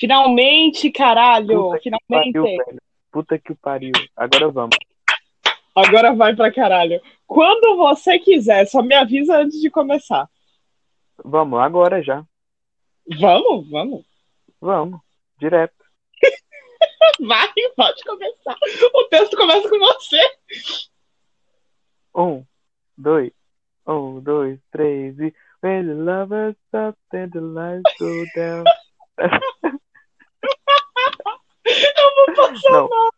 Finalmente, caralho! Puta finalmente! Que pariu. Puta que pariu. Agora vamos. Agora vai pra caralho. Quando você quiser, só me avisa antes de começar. Vamos, agora já. Vamos, vamos. Vamos, direto. Vai, pode começar. O texto começa com você. Um, dois, um, dois, três e. When the lovers stop and the lights go down. Eu vou passar Não. mal.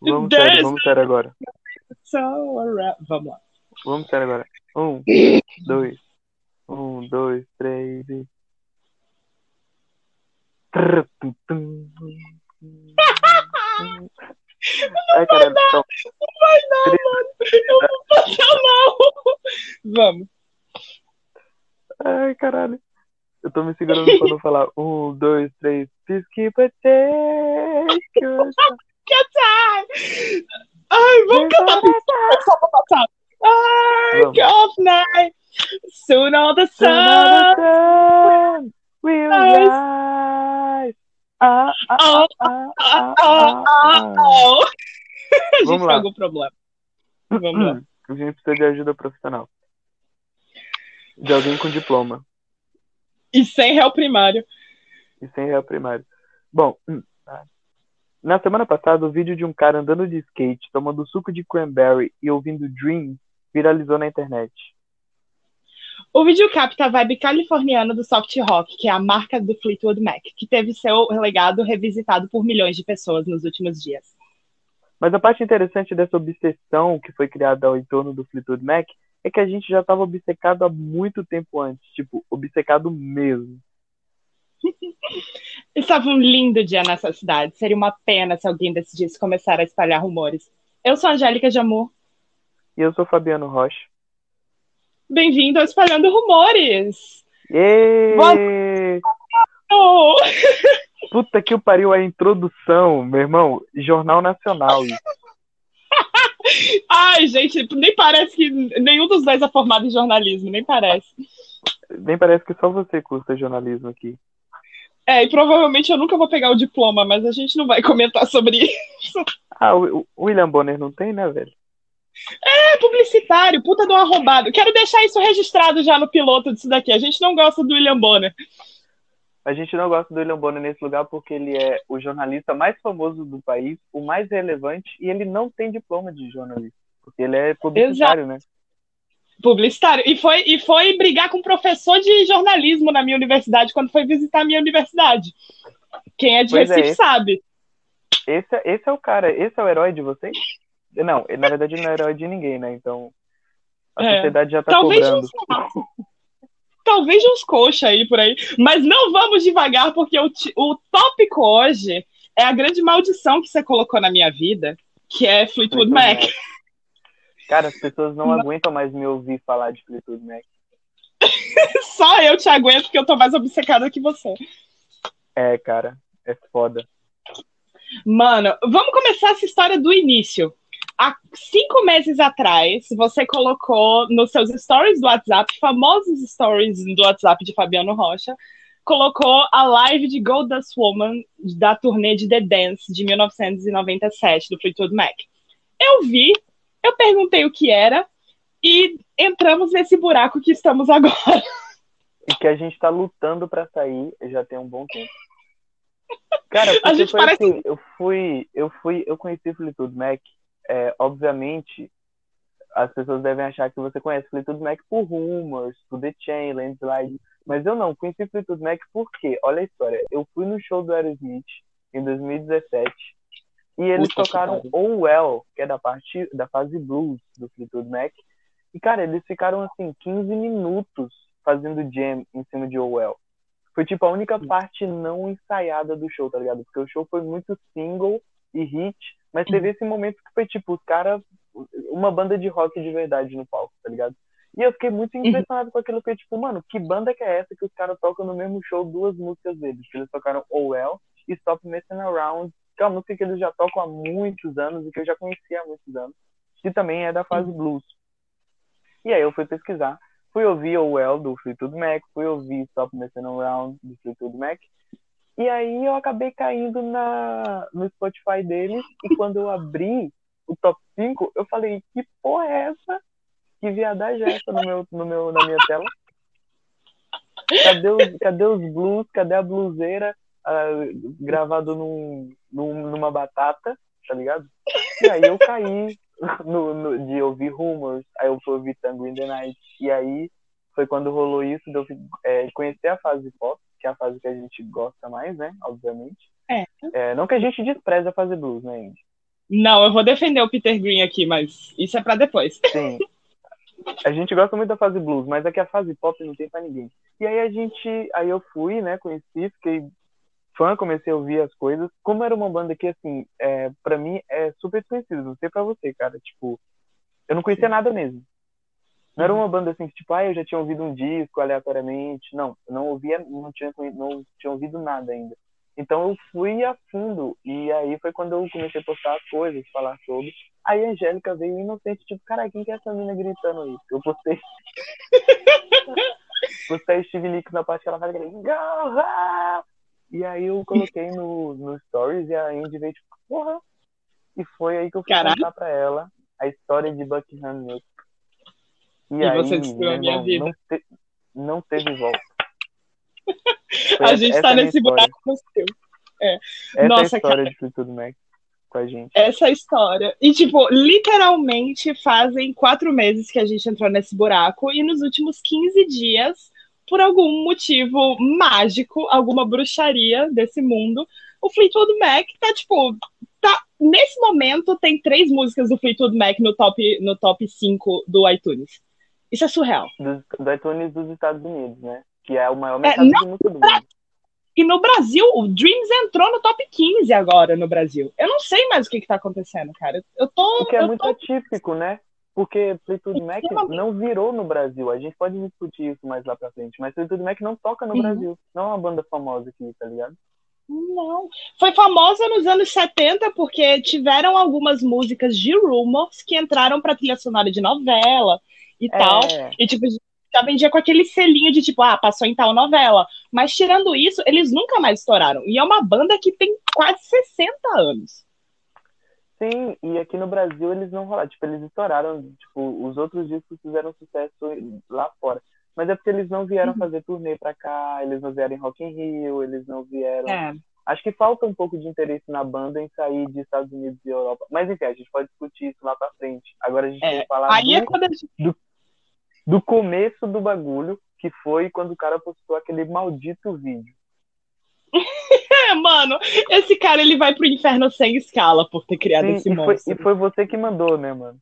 Vamos Dez. sério, vamos sério agora. Vamos lá. Vamos sério agora. Um, dois, um, dois, três e. Tum. Ai, caralho, então, Não vai dar, mano. Eu vou passar mal. Vamos. ai, caralho. Eu tô me segurando pra não falar. Um, dois, três. Please keep a take. Ai, vamos cantar. Só pra passar. Ai, off night. Soon all the Sun will Rise. Ah, ah, Oh, ah, ah, ah, ah, ah, ah, ah. oh. A gente lá. algum problema. Vamos lá. A gente precisa de ajuda profissional. De alguém com diploma E sem réu primário. e sem real primário. Bom, hum, na semana passada, o vídeo de um cara andando de skate, tomando suco de cranberry e ouvindo Dreams viralizou na internet. O vídeo capta a vibe californiana do soft rock, que é a marca do Fleetwood Mac, que teve seu legado revisitado por milhões de pessoas nos últimos dias. Mas a parte interessante dessa obsessão que foi criada ao entorno do Fleetwood Mac é que a gente já estava obcecado há muito tempo antes, tipo, obcecado mesmo. Estava um lindo dia nessa cidade. Seria uma pena se alguém decidisse começar a espalhar rumores. Eu sou a Angélica de Amor. E eu sou Fabiano Rocha. Bem-vindo ao Espalhando Rumores! Oh! Puta que o pariu a introdução, meu irmão. Jornal Nacional. Ai, gente, nem parece que nenhum dos dois é formado em jornalismo, nem parece. Nem parece que só você cursa jornalismo aqui. É, e provavelmente eu nunca vou pegar o diploma, mas a gente não vai comentar sobre isso. Ah, o o William Bonner não tem, né, velho? É publicitário, puta do arrombado. Quero deixar isso registrado já no piloto disso daqui. A gente não gosta do William Bonner. A gente não gosta do William Bonner nesse lugar porque ele é o jornalista mais famoso do país, o mais relevante, e ele não tem diploma de jornalista. Porque ele é publicitário, né? Publicitário. E foi, e foi brigar com um professor de jornalismo na minha universidade quando foi visitar a minha universidade. Quem é de Pois é, Recife esse- sabe. Esse, é- esse é o cara, esse é o herói de vocês? Não, na verdade ele não é herói de ninguém, né? Então a É. sociedade já tá Talvez cobrando. uns Talvez uns coxa aí por aí. Mas não vamos devagar, porque o, o tópico hoje é a grande maldição que você colocou na minha vida, que é Fleetwood Mac. Cara, as pessoas não aguentam mais me ouvir falar de Fleetwood Mac. Só eu te aguento, porque eu tô mais obcecada que você. É, cara, é foda. Mano, vamos começar essa história do início. Há cinco meses atrás, você colocou nos seus stories do WhatsApp, famosos stories do WhatsApp de Fabiano Rocha, colocou a live de Gold Dust Woman da turnê de The Dance de 1997 do Fleetwood Mac. Eu vi, eu perguntei o que era e entramos nesse buraco que estamos agora. E que a gente tá lutando pra sair já tem um bom tempo. Cara, A gente parece- assim, eu fui, eu fui, eu conheci Fleetwood Mac, é, obviamente, as pessoas devem achar que você conhece Fleetwood Mac por Rumors, por The Chain, Landslide, mas eu não, conheci Fleetwood Mac porque, olha a história, eu fui no show do Aerosmith em 2017 e eles Puta que tocaram. Oh Well, que é da parte da fase blues do Fleetwood Mac. E cara, eles ficaram assim 15 minutos fazendo jam em cima de Oh Well. Foi tipo a única parte não ensaiada do show, tá ligado? Porque o show foi muito single e hit, mas teve esse momento que foi tipo os caras uma banda de rock de verdade no palco, tá ligado? E eu fiquei muito impressionado com aquilo, porque, tipo, mano, que banda que é essa que os caras tocam no mesmo show duas músicas deles? Que eles tocaram Oh Well e Stop Messing Around, que é uma música que eles já tocam há muitos anos e que eu já conhecia há muitos anos, que também é da fase blues. E aí eu fui pesquisar, fui ouvir Oh Well do Fleetwood Mac, fui ouvir Stop Messing Around do Fleetwood Mac, E aí eu acabei caindo na, no Spotify deles e quando eu abri o top 5, eu falei, que porra é essa? Que viadagem é essa no meu, no meu, na minha tela? Cadê os, cadê os blues? Cadê a bluseira uh, gravado num, num, numa batata, tá ligado? E aí eu caí no, no, de ouvir Rumors, aí eu fui ouvir Tango in the Night, e aí foi quando rolou isso de eu é, conhecer a fase pop, que é a fase que a gente gosta mais, né? Obviamente. É. é não que a gente despreze a fase blues, né, Indy? Não, eu vou defender o Peter Green aqui, mas isso é para depois. Sim. A gente gosta muito da fase blues, mas aqui a fase pop não tem para ninguém. E aí a gente, aí eu fui, né, conheci, fiquei fã, comecei a ouvir as coisas. Como era uma banda que assim, é, para mim é super desconhecida, não sei para você, cara, tipo, eu não conhecia nada mesmo. Não era uma banda assim que, tipo, ah, eu já tinha ouvido um disco aleatoriamente. Não, eu não ouvia, não tinha, não tinha ouvido nada ainda. Então eu fui a fundo. E aí foi quando eu comecei a postar as coisas, falar sobre. Aí a Angélica veio inocente, tipo, cara, quem que é essa menina gritando aí? Eu postei. postei Steve Nicks na parte que ela fala, Go! E aí eu coloquei no, no Stories e a Andy veio, tipo, porra. E foi aí que eu fui Caralho. contar pra ela a história de Buckingham Milk. E, e aí, você destruiu a minha vida. Não, te, não teve volta. a gente tá é nesse buraco no seu. É. Essa Nossa, é a história cara. de Fleetwood Mac com a gente. Essa é história. E, tipo, literalmente fazem quatro meses que a gente entrou nesse buraco e nos últimos 15 dias, por algum motivo mágico, alguma bruxaria desse mundo, o Fleetwood Mac tá, tipo, tá, nesse momento tem três músicas do Fleetwood Mac no top, no top 5 do iTunes. Isso é surreal. Do, do iTunes dos Estados Unidos, né? Que é o maior é, mercado é, de música do mundo. E no Brasil, o Dreams entrou no top 15 agora no Brasil. Eu não sei mais o que, que tá acontecendo, cara. Eu tô. O que é muito tô... atípico, né? Porque Fleetwood Mac não virou no Brasil. A gente pode discutir isso mais lá pra frente. Mas Fleetwood Mac não toca no uhum. Brasil. Não é uma banda famosa aqui, tá ligado? Não. Foi famosa nos anos 70 porque tiveram algumas músicas de Rumors que entraram pra trilha sonora de novela e é. tal. E, tipo, já vendia com aquele selinho de tipo, ah, passou em tal novela. Mas tirando isso, eles nunca mais estouraram. E é uma banda que tem quase 60 anos. Sim, e aqui no Brasil eles não rolaram. Tipo, eles estouraram, tipo, os outros discos fizeram sucesso lá fora. Mas é porque eles não vieram uhum. fazer turnê pra cá, eles não vieram em Rock in Rio, eles não vieram. É. Acho que falta um pouco de interesse na banda em sair de Estados Unidos e Europa. Mas enfim, a gente pode discutir isso lá pra frente. Agora a gente é. vai falar Aí do, é quando a gente... do, do começo do bagulho, que foi quando o cara postou aquele maldito vídeo. mano, esse cara ele vai pro inferno sem escala por ter criado Sim, esse e monstro. Foi, e foi você que mandou, né, mano?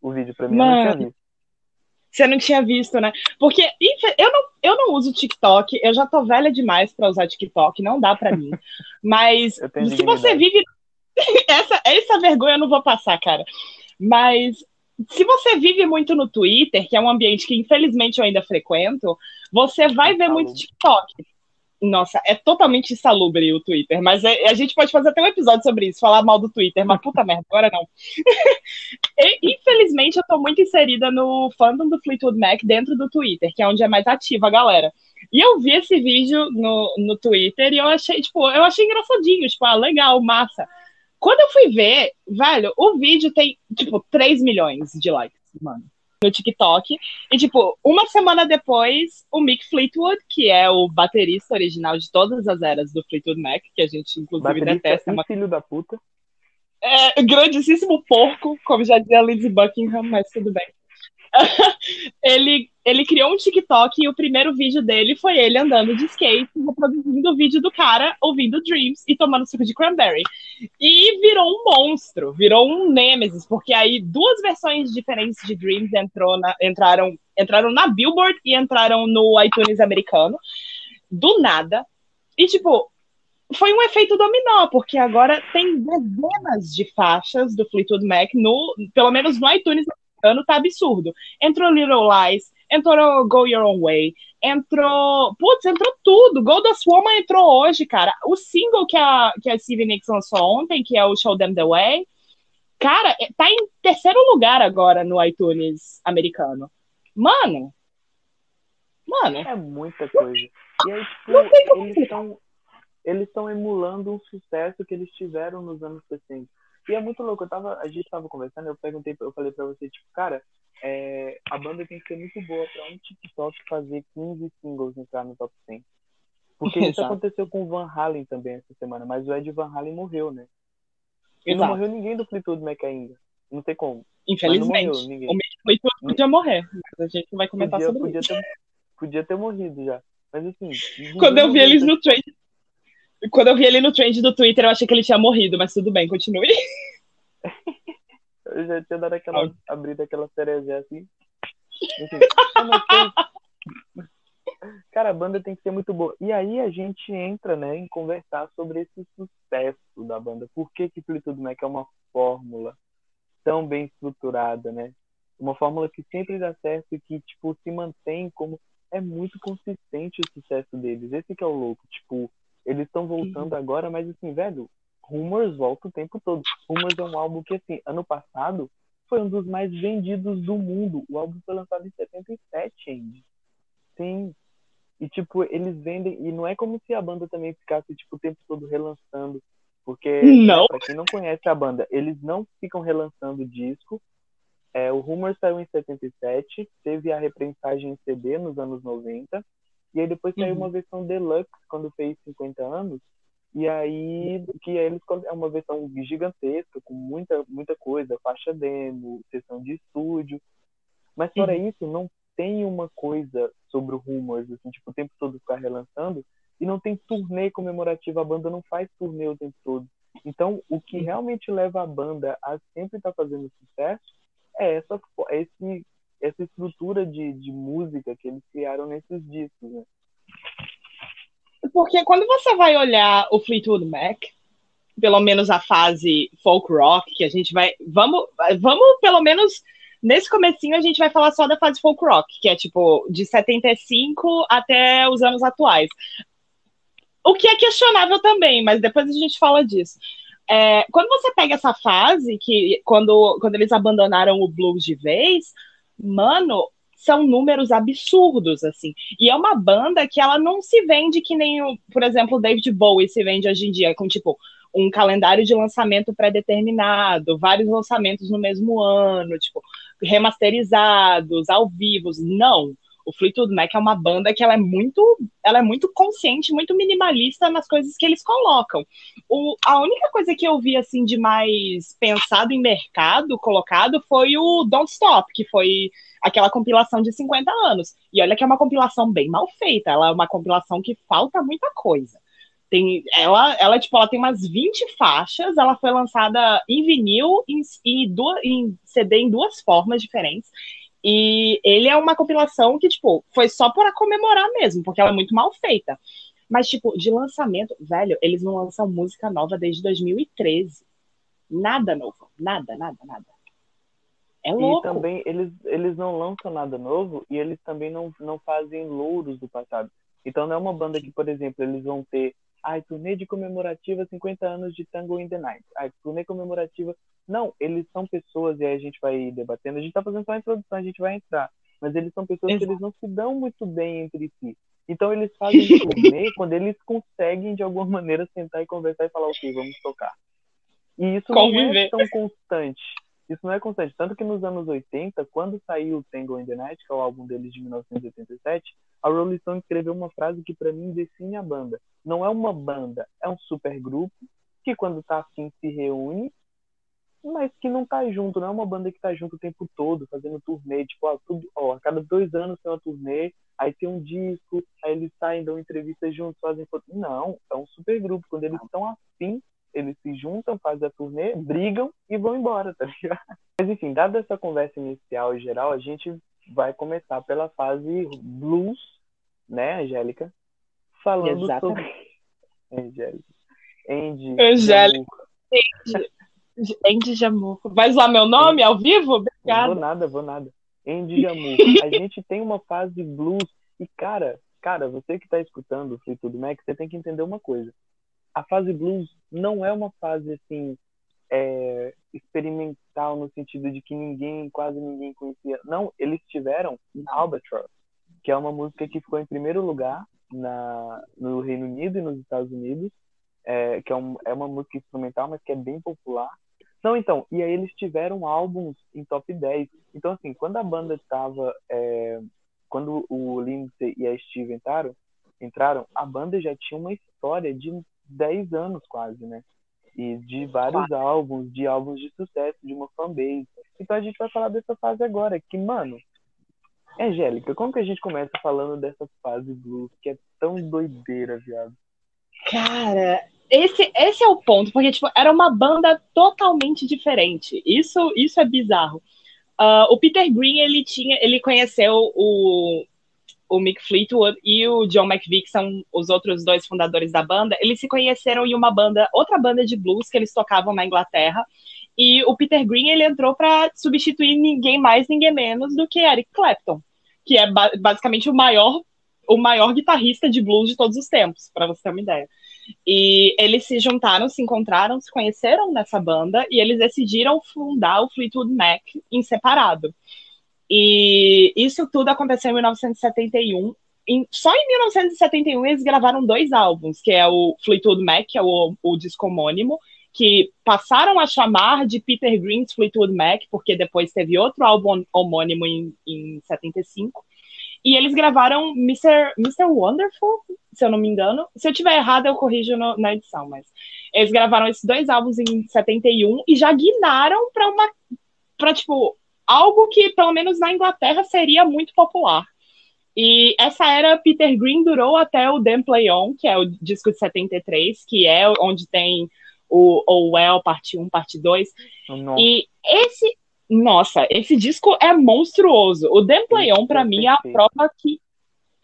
O vídeo pra mim. Mano, eu não tinha visto. Você não tinha visto, né? Porque eu não, eu não uso TikTok, eu já tô velha demais para usar TikTok, não dá para mim. Mas se você vive. essa, essa vergonha eu não vou passar, cara. Mas se você vive muito no Twitter, que é um ambiente que infelizmente eu ainda frequento, você vai ver muito TikTok. Nossa, é totalmente insalubre o Twitter, mas é, a gente pode fazer até um episódio sobre isso, falar mal do Twitter, mas puta merda, agora não. infelizmente, eu tô muito inserida no fandom do Fleetwood Mac dentro do Twitter, que é onde é mais ativa a galera. E eu vi esse vídeo no, no Twitter e eu achei, tipo, eu achei engraçadinho, tipo, ah, legal, massa. Quando eu fui ver, velho, o vídeo tem, tipo, 3 milhões de likes, mano, no TikTok. E, tipo, uma semana depois, o Mick Fleetwood, que é o baterista original de todas as eras do Fleetwood Mac, que a gente, inclusive, baterista detesta. Mas... filho da puta. É, grandíssimo porco, como já dizia Lindsey Buckingham, mas tudo bem. ele, ele criou um TikTok e o primeiro vídeo dele foi ele andando de skate, reproduzindo o vídeo do cara ouvindo Dreams e tomando suco de cranberry. E virou um monstro, virou um Nemesis, porque aí duas versões diferentes de Dreams entrou na, entraram, entraram na Billboard e entraram no iTunes americano. Do nada. E, tipo, foi um efeito dominó, porque agora tem dezenas de faixas do Fleetwood Mac, no, pelo menos no iTunes ano tá absurdo. Entrou Little Lies, entrou Go Your Own Way, entrou. Putz, entrou tudo. Goldust Woman entrou hoje, cara. O single que a, que a Stevie Nicks lançou ontem, que é o Show Them the Way, cara, é, tá em terceiro lugar agora no iTunes americano. Mano. Mano. É muita coisa. E aí, tipo, eles estão. eles estão emulando um sucesso que eles tiveram nos anos 60. E é muito louco, eu tava, a gente tava conversando, eu perguntei, eu falei pra você, tipo, cara, é, a banda tem que ser muito boa pra um TikTok fazer 15 singles entrar no top 100. Porque isso aconteceu com o Van Halen também essa semana, mas o Ed Van Halen morreu, né? E não morreu ninguém do Fleetwood Mac ainda. Não sei como. Infelizmente. Não morreu ninguém. o Fleetwood podia morrer, mas a gente não vai comentar Podia, sobre podia, isso. ter, podia ter morrido já. Mas assim. Quando eu vi eles no trend. Quando eu vi ele no trend do Twitter, eu achei que ele tinha morrido, mas tudo bem, continue. Eu já tinha dado aquela. Abrido aquela cerezé assim. Enfim. Cara, a banda tem que ser muito boa. E aí a gente entra, né, em conversar sobre esse sucesso da banda. Por que que Fleetwood Mac é uma fórmula tão bem estruturada, né? Uma fórmula que sempre dá certo e que, tipo, se mantém como... É muito consistente o sucesso deles. Esse que é o louco. Tipo, eles estão voltando agora, mas assim, velho, Rumors volta o tempo todo. Rumors é um álbum que, assim, ano passado foi um dos mais vendidos do mundo. O álbum foi lançado em 77, Andy. Sim. E, tipo, eles vendem. E não é como se a banda também ficasse, tipo, o tempo todo relançando. Porque, Não. pra quem não conhece a banda, eles não ficam relançando disco. É, o Rumor saiu em 77, teve a reprensagem em CD nos anos 90. E aí depois saiu Uhum. uma versão deluxe quando fez 50 anos. E aí, que aí eles é uma versão gigantesca, com muita, muita coisa, faixa demo, sessão de estúdio. Mas fora Uhum. isso, não tem uma coisa sobre o Rumors, assim, tipo, o tempo todo ficar relançando. E não tem turnê comemorativo, a banda não faz turnê o tempo todo. Então, o que Uhum. realmente leva a banda a sempre estar fazendo sucesso é essa, é esse, essa estrutura de, de música que eles criaram nesses discos, né? Porque quando você vai olhar o Fleetwood Mac, pelo menos a fase folk rock, que a gente vai. Vamos, vamos pelo menos. Nesse comecinho a gente vai falar só da fase folk rock, que é tipo de 75 até os anos atuais. O que é questionável também, mas depois a gente fala disso. É, quando você pega essa fase, que quando, quando eles abandonaram o blues de vez, mano, são números absurdos, assim. E é uma banda que ela não se vende que nem, o, por exemplo, o David Bowie se vende hoje em dia, com tipo um calendário de lançamento pré-determinado, vários lançamentos no mesmo ano, tipo, remasterizados, ao vivo. Não. O Fleetwood Mac é uma banda que ela é muito, ela é muito consciente, muito minimalista nas coisas que eles colocam. O, a única coisa que eu vi assim de mais pensado em mercado colocado foi o Don't Stop, que foi aquela compilação de 50 anos. E olha que é uma compilação bem mal feita, ela é uma compilação que falta muita coisa. Tem, ela, ela, tipo, ela tem umas 20 faixas, ela foi lançada em vinil e em, duas, em CD em duas formas diferentes. E ele é uma compilação que, tipo, foi só para comemorar mesmo, porque ela é muito mal feita. Mas, tipo, de lançamento, velho, eles não lançam música nova desde 2013. Nada novo. Nada, nada, nada. É louco. E também eles, eles não lançam nada novo e eles também não, não fazem louros do passado. Então não é uma banda que, por exemplo, eles vão ter ai, turnê de comemorativa 50 anos de Tango in the Night. Ai, turnê comemorativa. Não, eles são pessoas, e aí a gente vai debatendo, a gente tá fazendo só a introdução, a gente vai entrar. Mas eles são pessoas Exato. que eles não se dão muito bem entre si. Então eles fazem turnê quando eles conseguem, de alguma maneira, sentar e conversar e falar, ok, vamos tocar. E isso não é Conviver. tão constante. Isso não é constante. Tanto que nos anos 80, quando saiu o Tango in the Night, que é o álbum deles de 1987, a Rolling Stone escreveu uma frase que para mim define a banda. Não é uma banda, é um supergrupo que quando tá afim se reúne, mas que não tá junto. Não é uma banda que tá junto o tempo todo, fazendo turnê. Tipo, ó, tudo, ó, a cada dois anos tem uma turnê, aí tem um disco, aí eles saem, dão entrevistas juntos, fazem foto. Não, é um supergrupo. Quando eles estão afim, eles se juntam, fazem a turnê, brigam e vão embora, tá ligado? Mas enfim, dada essa conversa inicial e geral, a gente vai começar pela fase blues, né, Angélica? Falando Exatamente. sobre. Angélica. Andy. Angélica. Andy Jamur. Vai usar meu nome ao vivo? Vou Obrigada. nada, vou nada. Andy Jamur. A gente tem uma fase blues e, cara, cara, você que tá escutando o Fleetwood Mac, você tem que entender uma coisa. A fase blues não é uma fase, assim, é, experimental no sentido de que ninguém, quase ninguém conhecia. Não, eles tiveram Albatross, que é uma música que ficou em primeiro lugar na, no Reino Unido e nos Estados Unidos, é, que é, um, é uma música instrumental, mas que é bem popular. Não, então, e aí eles tiveram álbuns em top 10. Então, assim, quando a banda estava. É, quando o Lindsay e a Steve entraram, entraram, a banda já tinha uma história de 10 anos quase, né? E de vários álbuns, de álbuns de sucesso, de uma fanbase. Então a gente vai falar dessa fase agora, que, mano, Angélica, como que a gente começa falando dessa fase blues que é tão doideira, viado? Cara, esse, esse é o ponto, porque tipo, era uma banda totalmente diferente. Isso, isso é bizarro. Uh, o Peter Green, ele tinha, ele conheceu o, o Mick Fleetwood e o John McVie, que são os outros dois fundadores da banda. Eles se conheceram em uma banda, outra banda de blues que eles tocavam na Inglaterra. E o Peter Green, ele entrou para substituir ninguém mais, ninguém menos do que Eric Clapton, que é ba basicamente o maior o maior guitarrista de blues de todos os tempos, para você ter uma ideia. E eles se juntaram, se encontraram, se conheceram nessa banda e eles decidiram fundar o Fleetwood Mac em separado. E isso tudo aconteceu em 1971. Em, só em 1971 eles gravaram dois álbuns, que é o Fleetwood Mac, que é o, o disco homônimo, que passaram a chamar de Peter Green's Fleetwood Mac, porque depois teve outro álbum homônimo em, em 75. E eles gravaram Mr. Mr. Wonderful, se eu não me engano. Se eu tiver errado, eu corrijo no, na edição, mas eles gravaram esses dois álbuns em 71 e já guinaram para uma para tipo algo que pelo menos na Inglaterra seria muito popular. E essa era Peter Green durou até o Then Play On, que é o disco de 73, que é onde tem o Oh Well, parte 1, parte 2. Oh, e esse nossa, esse disco é monstruoso. O Then Play On, pra mim, é a prova que.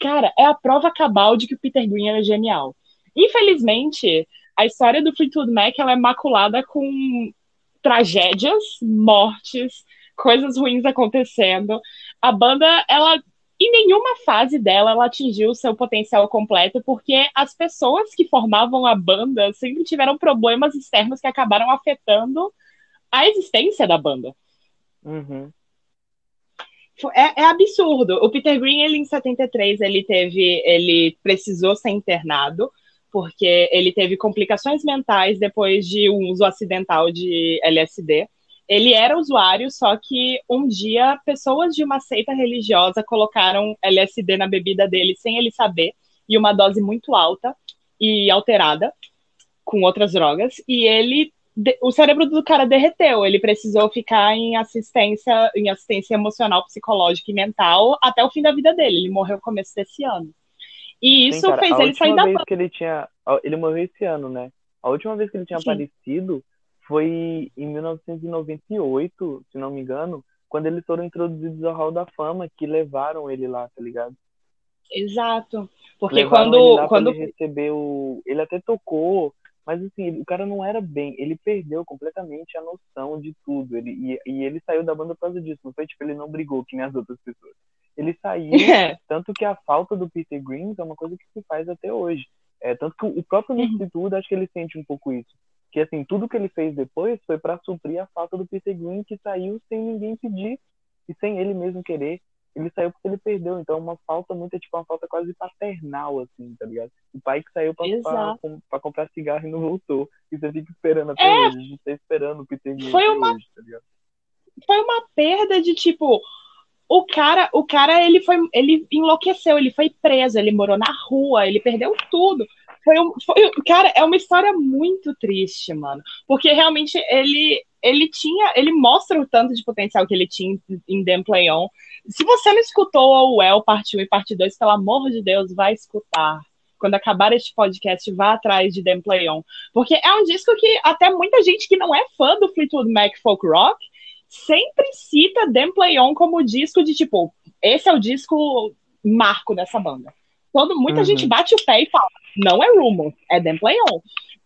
Cara, é a prova cabal de que o Peter Green é genial. Infelizmente, a história do Fleetwood Mac ela é maculada com tragédias, mortes, coisas ruins acontecendo. A banda, ela em nenhuma fase dela ela atingiu o seu potencial completo, porque as pessoas que formavam a banda sempre tiveram problemas externos que acabaram afetando a existência da banda. Uhum. É, é, absurdo. O Peter Green, ele em 73, ele teve, ele precisou ser internado porque ele teve complicações mentais depois de um uso acidental de LSD. Ele era usuário, só que um dia pessoas de uma seita religiosa colocaram LSD na bebida dele sem ele saber, e uma dose muito alta e alterada com outras drogas, e ele o cérebro do cara derreteu, ele precisou ficar em assistência, em assistência emocional, psicológica e mental até o fim da vida dele. Ele morreu no começo desse ano. E isso Sim, cara, fez ele sair da vez que ele tinha, ele morreu esse ano, né? A última vez que ele tinha Sim. aparecido foi em 1998, se não me engano, quando eles foram introduzidos ao Hall da Fama, que levaram ele lá, tá ligado? Exato. Porque levaram quando quando ele recebeu, ele até tocou mas assim, o cara não era bem, ele perdeu completamente a noção de tudo. Ele, e, e ele saiu da banda por causa disso. Não foi tipo, ele não brigou que nem as outras pessoas. Ele saiu, tanto que a falta do Peter Green é uma coisa que se faz até hoje. É, tanto que o próprio Nick uhum. acho que ele sente um pouco isso. Que assim, tudo que ele fez depois foi para suprir a falta do Peter Green, que saiu sem ninguém pedir e sem ele mesmo querer ele saiu porque ele perdeu. Então, é uma falta muito, é tipo, uma falta quase paternal, assim, tá ligado? O pai que saiu pra, comprar cigarro e não voltou. E você fica esperando até é... hoje. A gente tá esperando o Peter Foi uma... Hoje, tá ligado? Foi uma perda de, tipo, o cara, o cara, ele foi, ele enlouqueceu, ele foi preso, ele morou na rua, ele perdeu tudo. Foi, um, foi, cara, é uma história muito triste, mano, porque realmente ele, ele tinha, ele mostra o tanto de potencial que ele tinha em Dem Play On. Se você não escutou o Well parte 1 e parte 2, pelo amor de Deus, vai escutar. Quando acabar este podcast, vá atrás de Dem Play On. Porque é um disco que até muita gente que não é fã do Fleetwood Mac Folk Rock sempre cita Dem Play On como disco de tipo, esse é o disco marco dessa banda. Todo, muita uhum. gente bate o pé e fala, não é Rumor, é Dem Play On.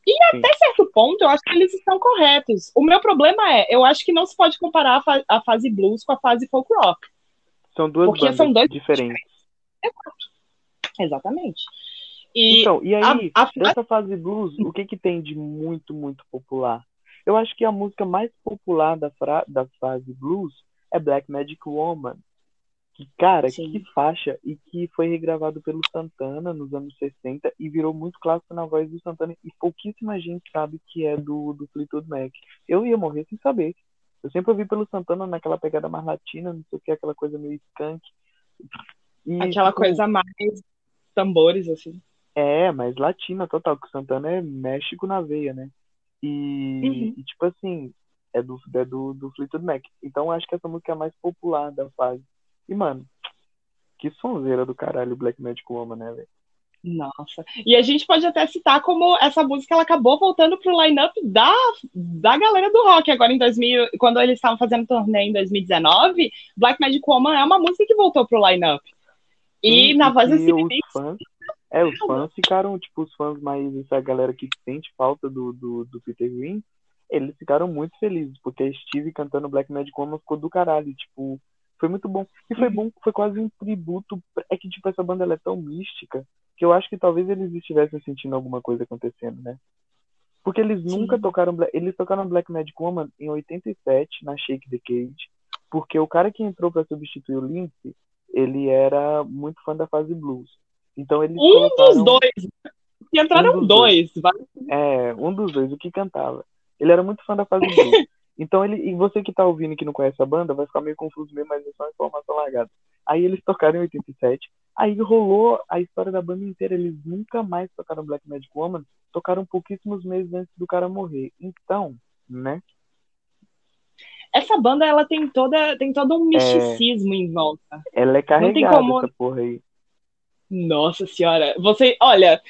E Sim. até certo ponto, eu acho que eles estão corretos. O meu problema é, eu acho que não se pode comparar a, fa a fase blues com a fase folk rock. São duas porque bandas são dois diferentes. Exato. Exatamente. E então, e aí, a, a... dessa fase blues, o que que tem de muito, muito popular? Eu acho que a música mais popular da, fra... da fase blues é Black Magic Woman. Que, cara, Sim. que faixa! E que foi regravado pelo Santana nos anos 60 e virou muito clássico na voz do Santana. E pouquíssima gente sabe que é do, do Fleetwood Mac. Eu ia morrer sem saber. Eu sempre ouvi pelo Santana naquela pegada mais latina, não sei o que, aquela coisa meio skunk. E, Aquela tipo, coisa mais tambores, assim. É, mas latina total, que o Santana é México na veia, né? E, Uhum. e, tipo assim, é do, é do, do Fleetwood Mac. Então acho que essa música é a mais popular da fase. E, mano, que sonzeira do caralho Black Magic Woman, né, velho? Nossa. E a gente pode até citar como essa música ela acabou voltando pro line-up da, da galera do rock. Agora em 2000, quando eles estavam fazendo turnê em 2019, Black Magic Woman é uma música que voltou pro line-up. E Sim, na voz Nicks, fãs, é, os fãs ficaram, tipo, os fãs mais, essa galera que sente falta do, do, do Peter Green, eles ficaram muito felizes, porque a Steve cantando Black Magic Woman ficou do caralho, tipo, foi muito bom. E foi bom, foi quase um tributo, é que, tipo, essa banda é tão mística, que eu acho que talvez eles estivessem sentindo alguma coisa acontecendo, né? Porque eles Sim. nunca tocaram, eles tocaram Black Magic Woman em 87, na Shake the Cage, porque o cara que entrou pra substituir o Lindsay, ele era muito fã da fase blues. Então eles um colocaram dos dois. E entraram Um dois. vai. é, um dos dois, o que cantava. Ele era muito fã da fase blues. Então ele, e você que tá ouvindo e que não conhece a banda, vai ficar meio confuso mesmo, mas é só uma informação largada. Aí eles tocaram em 87, aí rolou a história da banda inteira, eles nunca mais tocaram Black Magic Woman, tocaram pouquíssimos meses antes do cara morrer. Então, né? Essa banda ela tem toda tem todo um misticismo em volta. Ela é tem carregada, como- essa porra aí. Nossa senhora, você, olha,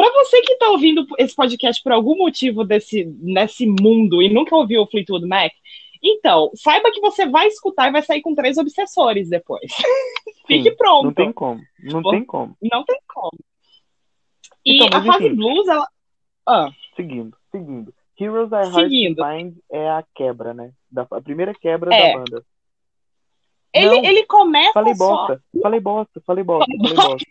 pra você que tá ouvindo esse podcast por algum motivo desse nesse mundo e nunca ouviu o Fleetwood Mac, então, saiba que você vai escutar e vai sair com três obsessores depois. Fique Sim, pronto. Não tem como. Não Bom. tem como. Não tem como. E Então, a fase enfim. blues, ela. Ah, Seguindo, seguindo. Heroes Are Hard Seguindo. to Find é a quebra, né? Da, a primeira quebra É. da banda. ele, Não, ele começa Falei só. bosta, falei bosta, falei bosta, falei bosta.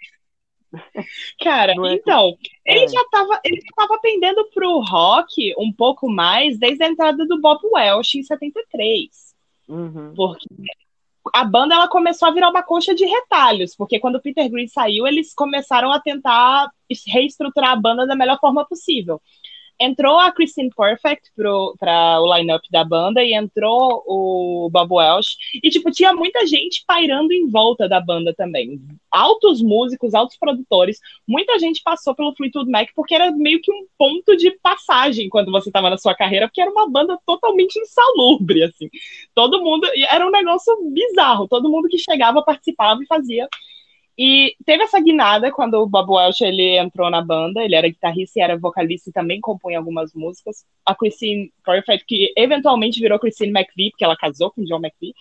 Cara, é que- então, ele é. já tava, ele já tava pendendo pro rock um pouco mais desde a entrada do Bob Welch em 73. Uhum. Porque a banda ela começou a virar uma concha de retalhos, porque quando o Peter Green saiu, eles começaram a tentar reestruturar a banda da melhor forma possível. Entrou a Christine Perfect para o line-up da banda e entrou o Bob Welch. E, tipo, tinha muita gente pairando em volta da banda também. Altos músicos, altos produtores. Muita gente passou pelo Fleetwood Mac porque era meio que um ponto de passagem quando você estava na sua carreira, porque era uma banda totalmente insalubre, assim. Todo mundo. Era um negócio bizarro. Todo mundo que chegava participava e fazia. E teve essa guinada quando o Bob Welch ele entrou na banda. Ele era guitarrista e era vocalista e também compunha algumas músicas. A Christine Perfect, que eventualmente virou Christine McVie, porque ela casou com John McVie.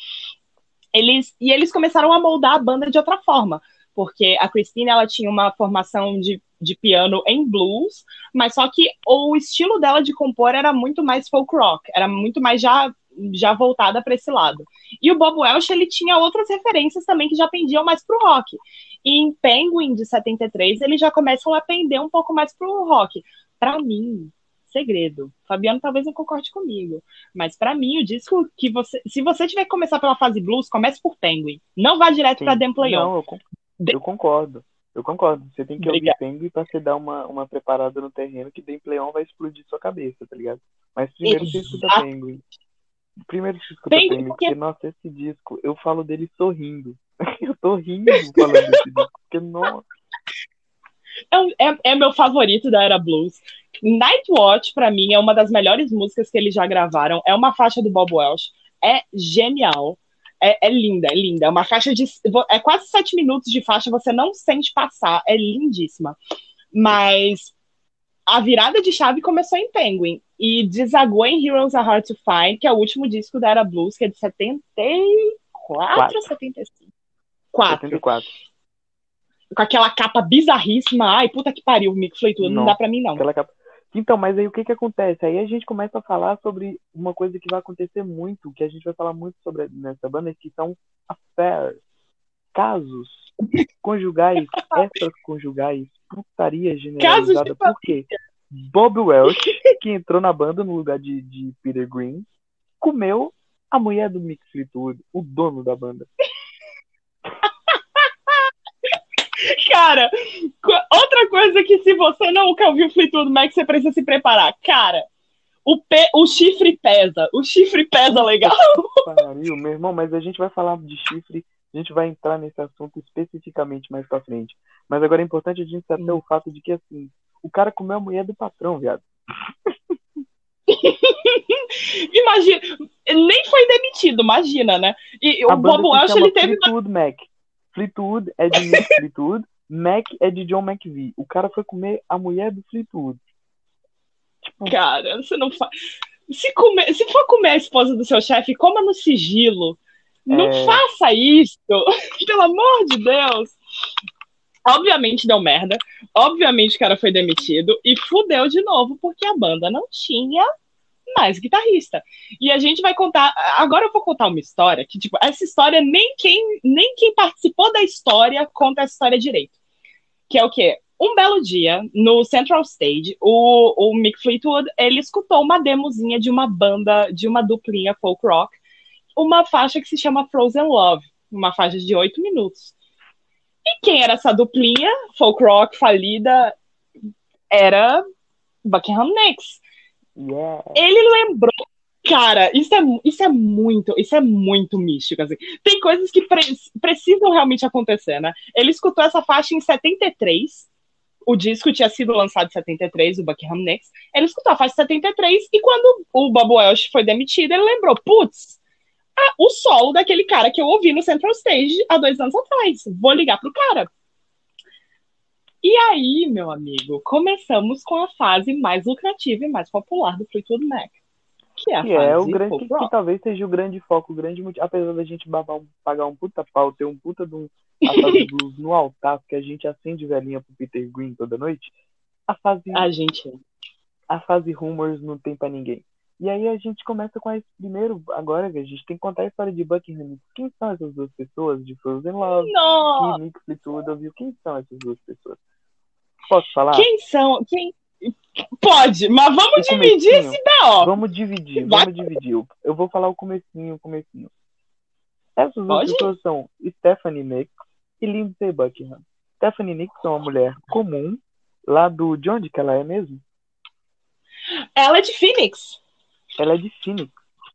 Eles, e eles começaram a moldar a banda de outra forma. Porque a Christine ela tinha uma formação de, de piano em blues, mas só que o estilo dela de compor era muito mais folk rock, era muito mais já, já voltada para esse lado. E o Bob Welch ele tinha outras referências também que já pendiam mais pro rock. E em Penguin de 73, eles já começam a pender um pouco mais pro rock. Para mim, segredo. Fabiano talvez não concorde comigo, mas para mim o disco que você, se você tiver que começar pela fase blues, comece por Penguin. Não vá direto para Dem Play. Não, eu, con- eu concordo. Eu concordo. Você tem que ouvir Penguin pra você dar uma, uma preparada no terreno que Dem Play On vai explodir sua cabeça, tá ligado? Mas primeiro você escuta Exato. Penguin. Primeiro você escuta Penguin, Penguin, porque- nossa, esse disco, eu falo dele sorrindo. eu tô rindo falando desse disco, porque, nossa, É, é- é meu favorito da era blues. Nightwatch, pra mim, é uma das melhores músicas que eles já gravaram. É uma faixa do Bob Welch. É genial. É, é linda, é linda. É uma faixa de. É quase sete minutos de faixa, você não sente passar. É lindíssima. Mas a virada de chave começou em Penguin. E desagou em Heroes Are Hard to Find, que é o último disco da era blues, que é de 74 ou 75? 4 74. com aquela capa bizarríssima. Ai, puta que pariu, Mick Fleetwood, não Não. dá pra mim não. Capa. Então, mas aí o que que acontece? Aí a gente começa a falar sobre uma coisa que vai acontecer muito, que a gente vai falar muito sobre nessa banda, que são affairs, casos conjugais, extraconjugais, putaria generalizada. de Por quê? Bob Welch, que entrou na banda no lugar de, de Peter Green, comeu a mulher do Mick Fleetwood, o dono da banda. Cara, outra coisa que se você nunca ouviu Fleetwood Mac, você precisa se preparar. Cara, o, pe... o chifre pesa. O chifre pesa legal. Pariu, meu irmão, mas a gente vai falar de chifre, a gente vai entrar nesse assunto especificamente mais pra frente. Mas agora é importante a gente saber hum. o fato de que, assim, o cara comeu a mulher do patrão, viado. imagina, nem foi demitido, imagina, né? E a o Bob Welch, ele teve. Fleetwood Mac. Fleetwood é de Nick Fleetwood, Mac é de John McVie. O cara foi comer a mulher do Fleetwood. Tipo... Cara, você não faz. Se, comer, se for comer a esposa do seu chefe, coma no sigilo. Não é... faça isso! Pelo amor de Deus! Obviamente deu merda. Obviamente o cara foi demitido. E fudeu de novo, porque a banda não tinha mais guitarrista. E a gente vai contar. Agora eu vou contar uma história que, tipo, essa história nem quem, nem quem participou da história conta essa história direito. Que é o quê? Um belo dia, no Central Stage, o, o Mick Fleetwood, ele escutou uma demozinha de uma banda, de uma duplinha folk rock, uma faixa que se chama Frozen Love, uma faixa de oito minutos. E quem era essa duplinha, folk rock falida, era Buckingham Nicks. Yeah. Ele lembrou Cara, isso é, isso é muito, isso é muito místico, assim. Tem coisas que pre precisam realmente acontecer, né? Ele escutou essa faixa em 73, o disco tinha sido lançado em 73, o Buckingham Nicks. Ele escutou a faixa em 73 e quando o Bob Welch foi demitido, ele lembrou, putz, o solo daquele cara que eu ouvi no Central Stage há dois anos atrás. Vou ligar pro cara. E aí, meu amigo, começamos com a fase mais lucrativa e mais popular do Fleetwood Mac. Que é, a que é o grande, que, que, talvez seja o grande foco, o grande motivo. Apesar da gente um, pagar um puta pau, ter um puta de um a fase blues no altar, que a gente acende velhinha pro Peter Green toda noite. A fase. A gente. A fase Rumors não tem pra ninguém. E aí a gente começa com esse primeiro, agora a gente tem que contar a história de Buckingham. Quem são essas duas pessoas de Frozen Love? Não. E Nick Fleetwood ouviu. Quem são essas duas pessoas? Posso falar? Quem são? Quem? Pode, mas vamos o dividir esse B.O. Vamos dividir, Vai. vamos dividir. Eu vou falar o comecinho, o comecinho. Essas duas pessoas são Stephanie Nick e Lindsay Buckingham. Stephanie Nick é uma mulher comum, lá do... De onde que ela é mesmo? Ela é de Phoenix. Ela é de Phoenix.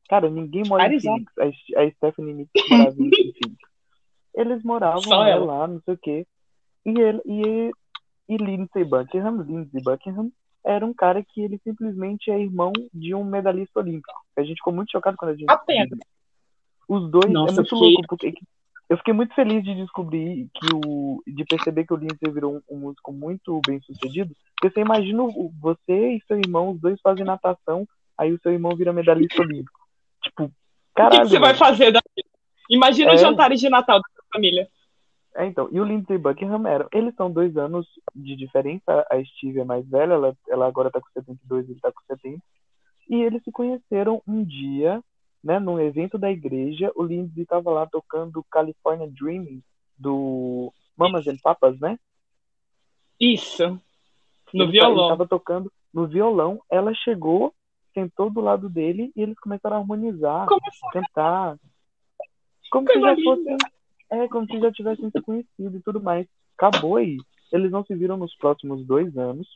Cara, ninguém mora Arizona. em Phoenix. A, a Stephanie Nick morava em Phoenix. Eles moravam né, lá, não sei o quê. E, ele, e e Lindsey Buckingham, Lindsey Buckingham, era um cara que ele simplesmente é irmão de um medalhista olímpico. A gente ficou muito chocado quando a gente. Apenas. Os dois é Nossa, é muito louco, porque eu fiquei muito feliz de descobrir que o. de perceber que o Lindsay virou um, um músico muito bem sucedido. Porque você imagina você e seu irmão, os dois fazem natação, aí o seu irmão vira medalhista olímpico. Tipo, caralho. O que, que você vai fazer daqui? Imagina é... os jantares de Natal da sua família. É, então, e o Lindsay Buckingham eram. Eles são dois anos de diferença. A Steve é mais velha, ela, ela agora tá com 72 e ele tá com 70. E eles se conheceram um dia, né, num evento da igreja. O Lindsay tava lá tocando California Dreaming, do Mamas and Papas, né? Isso. No ele, violão. Ele tava tocando no violão. Ela chegou, sentou do lado dele e eles começaram a harmonizar, Como cantar. Como se já fosse é, como se já tivessem se conhecido e tudo mais. Acabou aí. Eles não se viram nos próximos dois anos.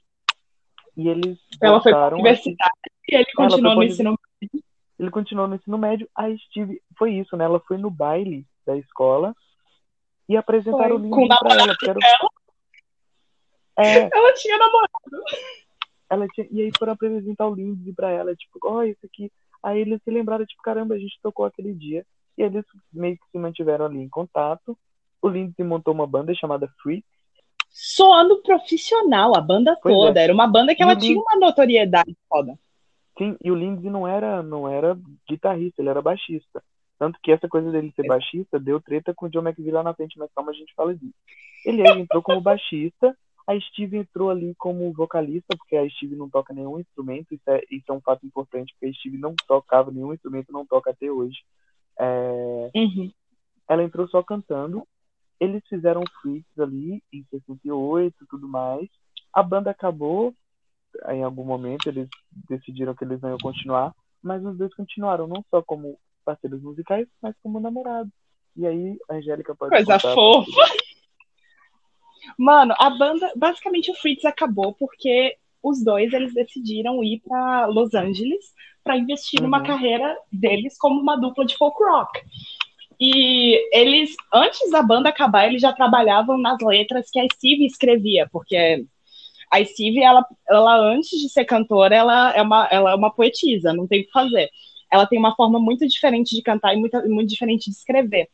E eles. Ela foi para a universidade e ele continuou no ensino médio. Ele continuou no ensino médio. A Steve. Foi isso, né? Ela foi no baile da escola e apresentaram foi. o Lindsay pra ela. Era... Ela? É... ela tinha namorado. Ela tinha... E aí foram apresentar o Lindsay pra ela, tipo, ó, oh, isso aqui. Aí eles se lembraram, tipo, caramba, a gente tocou aquele dia. E eles meio que se mantiveram ali em contato. O Lindsay montou uma banda chamada Free. Soando profissional, a banda pois toda. É. Era uma banda que e ela tinha uma notoriedade foda. Sim, e o Lindsay não era, não era guitarrista, ele era baixista. Tanto que essa coisa dele ser é. baixista deu treta com o John McVie lá na frente, mas calma, a gente fala disso. Ele entrou como baixista, a Steve entrou ali como vocalista, porque a Steve não toca nenhum instrumento, isso é, isso é um fato importante, porque a Steve não tocava nenhum instrumento, não toca até hoje. É, uhum. Ela entrou só cantando. Eles fizeram freaks ali em 68 e tudo mais. A banda acabou. Em algum momento eles decidiram que eles não iam continuar. Mas os dois continuaram, não só como parceiros musicais, mas como namorados. E aí, a Angélica pode Coisa fofa. Mano, a banda, basicamente o Fritz acabou porque os dois eles decidiram ir para Los Angeles para investir numa Uhum. carreira deles como uma dupla de folk rock. E eles, antes da banda acabar, eles já trabalhavam nas letras que a Steve escrevia, porque a Steve, ela, ela antes de ser cantora, ela é uma, ela é uma poetisa, não tem o que fazer. Ela tem uma forma muito diferente de cantar e muito, muito diferente de escrever.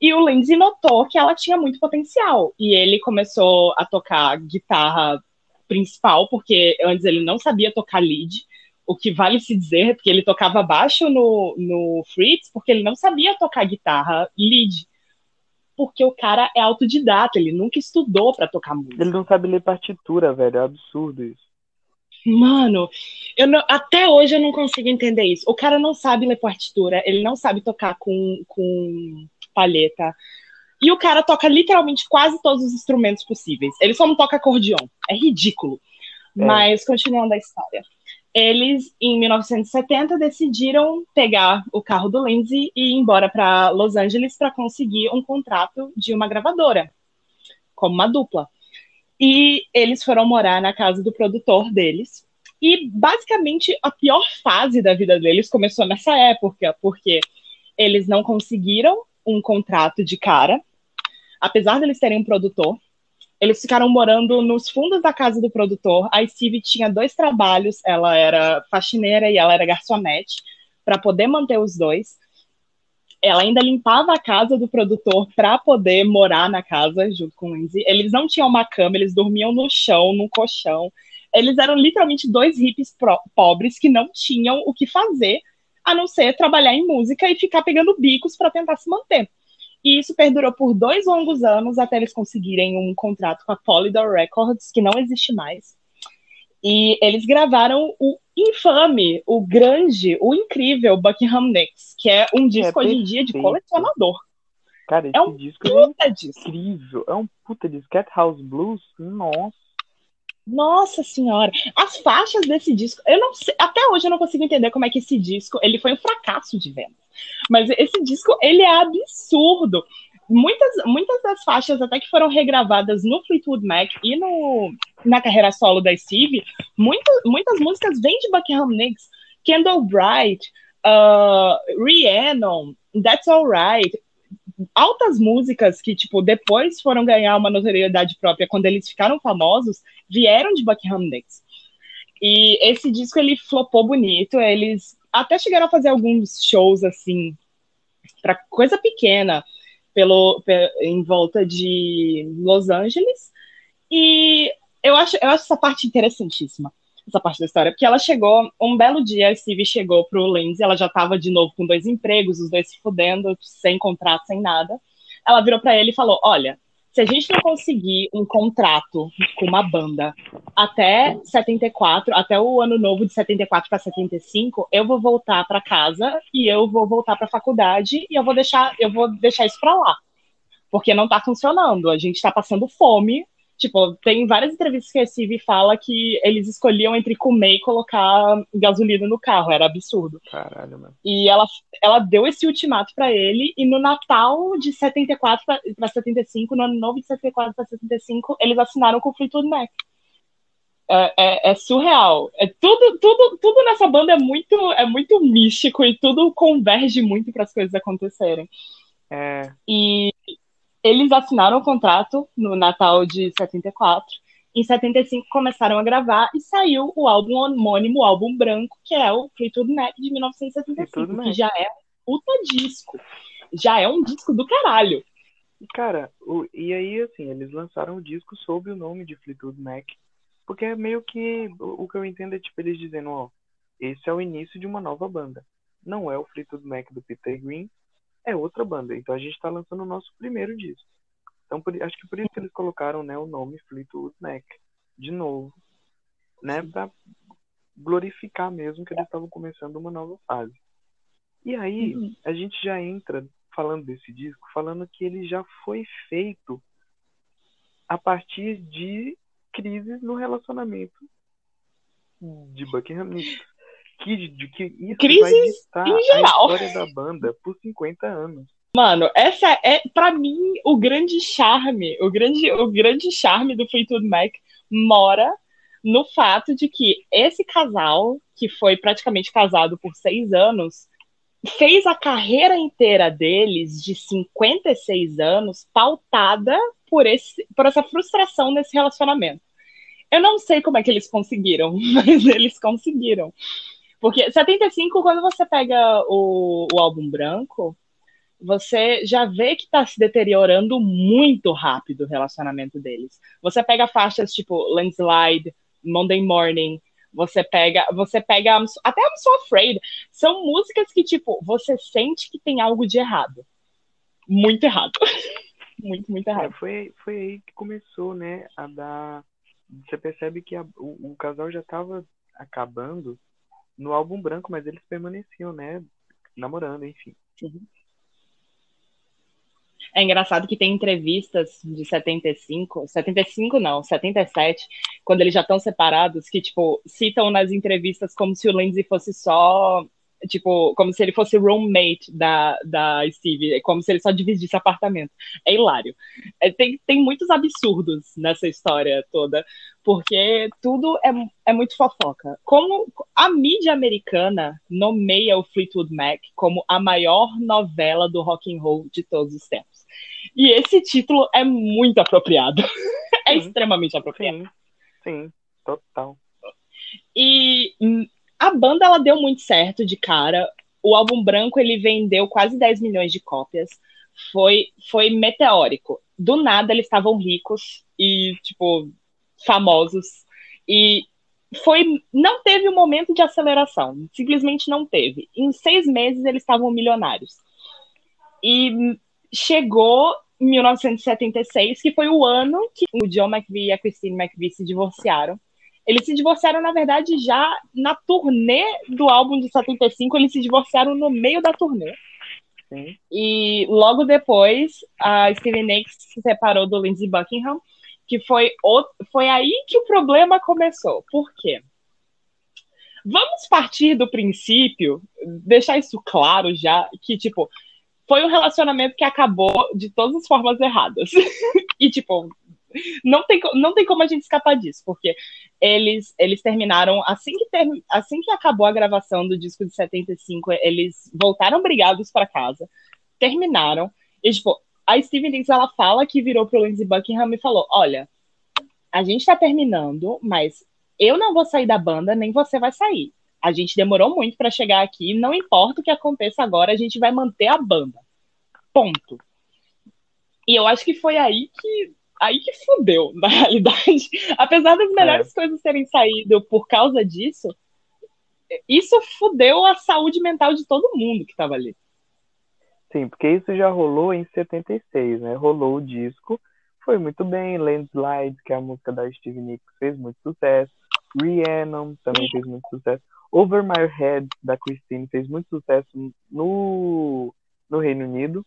E o Lindsay notou que ela tinha muito potencial. E ele começou a tocar guitarra principal, porque antes ele não sabia tocar lead, o que vale se dizer, porque ele tocava baixo no, no Fritz, porque ele não sabia tocar guitarra lead. Porque o cara é autodidata, ele nunca estudou para tocar música. Ele não sabe ler partitura, velho. É absurdo isso. Mano, eu não- até hoje eu não consigo entender isso. O cara não sabe ler partitura, ele não sabe tocar com, com palheta. E o cara toca literalmente quase todos os instrumentos possíveis. Ele só não toca acordeon. É ridículo. É. Mas, continuando a história. Eles, em 1970, decidiram pegar o carro do Lindsay e ir embora para Los Angeles para conseguir um contrato de uma gravadora, como uma dupla. E eles foram morar na casa do produtor deles. E basicamente a pior fase da vida deles começou nessa época, porque eles não conseguiram um contrato de cara, apesar deles terem um produtor. Eles ficaram morando nos fundos da casa do produtor. A Steve tinha dois trabalhos, ela era faxineira e ela era garçonete, para poder manter os dois. Ela ainda limpava a casa do produtor para poder morar na casa junto com o Lindsay. Eles não tinham uma cama, eles dormiam no chão, num colchão. Eles eram literalmente dois hippies pobres que não tinham o que fazer a não ser trabalhar em música e ficar pegando bicos para tentar se manter. E isso perdurou por dois longos anos até eles conseguirem um contrato com a Polydor Records, que não existe mais. E eles gravaram o infame, o grande, o incrível Buckingham Nicks, que é um disco hoje em dia de colecionador. Cara, esse É um disco é Puta disco. incrível. É um puta disco. Cat House Blues, nossa. Nossa senhora, as faixas desse disco, eu não sei, até hoje eu não consigo entender como é que esse disco, ele foi um fracasso de venda. Mas esse disco, ele é absurdo. Muitas, muitas das faixas até que foram regravadas no Fleetwood Mac e no, na carreira solo da Steve, muitas, músicas vêm de Buckingham Nicks, Kendall Bright, uh, Rhiannon, That's Alright, altas músicas que, tipo, depois foram ganhar uma notoriedade própria quando eles ficaram famosos, vieram de Buckingham Nicks. E esse disco, ele flopou bonito, eles até chegaram a fazer alguns shows, assim, para coisa pequena, pelo, pe- em volta de Los Angeles, e eu acho, eu acho essa parte interessantíssima, essa parte da história, porque ela chegou, um belo dia, a Stevie chegou pro Lindsay, ela já tava de novo com dois empregos, os dois se fudendo, sem contrato, sem nada. Ela virou pra ele e falou: Olha, se a gente não conseguir um contrato com uma banda até 74, até o ano novo de 74 para 75, eu vou voltar para casa e eu vou voltar para faculdade e eu vou deixar, eu vou deixar isso para lá. Porque não tá funcionando, a gente tá passando fome. Tipo, tem várias entrevistas que a Steve fala que eles escolhiam entre comer e colocar gasolina no carro, era absurdo. Caralho, mano. E ela, ela deu esse ultimato pra ele, e no Natal de 74 pra- pra 75, no ano novo de 74 pra 75, eles assinaram com o Fleetwood Mac. É, é- é surreal. É tudo, tudo, tudo nessa banda é muito, é muito místico e tudo converge muito para as coisas acontecerem. É, E eles assinaram o contrato no Natal de 74. Em 75 começaram a gravar e saiu o álbum homônimo, o álbum branco, que é o Fleetwood Mac de 1975, Fleetwood Mac. que já é um puta disco. Já é um disco do caralho. E, cara, o, e aí, assim, eles lançaram o disco sob o nome de Fleetwood Mac, porque é meio que, o, o que eu entendo é, tipo, eles dizendo, ó, esse é o início de uma nova banda. Não é o Fleetwood Mac do Peter Green, é outra banda. Então a gente tá lançando o nosso primeiro disco. Então, por- acho que por isso que eles colocaram, né, o nome Fleetwood Mac, de novo, né, pra glorificar mesmo que eles estavam começando uma nova fase. E aí, Uhum. a gente já entra falando desse disco, falando que ele já foi feito a partir de crises no relacionamento de Buckingham. Que, de, que isso vai Crises ditar em a geral. história da banda por 50 anos. Mano, essa é, para mim, o grande charme, o grande, o grande charme do Fleetwood Mac mora no fato de que esse casal, que foi praticamente casado por seis anos, fez a carreira inteira deles, de 56 anos, pautada por, esse, por essa frustração nesse relacionamento. Eu não sei como é que eles conseguiram, mas eles conseguiram. Porque 75, quando você pega o, o álbum branco, você já vê que está se deteriorando muito rápido o relacionamento deles. Você pega faixas tipo Landslide, Monday Morning, você pega, você pega até I'm So Afraid. São músicas que, tipo, você sente que tem algo de errado. Muito errado. muito, muito errado. É, foi, foi aí que começou, né, a dar. Você percebe que a, o, o casal já estava acabando no álbum branco, mas eles permaneciam, né, namorando, enfim. Uhum. É engraçado que tem entrevistas de 75, 75 não, 77, quando eles já estão separados, que, tipo, citam nas entrevistas como se o Lindsay fosse só tipo, como se ele fosse roommate da, da Steve, é como se ele só dividisse apartamento. É hilário. É, tem, tem muitos absurdos nessa história toda, porque tudo é, é muito fofoca. Como a mídia americana nomeia o Fleetwood Mac como a maior novela do rock and roll de todos os tempos. E esse título é muito apropriado. é sim. extremamente apropriado. Sim, sim, total. E hum, a banda ela deu muito certo de cara. O álbum branco ele vendeu quase 10 milhões de cópias. Foi foi meteórico. Do nada eles estavam ricos e tipo famosos e foi não teve um momento de aceleração, simplesmente não teve. Em seis meses eles estavam milionários. E chegou em 1976, que foi o ano que o John McVie e a Christine McVie se divorciaram. Eles se divorciaram, na verdade, já na turnê do álbum de 75, eles se divorciaram no meio da turnê. Sim. E logo depois, a Stevie Nicks se separou do Lindsey Buckingham, que foi, foi aí que o problema começou. Por quê? Vamos partir do princípio, deixar isso claro já, que, tipo, foi um relacionamento que acabou de todas as formas erradas. e, tipo, não tem, não tem como a gente escapar disso, porque eles, eles terminaram, assim que, ter, assim que acabou a gravação do disco de 75, eles voltaram brigados para casa, terminaram, e tipo, a Steven Nicks, ela fala que virou pro Lindsey Buckingham e falou, olha, a gente tá terminando, mas eu não vou sair da banda, nem você vai sair. A gente demorou muito para chegar aqui, não importa o que aconteça agora, a gente vai manter a banda. Ponto. E eu acho que foi aí que aí que fudeu, na realidade. Apesar das melhores é. coisas terem saído por causa disso, isso fudeu a saúde mental de todo mundo que tava ali. Sim, porque isso já rolou em 76, né? Rolou o disco, foi muito bem. Landslide, que é a música da Stevie Nicks, fez muito sucesso. Rhiannon também fez muito sucesso. Over My Head, da Christine, fez muito sucesso no, no Reino Unido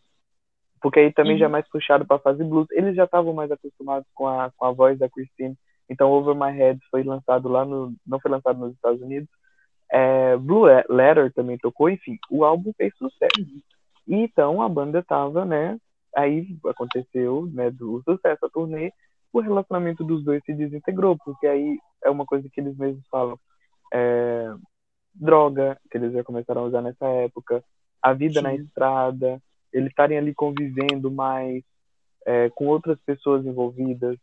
porque aí também uhum. já é uhum. mais puxado para fazer blues. Eles já estavam mais acostumados com a, com a voz da Christine, então Over My Head foi lançado lá no, não foi lançado nos Estados Unidos. É, Blue Letter também tocou, enfim, o álbum fez sucesso. E então a banda tava, né, aí aconteceu, né, do sucesso a turnê, o relacionamento dos dois se desintegrou, porque aí é uma coisa que eles mesmos falam, é, droga, que eles já começaram a usar nessa época, a vida Sim. na estrada, eles estarem ali convivendo mais é, com outras pessoas envolvidas,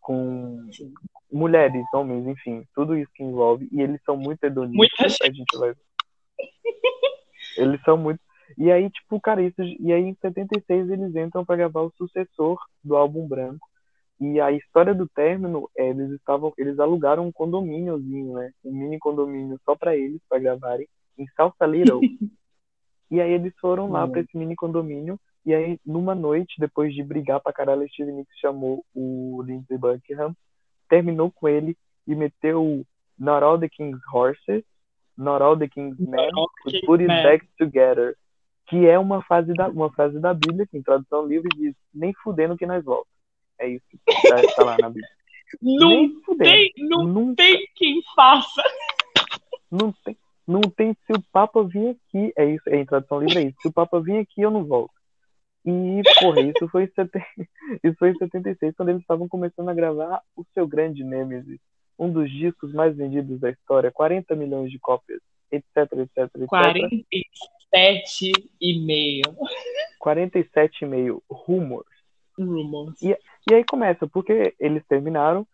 com Sim. mulheres, homens, enfim, tudo isso que envolve. E eles são muito hedonistas. A gente vai. eles são muito. E aí, tipo, cara, isso. E aí em 76 eles entram para gravar o sucessor do álbum branco. E a história do término, é, eles estavam, eles alugaram um condomíniozinho, né? Um mini condomínio só para eles, para gravarem, em Salsa Little. E aí eles foram lá uhum. para esse mini condomínio. E aí, numa noite, depois de brigar pra caralho, a Steve Nicks chamou o Lindsey Buckingham, terminou com ele e meteu Not All the King's Horses, Not All the King's Men, Put It Back Together. Que é uma frase, da, uma frase da Bíblia, que em tradução livre diz: Nem fudendo que nós volta. É isso que tá, tá lá na Bíblia. Não tem, não Nunca. tem quem faça. Não tem. Não tem se o Papa vir aqui, é isso, é em tradução livre é isso. Se o Papa vir aqui, eu não volto. E, porra, isso foi, em isso foi em 76, quando eles estavam começando a gravar o seu grande Nemesis, um dos discos mais vendidos da história, 40 milhões de cópias, etc, etc, etc. 47,5. 47,5 rumors. Rumors. E, e aí começa, porque eles terminaram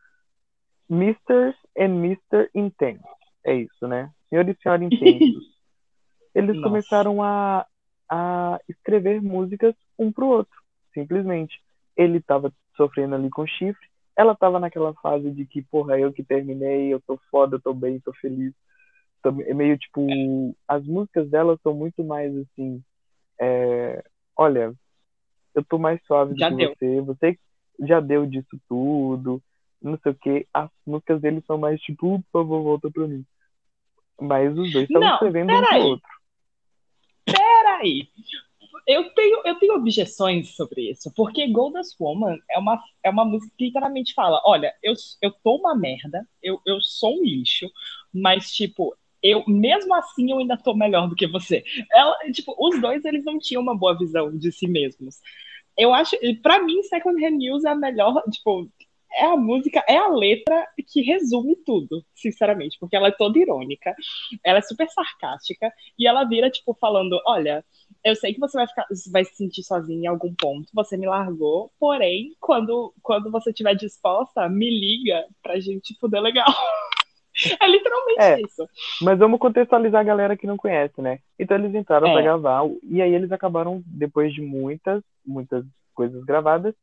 Mr. and Mr. Intense. É isso, né? Senhor e Senhora Intensos. Eles Nossa. começaram a, a escrever músicas um pro outro, simplesmente. Ele tava sofrendo ali com chifre, ela tava naquela fase de que, porra, eu que terminei, eu tô foda, eu tô bem, tô feliz. Tô- É meio tipo, as músicas dela são muito mais assim, é, olha, eu tô mais suave do Já que deu. você, você já deu disso tudo, não sei o que. As músicas dele são mais tipo, por favor, volta pra mim. Mas os dois estavam Não, escrevendo um pro peraí. outro. Peraí. Eu tenho, eu tenho objeções sobre isso, porque Goldust Woman é uma, é uma música que literalmente fala: olha, eu, eu tô uma merda, eu, eu sou um lixo, mas, tipo, eu, mesmo assim, eu ainda tô melhor do que você. Ela, tipo, os dois, eles não tinham uma boa visão de si mesmos. Eu acho, pra mim, Second Hand News é a melhor, tipo, é a música, é a letra que resume tudo, sinceramente, porque ela é toda irônica, ela é super sarcástica, e ela vira, tipo, falando: olha, eu sei que você vai, ficar, vai se sentir sozinha em algum ponto, você me largou, porém, quando, quando você estiver disposta, me liga pra gente poder legal. É literalmente É. isso. Mas vamos contextualizar a galera que não conhece, né? Então eles entraram É. pra gravar, e aí eles acabaram, depois de muitas, muitas coisas gravadas,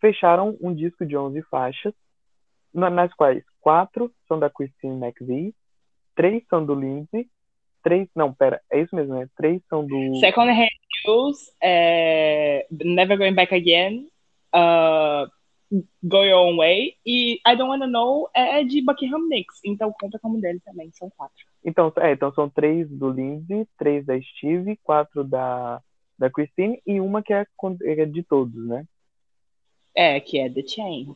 fecharam um disco de 11 faixas, na- nas quais quatro são da Christine McVie, três são do Lindsay, três, não, pera, é isso mesmo, né? Três são do... Second Hand News, é, Never Going Back Again, uh, Go Your Own Way, e I Don't Wanna Know é de Buckingham Nicks, então conta como dele também, são quatro. Então, é, então são três do Lindsay, três da Steve, quatro da, da Christine e uma que é, é de todos, né? É, que é The Chain.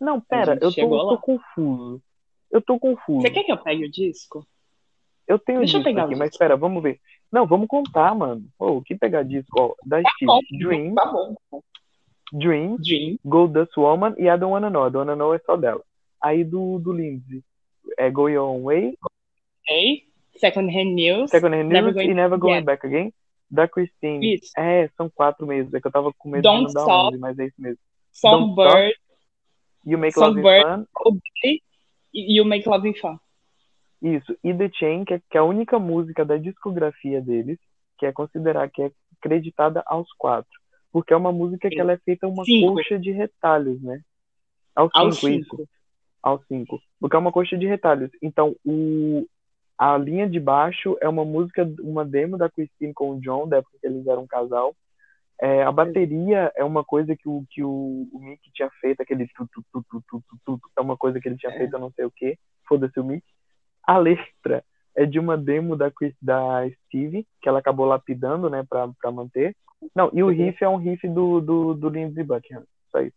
Não, pera, eu tô, eu tô confuso. Eu tô confuso. Você quer que eu pegue o disco? Eu tenho Deixa eu disco pegar aqui, o mas disco. pera, vamos ver. Não, vamos contar, mano. Ô, que pegar disco? Ó, da Steve, Bom, Dream, Tá. Dream, Dream. Gold Dust Woman e I Don't Wanna Know. I Don't Wanna Know é só dela. Aí do, do Lindsay é Go Your Own Way, Okay. Second Hand News. Second Hand Never News Going e Never Going Again. Back Again. Da Christine. Isso. É, são quatro mesmo. É que eu tava com medo Don't de não dar Stop. 11, mas é isso mesmo. Songbird. You Make Love. Fun. Obey e You Make Love Fun. Isso. E The Chain, que é, que é a única música da discografia deles, que é considerar que é creditada aos quatro. Porque é uma música que ela é feita uma Cinco. coxa de retalhos, né? Aos, Aos cinco, isso. cinco. Aos cinco. Porque é uma coxa de retalhos. Então, o, a linha de baixo é uma música, uma demo da Christine com o John, da época que eles eram um casal. É, a bateria é uma coisa que o, que o, o Mick tinha feito, aquele tu, tu, tu, tu, tu, tu, tu, é uma coisa que ele tinha É. feito, eu não sei o que. Foda-se o Mick. A letra é de uma demo da, Chris, da Steve, que ela acabou lapidando, né, pra, pra manter. Não, e o riff é um riff do, do, do Lindsey Buckingham. Só isso.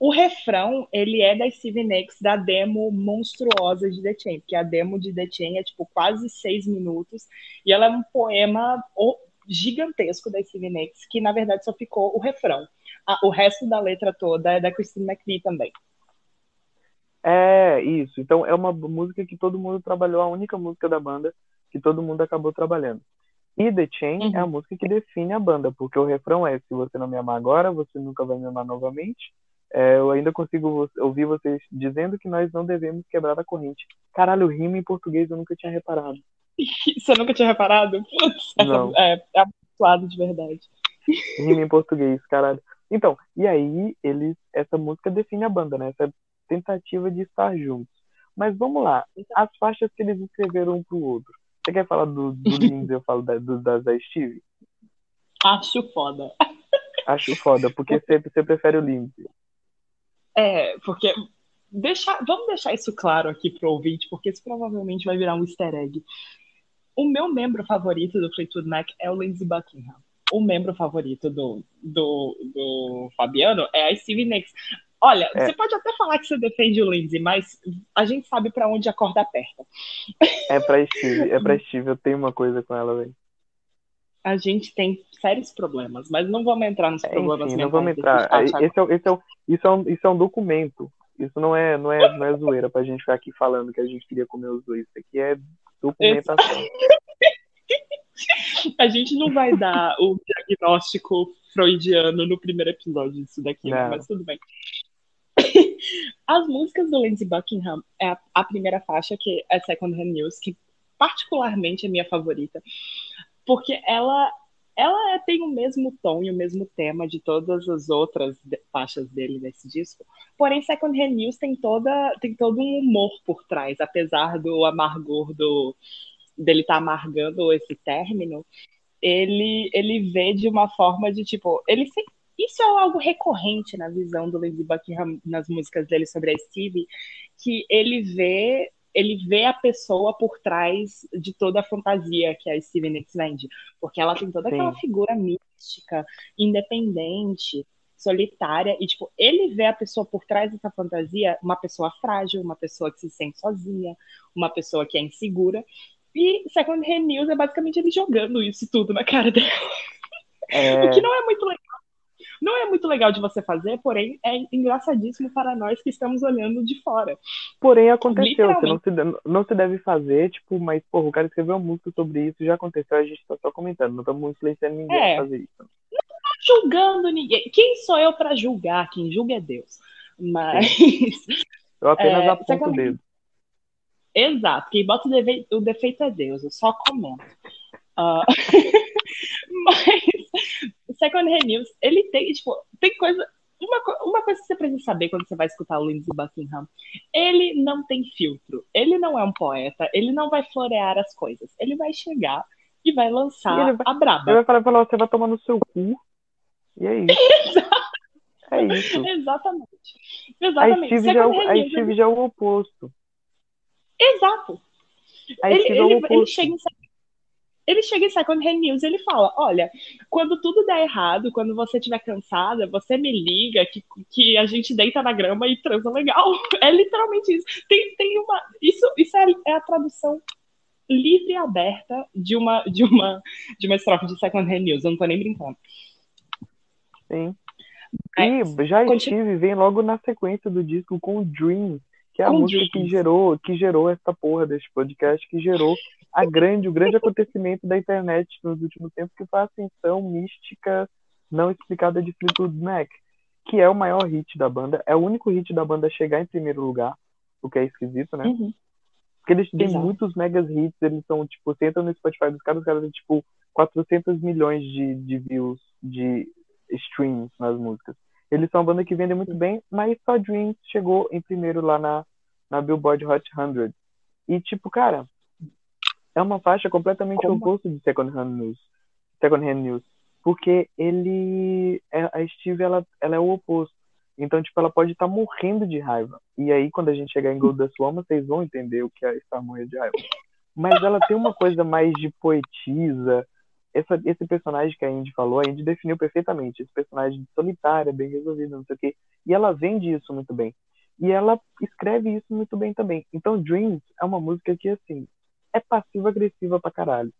O refrão, ele é da Stevie Nicks, da demo monstruosa de The Chain, porque a demo de The Chain é, tipo, quase seis minutos, e ela é um poema gigantesco da Stevie Nicks, que, na verdade, só ficou o refrão. O resto da letra toda é da Christine McVie também. É, isso. Então é uma música que todo mundo trabalhou, a única música da banda que todo mundo acabou trabalhando. E The Chain Uhum. é a música que define a banda, porque o refrão é: se você não me amar agora, você nunca vai me amar novamente. É, eu ainda consigo ouvir vocês dizendo que nós não devemos quebrar a corrente. Caralho, rima em português eu nunca tinha reparado. Você nunca tinha reparado? Putz, essa- Não. é, é abençoado de verdade. Rima em português, caralho. Então, e aí eles, essa música define a banda, né? Essa tentativa de estar juntos. Mas vamos lá, as faixas que eles escreveram um pro outro. Você quer falar do, do Lindsay, eu falo da, do, das da Steve? Acho foda. Acho foda, porque você, você prefere o Lindsay. É, porque deixar, vamos deixar isso claro aqui pro ouvinte, porque isso provavelmente vai virar um easter egg. O meu membro favorito do Fleetwood Mac é o Lindsey Buckingham. O membro favorito do, do, do Fabiano é a Stevie Nicks. Olha, É. você pode até falar que você defende o Lindsey, mas a gente sabe pra onde a corda aperta. É pra Steve, é pra Steve, eu tenho uma coisa com ela, velho. A gente tem sérios problemas, mas não vamos entrar nos problemas Enfim, não vamos entrar. Esse é, esse é, isso, é um, isso é um documento. Isso não é, não é, não é zoeira pra gente ficar aqui falando que a gente queria comer os dois. Isso aqui é documentação. a gente não vai dar o diagnóstico freudiano no primeiro episódio disso daqui, não. mas tudo bem. As músicas do Lindsey Buckingham é a, a primeira faixa, que é Second Hand News, que particularmente é minha favorita, porque ela ela é, tem o mesmo tom e o mesmo tema de todas as outras faixas dele nesse disco. Porém, Second Hand News tem toda tem todo um humor por trás, apesar do amargor do dele estar tá amargando esse término, ele ele vê de uma forma de tipo, ele sempre isso é algo recorrente na visão do Lindsey Buckingham nas músicas dele sobre a Stevie, que ele vê ele vê a pessoa por trás de toda a fantasia que a Stevie Nicks vende, porque ela tem toda Sim. aquela figura mística, independente, solitária e tipo, ele vê a pessoa por trás dessa fantasia, uma pessoa frágil, uma pessoa que se sente sozinha, uma pessoa que é insegura. E Second Hand News é basicamente ele jogando isso tudo na cara dela. É... o que não é muito legal não é muito legal de você fazer, porém é engraçadíssimo para nós que estamos olhando de fora. Porém, aconteceu. Você não se, não se deve fazer, tipo, mas, porra, o cara escreveu uma música sobre isso, já aconteceu, a gente está só comentando. Não estamos influenciando ninguém é. a fazer isso. Não estou julgando ninguém. Quem sou eu para julgar? Quem julga é Deus. Mas. Eu apenas é, aponto o dedo. Exato. Quem bota o defeito é Deus. Eu só comento. Uh... Mas Second Hand News, ele tem, tipo, tem coisa. Uma, uma coisa que você precisa saber quando você vai escutar o Lindsey Buckingham, ele não tem filtro, ele não é um poeta, ele não vai florear as coisas, ele vai chegar e vai lançar e vai, a braba. Ele vai falar, você vai tomar no seu cu, e é isso. é isso. Exatamente. Exatamente. A Steve, já, é a Steve já é o oposto. Exato. Ele, é ele, ele, chega em ele chega em Second Hand News e ele fala: Olha, quando tudo der errado, quando você estiver cansada, você me liga que, que a gente deita na grama e transa legal. É literalmente isso. Tem, tem uma. Isso, isso é, é a tradução livre e aberta de uma, de uma, de uma estrofe de Second Hand News. Eu não tô nem brincando. Sim. E já estive, vem logo na sequência do disco com o Dream, que é a com música Dreams. que gerou, que gerou essa porra desse podcast, que gerou a grande, o grande acontecimento da internet nos últimos tempos, que foi a ascensão mística não explicada de Fleetwood Mac, que é o maior hit da banda, é o único hit da banda a chegar em primeiro lugar, o que é esquisito, né? Uhum. Porque eles têm Exato. muitos megas hits, eles são, tipo, você entra no Spotify dos caras, os caras têm, tipo, 400 milhões de, de views, de streams nas músicas. Eles são uma banda que vende muito bem, mas só Dreams chegou em primeiro lá na, na Billboard Hot 100. E, tipo, cara, é uma faixa completamente Como? oposta de Second Hand News. Second Hand News. Porque ele. É, a Steve, ela, ela é o oposto. Então, tipo, ela pode estar tá morrendo de raiva. E aí, quando a gente chegar em Gold da vocês vão entender o que é estar morrendo de raiva. Mas ela tem uma coisa mais de poetisa. Essa, esse personagem que a Indy falou, a Indy definiu perfeitamente. Esse personagem solitária, bem resolvido, não sei o quê. E ela vende isso muito bem. E ela escreve isso muito bem também. Então, Dreams é uma música que, assim, é passiva-agressiva pra caralho.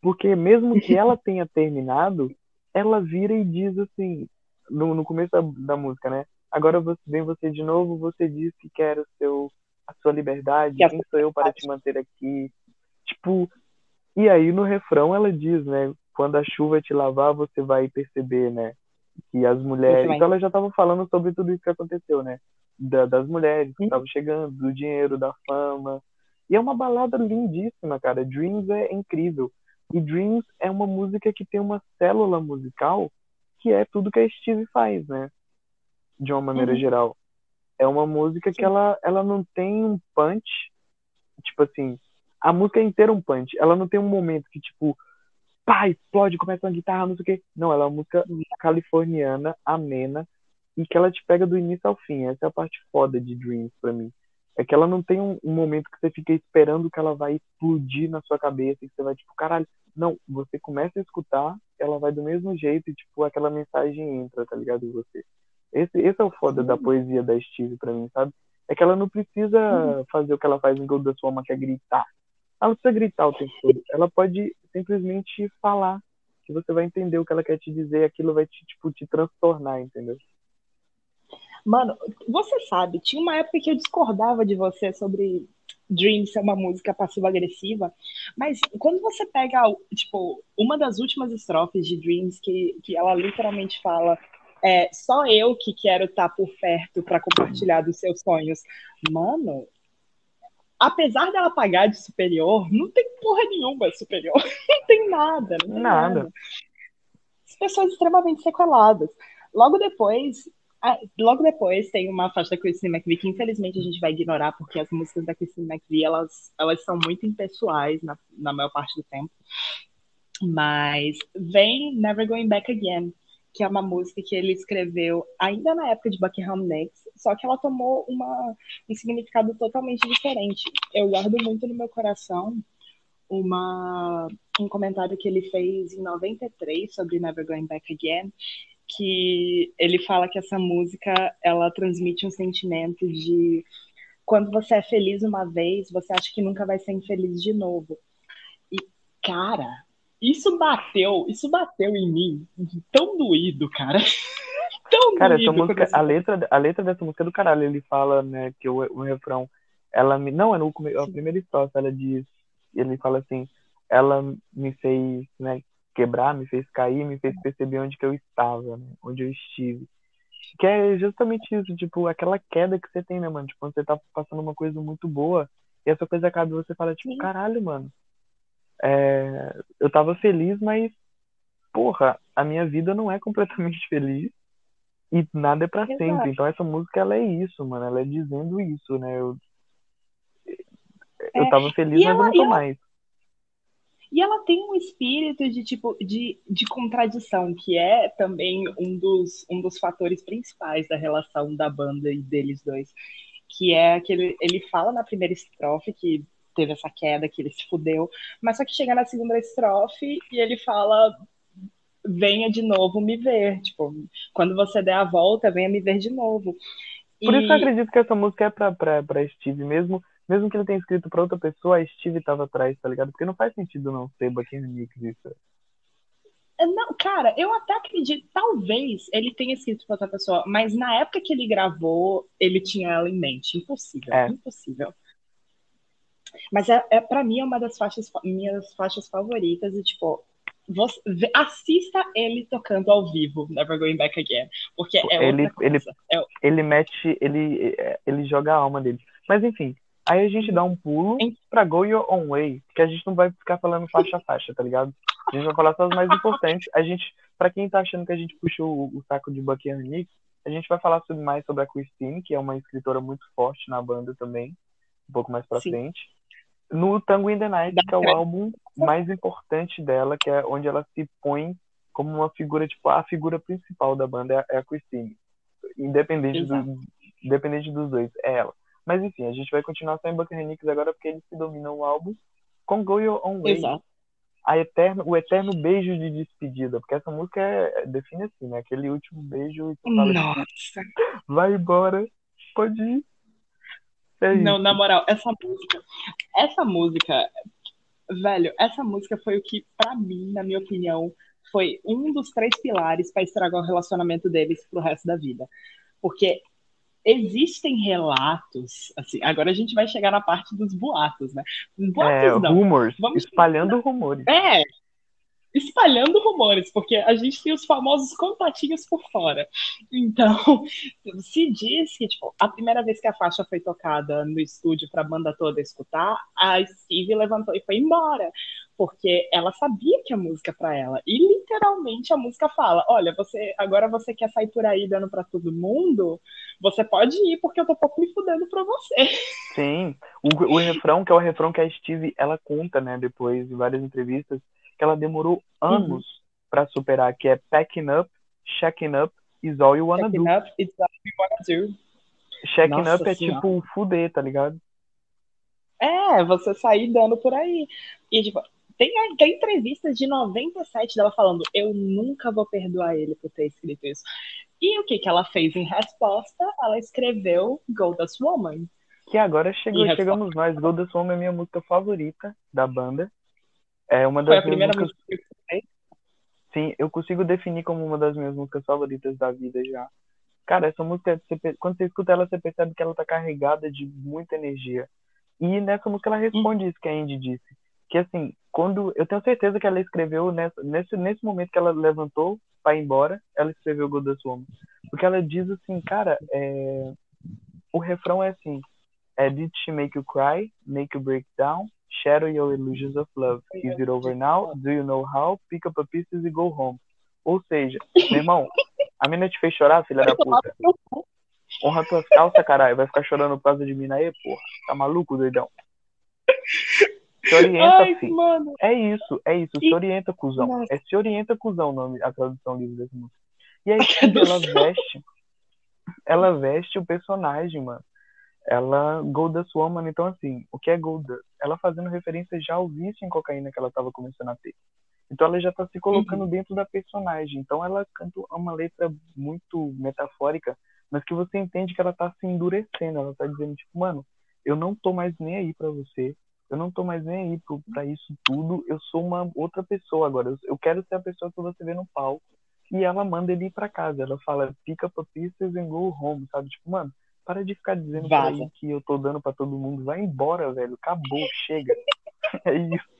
Porque mesmo que ela tenha terminado, ela vira e diz assim, no, no começo da, da música, né? Agora você, vem você de novo, você diz que quer o seu, a sua liberdade, que quem sou eu para te manter aqui? Tipo, e aí no refrão ela diz, né? Quando a chuva te lavar, você vai perceber, né? Que as mulheres. Então ela já estava falando sobre tudo isso que aconteceu, né? Da, das mulheres que estavam chegando, do dinheiro, da fama, e é uma balada lindíssima, cara. Dreams é incrível. E Dreams é uma música que tem uma célula musical que é tudo que a Steve faz, né? De uma maneira uhum. geral. É uma música que ela, ela não tem um punch. Tipo assim, a música é inteira um punch. Ela não tem um momento que, tipo, pá, explode, começa uma guitarra, não sei o quê. Não, ela é uma música californiana, amena, e que ela te pega do início ao fim. Essa é a parte foda de Dreams pra mim. É que ela não tem um, um, momento que você fica esperando que ela vai explodir na sua cabeça, que você vai, tipo, caralho. Não, você começa a escutar, ela vai do mesmo jeito e, tipo, aquela mensagem entra, tá ligado? Em você. Esse, esse é o foda da poesia da Steve pra mim, sabe? É que ela não precisa uhum. fazer o que ela faz em Gold da Sua que é gritar. Ela não precisa gritar o tempo todo. Ela pode simplesmente falar que você vai entender o que ela quer te dizer, aquilo vai te, tipo, te transtornar, entendeu? Mano, você sabe, tinha uma época que eu discordava de você sobre Dreams ser uma música passiva-agressiva, mas quando você pega, tipo, uma das últimas estrofes de Dreams, que, que ela literalmente fala é, só eu que quero estar tá por perto para compartilhar dos seus sonhos. Mano, apesar dela pagar de superior, não tem porra nenhuma superior. Não tem nada. Não tem nada. nada. As pessoas extremamente sequeladas. Logo depois, logo depois tem uma faixa da Christine McVie que infelizmente a gente vai ignorar porque as músicas da Christine McVie elas, elas são muito impessoais na, na maior parte do tempo. Mas vem Never Going Back Again, que é uma música que ele escreveu ainda na época de Buckingham Nicks, só que ela tomou uma, um significado totalmente diferente. Eu guardo muito no meu coração uma, um comentário que ele fez em 93 sobre Never Going Back Again, que ele fala que essa música ela transmite um sentimento de quando você é feliz uma vez, você acha que nunca vai ser infeliz de novo. E cara, isso bateu, isso bateu em mim, tão doído, cara. tão cara, doído. Essa música, a letra, a letra dessa música é do caralho. Ele fala, né, que o, o refrão, ela me, não é no a primeira estrofe, ela diz, ele fala assim, ela me fez, né, quebrar, me fez cair, me fez perceber onde que eu estava, né, onde eu estive. Que é justamente isso, tipo, aquela queda que você tem, né, mano? Tipo, quando você tá passando uma coisa muito boa e essa coisa acaba e você fala, tipo, caralho, mano, é, eu tava feliz, mas, porra, a minha vida não é completamente feliz e nada é para sempre. Então essa música, ela é isso, mano. Ela é dizendo isso, né? Eu, eu é, tava feliz, mas ela, eu não tô mais. E ela tem um espírito de tipo de, de contradição, que é também um dos, um dos fatores principais da relação da banda e deles dois. Que é que ele, fala na primeira estrofe que teve essa queda, que ele se fudeu. Mas só que chega na segunda estrofe e ele fala: venha de novo me ver. Tipo, quando você der a volta, venha me ver de novo. Por isso eu acredito que essa música é pra, pra, pra Steve mesmo. Mesmo que ele tenha escrito pra outra pessoa, a Steve tava atrás, tá ligado? Porque não faz sentido não ser Buckingham Nicks isso. É, não, cara, eu até acredito, talvez ele tenha escrito pra outra pessoa, mas na época que ele gravou, ele tinha ela em mente. Impossível, é. impossível. Mas é, é para mim é uma das faixas minhas faixas favoritas e tipo você, assista ele tocando ao vivo Never Going Back Again, porque é ele, ele. É... ele mete, ele ele joga a alma dele. Mas enfim, aí a gente dá um pulo pra Go Your Own Way, que a gente não vai ficar falando faixa a faixa, tá ligado? A gente vai falar só as mais importantes. A gente, para quem tá achando que a gente puxou o, o saco de Buckingham Nicks, a gente vai falar sobre, mais sobre a Christine, que é uma escritora muito forte na banda também, um pouco mais pra Sim. frente no Tango in the Night, que é o álbum mais importante dela, que é onde ela se põe como uma figura, tipo, a figura principal da banda é a Christine. Independente, do, independente dos dois, é ela. Mas enfim, a gente vai continuar só em Buckingham agora porque eles se dominam o álbum com Go Your Own Way. Exato. A eterno, o eterno beijo de despedida, porque essa música é, define assim, né? Aquele último beijo e tu fala Nossa. vai embora, pode ir. É não, na moral, essa música, essa música, velho, essa música foi o que, para mim, na minha opinião, foi um dos três pilares para estragar o relacionamento deles pro resto da vida. Porque existem relatos, assim, agora a gente vai chegar na parte dos boatos, né? Boatos é, não. Rumors, Vamos espalhando rumores. É, espalhando rumores, porque a gente tem os famosos contatinhos por fora. Então, se diz que, tipo, a primeira vez que a faixa foi tocada no estúdio para a banda toda escutar, a Steve levantou e foi embora, porque ela sabia que a música para ela. E literalmente a música fala: "Olha, você agora você quer sair por aí dando para todo mundo? Você pode ir porque eu tô pouco me fudendo para você". Sim. O, o refrão, que é o refrão que a Steve ela conta, né, depois em várias entrevistas, que ela demorou anos uhum. para superar, que é packing up, checking up is all you wanna checking do. Up is all you wanna do. Checking Nossa up é tipo fuder, tá ligado? É, você sair dando por aí. E tipo, tem, tem entrevistas de 97 dela falando, eu nunca vou perdoar ele por ter escrito isso. E o que, que ela fez em resposta? Ela escreveu Goldust Woman. Que agora chegou, chegamos nós. Goldust Woman é minha música favorita da banda. É uma das Foi a primeira música que eu Sim, eu consigo definir como uma das minhas músicas favoritas da vida já. Cara, essa música, você, quando você escuta ela, você percebe que ela tá carregada de muita energia. E nessa música ela responde isso que a Andy disse. Que assim, quando. Eu tenho certeza que ela escreveu nessa, nesse, nesse momento que ela levantou para ir embora, ela escreveu Good Woman. Porque ela diz assim, cara, é, o refrão é assim: é, Did she make you cry? Make you break down? Shadow your illusions of love. Is it over now? Do you know how? Pick up a pieces e go home. Ou seja, meu irmão, a mina te fez chorar, filha da puta. Honra tuas calças, caralho. Vai ficar chorando por causa de mina aí, porra. Tá maluco, doidão? Se orienta, Ai, filho. Mano. É isso, é isso. Se orienta, cuzão. Nossa. É se orienta, cuzão, nome, a tradução livre desse música. E aí, ela veste. Ela veste o personagem, mano ela Goldust Woman, então assim, o que é Goldust? Ela fazendo referência já ao vício em cocaína que ela estava começando a ter. Então ela já está se colocando uhum. dentro da personagem. Então ela canta uma letra muito metafórica, mas que você entende que ela está se endurecendo. Ela está dizendo tipo, mano, eu não tô mais nem aí para você. Eu não tô mais nem aí para isso tudo. Eu sou uma outra pessoa agora. Eu quero ser a pessoa que você vê no palco. E ela manda ele ir para casa. Ela fala, pick up a pieces and go home, sabe? Tipo, mano, para de ficar dizendo pra que eu tô dando para todo mundo. Vai embora, velho. Acabou, chega. é isso.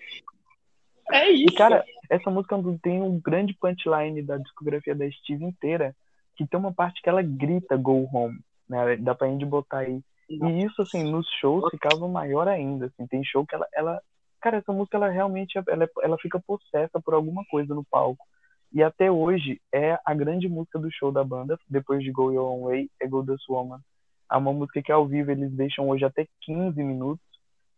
É isso. E, cara, essa música tem um grande punchline da discografia da Steve inteira, que tem uma parte que ela grita Go Home, né? Dá pra gente botar aí. E isso, assim, nos shows ficava maior ainda, assim. Tem show que ela... ela... Cara, essa música, ela realmente, ela, ela fica possessa por alguma coisa no palco. E até hoje, é a grande música do show da banda, depois de Go Your Own Way, é Go This Woman. É uma música que ao vivo eles deixam hoje até 15 minutos.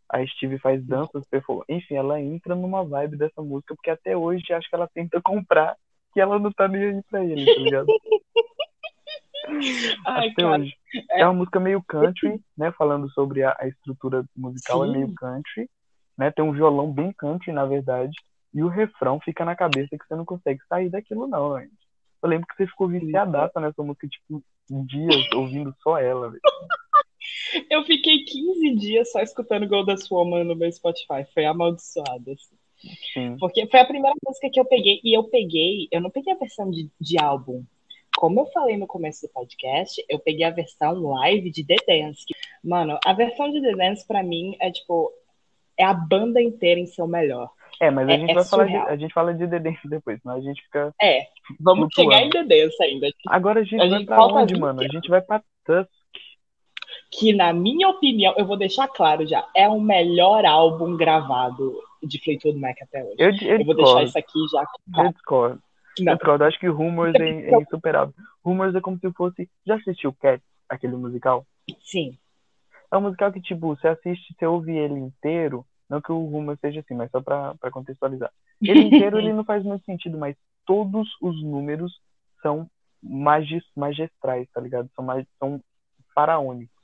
A Steve faz danças, enfim, ela entra numa vibe dessa música, porque até hoje acho que ela tenta comprar que ela não tá nem aí pra ele, tá ligado? Ai, até cara, hoje. É... é... uma música meio country, né? Falando sobre a, a estrutura musical, é Sim. é meio country, né? Tem um violão bem country, na verdade, e o refrão fica na cabeça que você não consegue sair daquilo, não, gente. Eu lembro que você ficou viciadaça nessa música, tipo, dias ouvindo só ela. Véio. Eu fiquei 15 dias só escutando Golden Woman no meu Spotify. Foi amaldiçoada. Assim. Sim. Porque foi a primeira música que eu peguei. E eu peguei, eu não peguei a versão de, de álbum. Como eu falei no começo do podcast, eu peguei a versão live de The Dance. Mano, a versão de The Dance, pra mim, é tipo. É a banda inteira em seu melhor. É, mas a, é, gente é vai falar de, a gente fala de Dedence depois, mas a gente fica. É, vamos chegar em Dedence ainda. Agora a gente a vai gente pra onde, mano? A gente vai pra Tusk. Que, na minha opinião, eu vou deixar claro já, é o melhor álbum gravado de Fleetwood Mac até hoje. Eu, eu, eu vou deixar isso aqui já. Eu discordo. Não. Acho que Rumors é, é insuperável. Rumors é como se fosse. Já assistiu Cat, aquele musical? Sim. É um musical que, tipo, você assiste, você ouve ele inteiro não que o rumo seja assim, mas só para contextualizar. Ele inteiro ele não faz muito sentido, mas todos os números são magis, magistrais, tá ligado? São, mag, são faraônicos.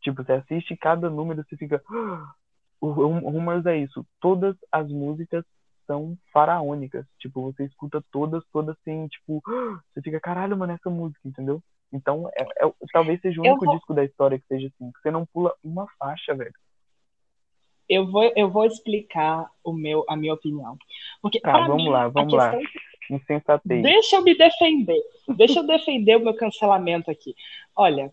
Tipo, você assiste cada número, você fica. O Rumors é isso. Todas as músicas são faraônicas. Tipo, você escuta todas, todas assim, tipo, você fica, caralho, mano, essa música, entendeu? Então, é, é talvez seja o único vou... disco da história que seja assim, que você não pula uma faixa, velho eu vou, eu vou explicar o meu, a minha opinião. Porque, tá, vamos mim, lá, vamos lá. Insensatez. Deixa eu me defender. Deixa eu defender o meu cancelamento aqui. Olha,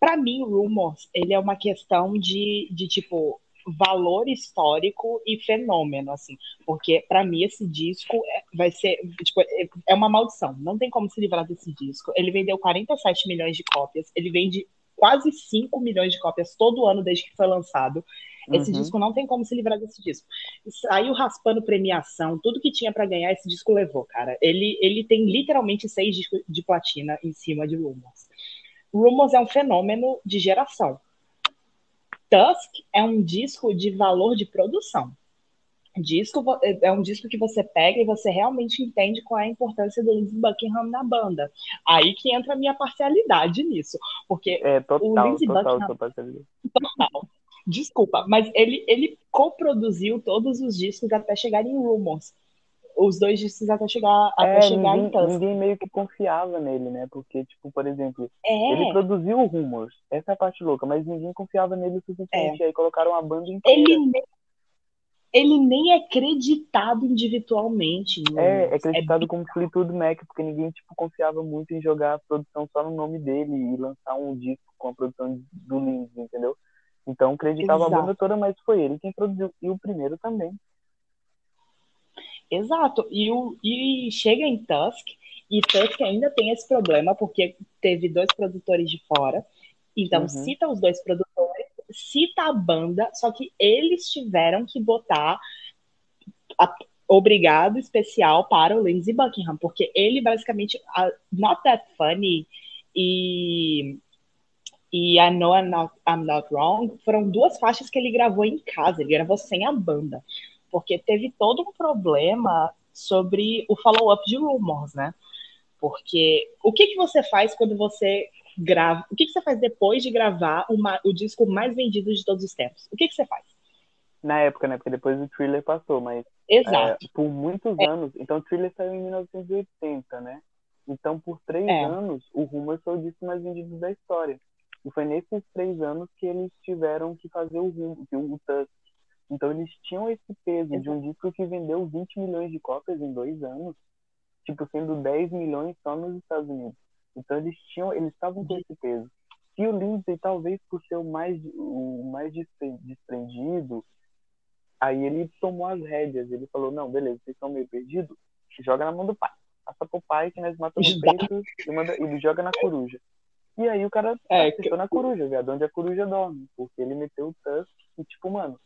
para mim, Rumors, ele é uma questão de, de tipo, valor histórico e fenômeno, assim. Porque, para mim, esse disco é, vai ser, tipo, é, é uma maldição. Não tem como se livrar desse disco. Ele vendeu 47 milhões de cópias. Ele vende quase 5 milhões de cópias todo ano desde que foi lançado. Esse uhum. disco não tem como se livrar desse disco. Saiu raspando premiação, tudo que tinha para ganhar, esse disco levou, cara. Ele, ele tem literalmente seis discos de platina em cima de Rumors. Rumors é um fenômeno de geração. Tusk é um disco de valor de produção. Disco é um disco que você pega e você realmente entende qual é a importância do Lindsey Buckingham na banda. Aí que entra a minha parcialidade nisso. Porque é, total, o Lindsey total, Buckingham. Total. Desculpa, mas ele, ele coproduziu todos os discos até chegar em Rumors. Os dois discos até chegar, até é, chegar ninguém, em Tusk. Ninguém meio que confiava nele, né? Porque, tipo, por exemplo, é. ele produziu o Rumors. Essa é a parte louca, mas ninguém confiava nele o suficiente. É. Aí colocaram a banda inteira. Ele ele nem é creditado individualmente. É, é acreditado é como Fleetwood Mac, porque ninguém tipo, confiava muito em jogar a produção só no nome dele e lançar um disco com a produção do Lindsay, entendeu? Então acreditava Exato. a banda toda, mas foi ele quem produziu. E o primeiro também. Exato. E, o, e chega em Tusk, e Tusk ainda tem esse problema, porque teve dois produtores de fora. Então, uhum. cita os dois produtores, cita a banda, só que eles tiveram que botar a, obrigado especial para o Lindsey Buckingham, porque ele basicamente, a, Not That Funny e e I Know I'm Not, I'm Not Wrong foram duas faixas que ele gravou em casa, ele gravou sem a banda, porque teve todo um problema sobre o follow-up de Rumors, né? Porque o que, que você faz quando você grava. O que, que você faz depois de gravar uma, o disco mais vendido de todos os tempos? O que, que você faz? Na época, né? Porque depois o thriller passou, mas. Exato. É, por muitos é. anos. Então o thriller saiu em 1980, né? Então, por três é. anos, o Rumor foi o disco mais vendido da história. E foi nesses três anos que eles tiveram que fazer o Rumor, o Tusk. Então, eles tinham esse peso de um disco que vendeu 20 milhões de cópias em dois anos, tipo, sendo 10 milhões só nos Estados Unidos. Então eles tinham, eles estavam com esse peso. E o Lindsay, talvez por ser o mais, o mais desprendido, aí ele tomou as rédeas. Ele falou: Não, beleza, vocês estão meio perdidos, joga na mão do pai. Passa pro pai que nós matamos o peito e manda, ele joga na coruja. E aí o cara é, que... na coruja, viado, onde a coruja dorme. Porque ele meteu o Tusk e, tipo, mano,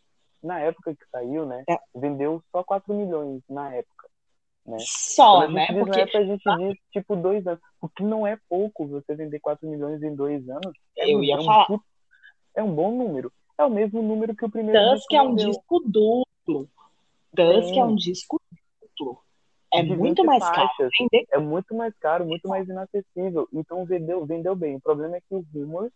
na época que saiu, né, é. vendeu só 4 milhões na época. Né? Só, né? Diz, Porque... a gente diz, tipo, dois anos. O que não é pouco você vender 4 milhões em dois anos. É, Eu ia é falar. Um, é um bom número. É o mesmo número que o primeiro Tusk é um disco duplo. Tusk é um disco duplo. É muito mais faixas. caro. Vender... É muito mais caro, muito mais inacessível. Então vendeu, vendeu bem. O problema é que o Rumors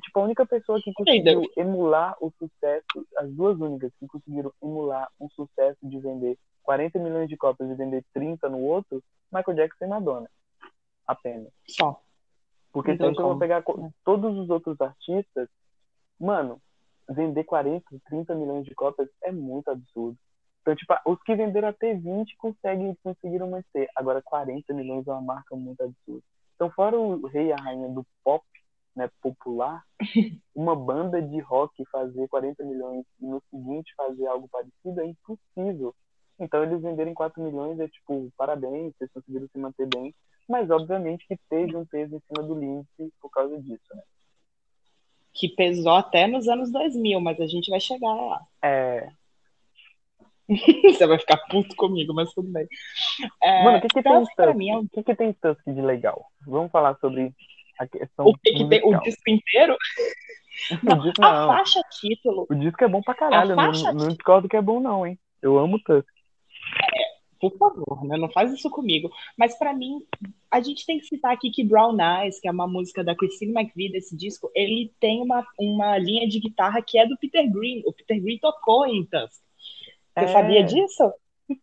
tipo a única pessoa que conseguiu emular o sucesso, as duas únicas que conseguiram emular um sucesso de vender 40 milhões de cópias e vender 30 no outro, Michael Jackson e Madonna. Apenas. Só. Porque se eu vou pegar todos os outros artistas, mano, vender 40, 30 milhões de cópias é muito absurdo. Então, tipo, os que venderam até 20 conseguem, conseguiram manter. Agora, 40 milhões é uma marca muito absurda. Então, fora o rei e a rainha do pop, né, popular, uma banda de rock fazer 40 milhões e no seguinte fazer algo parecido é impossível. Então eles venderem 4 milhões é tipo, parabéns, vocês conseguiram se manter bem. Mas obviamente que teve um peso em cima do Lindsay por causa disso, né? Que pesou até nos anos 2000, mas a gente vai chegar lá. É. Você vai ficar puto comigo, mas tudo bem. É, Mano, o que, que tem Tusk? É o que, que tem Tusk de legal? Vamos falar sobre a questão. O que, que tem? O disco inteiro? Não, o disco, não. A faixa título. O disco é bom pra caralho. Não, não discordo que é bom, não, hein? Eu amo Tusk. É, por favor, né? Não faz isso comigo. Mas para mim, a gente tem que citar aqui que Brown Eyes, que é uma música da Christine McVie desse disco, ele tem uma, uma linha de guitarra que é do Peter Green. O Peter Green tocou em Tusk. Você é... sabia disso?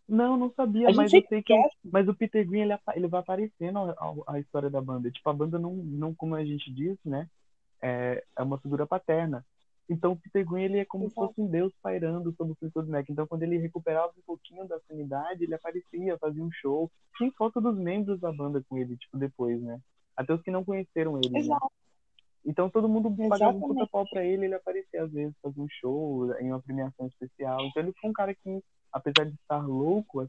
Não, não sabia, mas eu sei que. Mas o Peter Green ele, ele vai aparecendo a, a, história da banda. Tipo, a banda não, não como a gente diz, né? É, é uma figura paterna. Então o Peter Green ele é como Exato. se fosse um deus pairando sobre o Fleetwood Mac. Então quando ele recuperava um pouquinho da sanidade, ele aparecia, fazia um show. Tem foto dos membros da banda com ele, tipo, depois, né? Até os que não conheceram ele, né? Exato. Né? Então todo mundo pagava um puta pau pra ele, ele aparecia às vezes, fazia um show em uma premiação especial. Então ele foi um cara que, apesar de estar louco,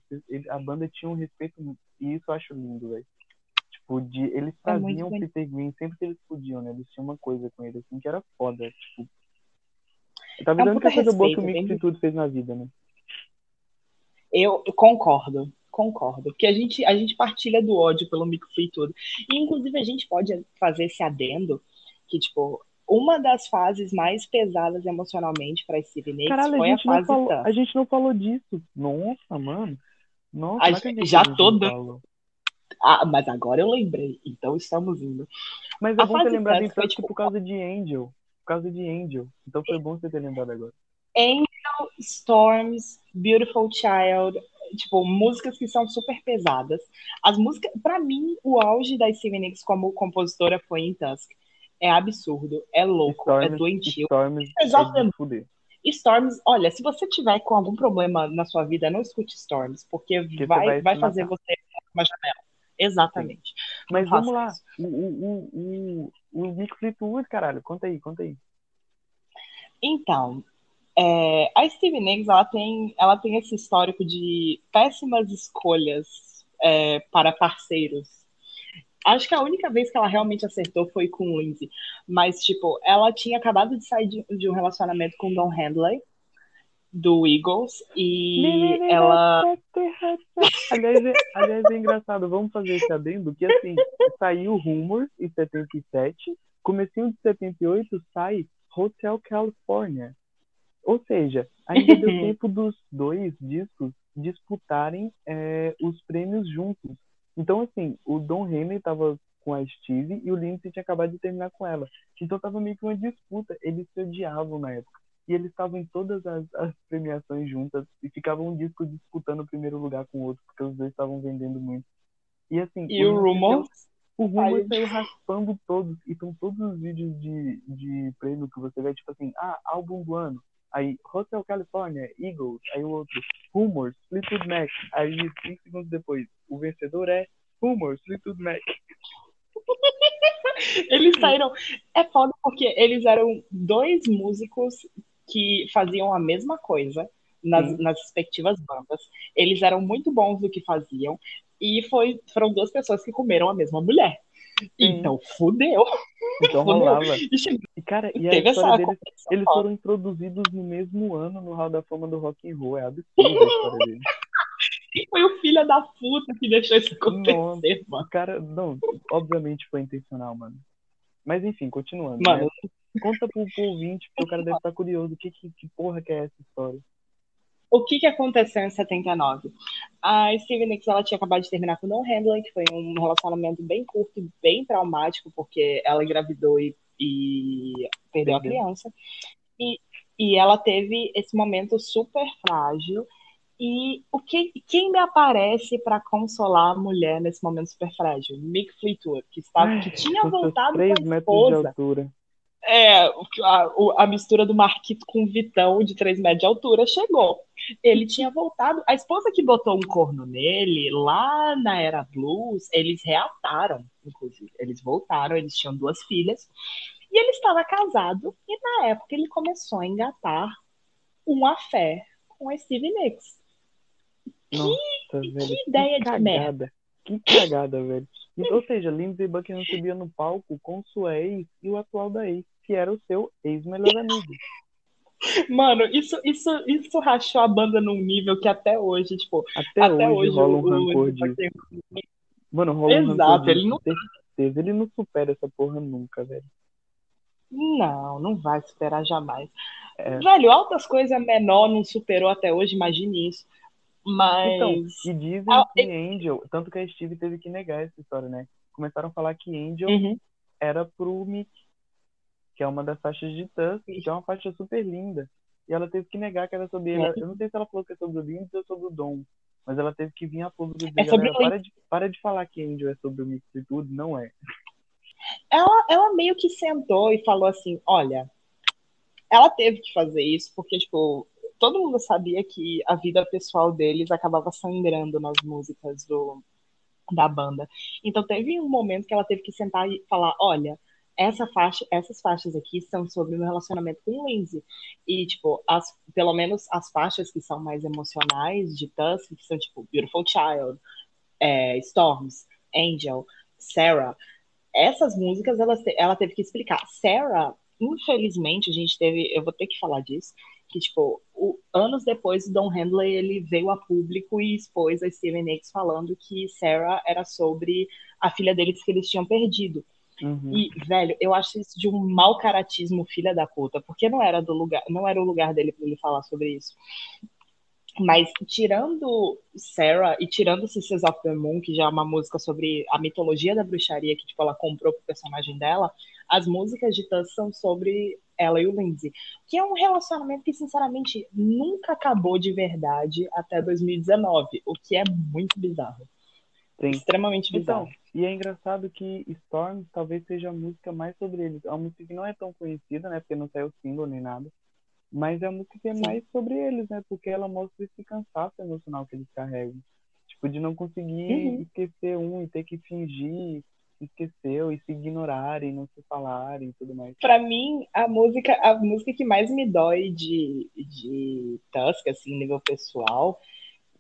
a banda tinha um respeito, e isso eu acho lindo, velho. Tipo, de, eles é traziam é o Peter Green sempre que eles podiam, né? Eles tinham uma coisa com ele, assim, que era foda. Tipo, Tá vendo é um coisa boa que o Mix de tudo fez na vida, né? Eu concordo, concordo. Porque a gente, a gente partilha do ódio pelo e tudo. E, inclusive, a gente pode fazer esse adendo que, tipo, uma das fases mais pesadas emocionalmente para Steve Nicks Caralho, foi a, a fase falou, A gente não falou disso. Nossa, mano. Nossa, a gente, já tô Ah, mas agora eu lembrei. Então estamos indo. Mas é a bom ter lembrado então tipo, por causa de Angel causa de Angel. Então foi bom você ter lembrado agora. Angel, Storms, Beautiful Child, tipo, músicas que são super pesadas. As músicas, para mim, o auge da Stevie Nicks como compositora foi em Tusk. É absurdo, é louco, é Storms, é doentio. Storms é de fuder. Storms, olha, se você tiver com algum problema na sua vida, não escute Storms, porque, vai, vai vai fazer você uma janela. Exatamente. Mas Não vamos lá. isso. O, o, o, o, o Nick Fleetwood, caralho. Conta aí, conta aí. Então, é, a Stevie Nicks, ela tem, ela tem esse histórico de péssimas escolhas é, para parceiros. Acho que a única vez que ela realmente acertou foi com o Lindsay. Mas, tipo, ela tinha acabado de sair de, de um relacionamento com o Don Handley, do Eagles, e ela. Aliás é, aliás, é engraçado. Vamos fazer esse adendo que, assim, saiu Rumors em 77. Comecinho de 78 sai Hotel California. Ou seja, ainda deu tempo dos dois discos disputarem é, os prêmios juntos. Então, assim, o Don Henley tava com a Steve e o Lindsay tinha acabado de terminar com ela. Então tava meio que uma disputa. Eles se odiavam na época. E eles estavam em todas as, as premiações juntas e ficavam um disco disputando o primeiro lugar com o outro, porque os dois estavam vendendo muito. E assim, E o Rumors? o Rumor Saiu. saiu raspando todos. E são todos os vídeos de, de prêmio que você vê, tipo assim, ah, álbum do ano. Aí, Hotel California, Eagles. Aí o outro, Rumors, Fleetwood Mac. Aí, cinco segundos depois, o vencedor é Rumors, Fleetwood Mac. Eles saíram. É foda porque eles eram dois músicos que faziam a mesma coisa nas, Sim. nas respectivas bandas. Eles eram muito bons no que faziam. E foi, foram duas pessoas que comeram a mesma mulher. Então, fudeu. Então Fudeu. rolava. E E, cara, e a teve essa história deles, eles foram introduzidos no mesmo ano no Hall da Fama do Rock and Roll. É absurdo a história deles. Quem foi o filho da puta que deixou isso acontecer, Nossa. mano? Cara, não, obviamente foi intencional, mano. Mas enfim, continuando. Mano, né? Conta pro, pro ouvinte, porque o cara deve estar curioso. Que, que, que porra que é essa história? O que que aconteceu em 79? A Stevie Nicks, ela tinha acabado de terminar com o Don Handley, que foi um relacionamento bem curto e bem traumático, porque ela engravidou e, e perdeu a criança. E, e ela teve esse momento super frágil. E o que, quem me aparece para consolar a mulher nesse momento super frágil? Mick Fleetwood, que, estava, que tinha voltado com a 3 metros de esposa. altura. É, a, a mistura do Marquito com o Vitão de 3 metros de altura chegou. Ele tinha voltado. A esposa que botou um corno nele, lá na era blues, eles reataram, inclusive. Eles voltaram, eles tinham duas filhas. E ele estava casado, e na época ele começou a engatar um afé com a Stevie Nicks. Nossa, velho. que ideia de cagada. merda. Que cagada, velho. Ou seja, Lindsey Buckingham subia no palco com sua ex e o atual da ex, que era o seu ex-melhor amigo. Mano, isso, isso, isso rachou a banda num nível que até hoje, tipo, Até, até hoje, hoje rola um rancor disso. Mano, rola um Exato, rancor ele não- Certeza. Ele não supera essa porra nunca, velho. Não, não vai superar jamais. É. Velho, altas coisas menor não superou até hoje, imagine isso. Mas. Então, e dizem Ah, que Angel, tanto que a Steve teve que negar essa história, né? Começaram a falar que Angel Uhum. era pro Mick, que é uma das faixas de Tusk, que é uma faixa super linda. E ela teve que negar que era sobre ele. Eu não sei se ela falou que é sobre o Lindsay ou sobre o Dom, mas ela teve que vir a público e dizer, É galera, o para de, para de falar que Angel é sobre o Mick e tudo, não é. ela, ela meio que sentou e falou assim: olha, ela teve que fazer isso, porque, tipo, todo mundo sabia que a vida pessoal deles acabava sangrando nas músicas do, da banda. Então teve um momento que ela teve que sentar e falar: olha. Essa faixa, essas faixas aqui são sobre o meu relacionamento com o Lindsay. E, tipo, as, pelo menos as faixas que são mais emocionais de Tusk, que são, tipo, Beautiful Child, é, Storms, Angel, Sarah, essas músicas ela, ela teve que explicar. Sarah, infelizmente, a gente teve, eu vou ter que falar disso, que tipo, o, anos depois o Don Handley ele veio a público e expôs a Steven Nicks falando que Sarah era sobre a filha deles que eles tinham perdido. Uhum. E, velho, eu acho isso de um mau caratismo, filha da puta, porque não era do lugar, não era o lugar dele para ele falar sobre isso. Mas tirando Sarah e tirando Sisters of the Moon, que já é uma música sobre a mitologia da bruxaria que tipo ela comprou pro personagem dela, as músicas de Tuss são sobre ela e o Lindsay, que é um relacionamento que sinceramente nunca acabou de verdade até 2019, o que é muito bizarro. Sim. Extremamente bizarro. Então, e é engraçado que Storm talvez seja a música mais sobre eles. É uma música que não é tão conhecida, né? Porque não saiu single nem nada. Mas é a música que é mais sobre eles, né? Porque ela mostra esse cansaço emocional que eles carregam. Tipo, de não conseguir uhum. esquecer um e ter que fingir esqueceu e se ignorarem, não se falarem e tudo mais. Para mim, a música, a música que mais me dói de, de Tusk, assim, nível pessoal,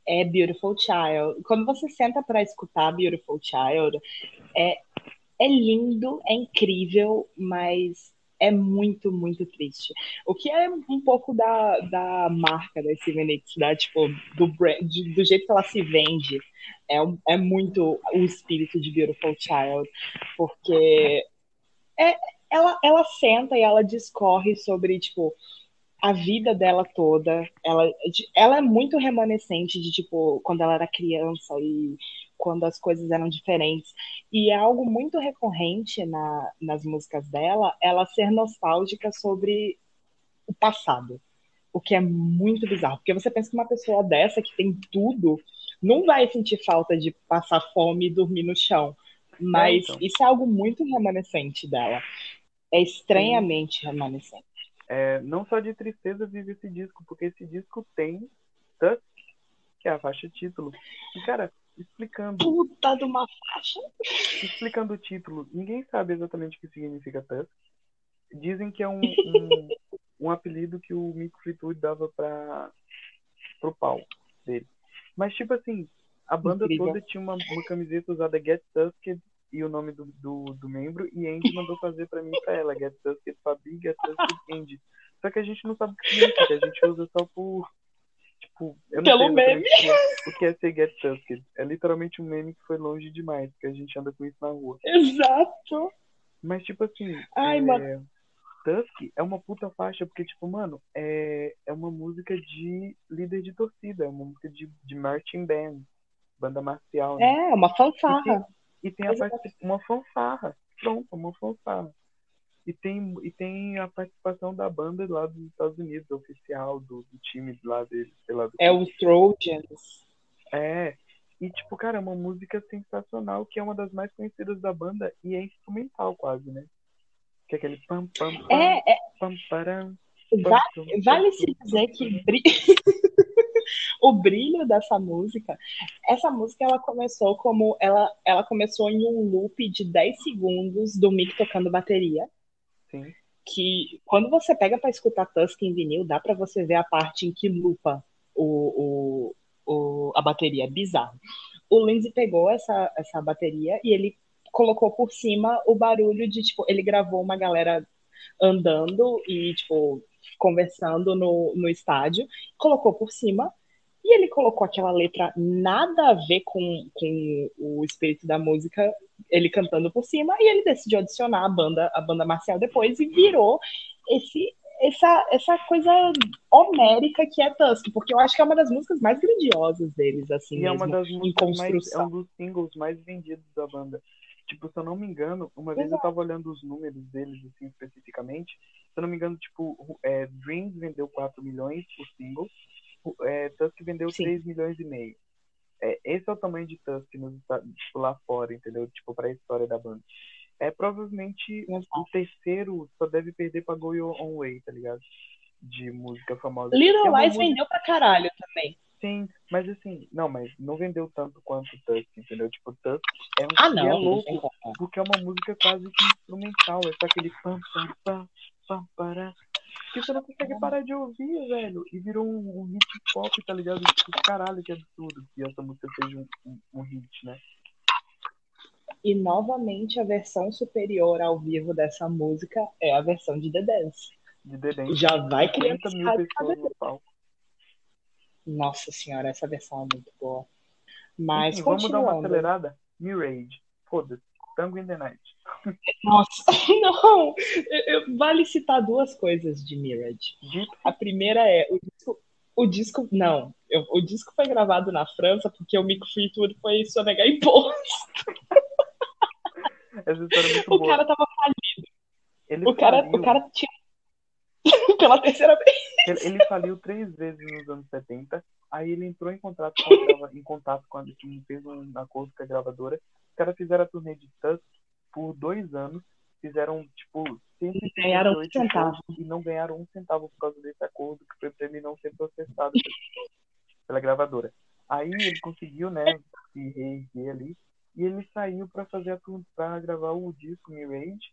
é Beautiful Child. Quando você senta para escutar Beautiful Child, é, é lindo, é incrível, mas é muito, muito triste. O que é um pouco da, da marca da Steven Nicks, da, tipo, do, brand, do jeito que ela se vende. É, é muito o espírito de Beautiful Child, porque é, ela, ela senta e ela discorre sobre, tipo, a vida dela toda. Ela, ela é muito remanescente de, tipo, quando ela era criança e quando as coisas eram diferentes. E é algo muito recorrente na, nas músicas dela, ela ser nostálgica sobre o passado. O que é muito bizarro. Porque você pensa que uma pessoa dessa, que tem tudo, não vai sentir falta de passar fome e dormir no chão. Mas é, então. isso é algo muito remanescente dela. É estranhamente Sim. remanescente. É, não só de tristeza vive esse disco, porque esse disco tem Tusk, que é a faixa título. E, cara, explicando. Puta de uma faixa. Explicando o título, ninguém sabe exatamente o que significa Tusk. Dizem que é um, um, um apelido que o Mick Fleetwood dava para pro pau dele. Mas, tipo assim, a banda Incrível. toda tinha uma, uma camiseta usada Get Tusked e o nome do, do, do membro, e Andy mandou fazer pra mim e pra ela, Get Tusked Fabi, Get Tusked Andy. Só que a gente não sabe o que significa, a gente usa só por, Tipo, eu não Pelo sei meme. O que é ser Get Tusked. É literalmente um meme que foi longe demais, que a gente anda com isso na rua. Exato. Mas, tipo assim. Ai, é... mano. Tusk é uma puta faixa, porque, tipo, mano, é, é uma música de líder de torcida, é uma música de, de marching band, banda marcial. Né? É, uma fanfarra. E tem, e tem uma fanfarra. Pronto, uma fanfarra. E tem, e tem a participação da banda lá dos Estados Unidos, oficial, do, do time lá deles, sei lá. é os Trojans. É. E, tipo, cara, é uma música sensacional, que é uma das mais conhecidas da banda e é instrumental quase, né? Que é aquele pam pam pam é, é... pam param. Vale, vale se dizer que o brilho dessa música, essa música ela começou como ela, ela começou em um loop de 10 segundos do Mick tocando bateria. Sim. Que quando você pega para escutar Tusk em vinil, dá para você ver a parte em que lupa o, o, o, a bateria. É bizarro. O Lindsay pegou essa, essa bateria e ele colocou por cima o barulho de, tipo, ele gravou uma galera andando e, tipo, conversando no, no estádio, colocou por cima e ele colocou aquela letra nada a ver com, com o espírito da música, ele cantando por cima, e ele decidiu adicionar a banda, a banda marcial depois e virou esse essa, essa coisa homérica que é Tusk, porque eu acho que é uma das músicas mais grandiosas deles, assim, e mesmo, é uma das músicas mais, é um dos singles mais vendidos da banda. Tipo, se eu não me engano, uma vez Exato. eu tava olhando os números deles, assim, especificamente, se eu não me engano, tipo, é, Dreams vendeu 4 milhões por single, é, Tusk vendeu Sim. 3 milhões e meio. É, esse é o tamanho de Tusk nos, tipo, lá fora, entendeu? Tipo, pra história da banda. É provavelmente Exato. o terceiro só deve perder pra Go Your Own Way, tá ligado? De música famosa. Little é Lies música... vendeu pra caralho também. Sim, mas assim, não, mas não vendeu tanto quanto Tusk, entendeu? Tipo, Tusk é um ah, não, é louco, porque é uma música quase que instrumental, é só aquele pam pam pam pam para que você não consegue parar de ouvir, velho. E virou um, um hit pop, tá ligado? Tipo, caralho, que absurdo que essa música seja um, um, um hit, né? E novamente a versão superior ao vivo dessa música é a versão de The Dance. De The Dance. Já vai criar mil pessoas no palco. Nossa senhora, essa versão é muito boa. Mas Enfim, vamos dar uma acelerada? Mirage. Foda-se. Tango in the Night. Nossa, não! Vale citar duas coisas de Mirage. A primeira é o disco. O disco não, eu, o disco foi gravado na França porque o Mick Fleetwood foi sonegar imposto. Essa história é muito o boa. cara tava falido. Ele o, cara, faliu. o cara tinha. Pela terceira vez. Ele, ele, faliu três vezes nos anos 70. Aí ele entrou em contato com a, em contato com a, fez um acordo com a gravadora. Os caras fizeram a turnê de Tusk por dois anos fizeram, tipo, ganharam um centavo. E não ganharam um centavo por causa desse acordo, que foi pra ele não ser processado pela gravadora. Aí ele conseguiu, né, se reerguer ali, e ele saiu para fazer a para gravar o disco Mirage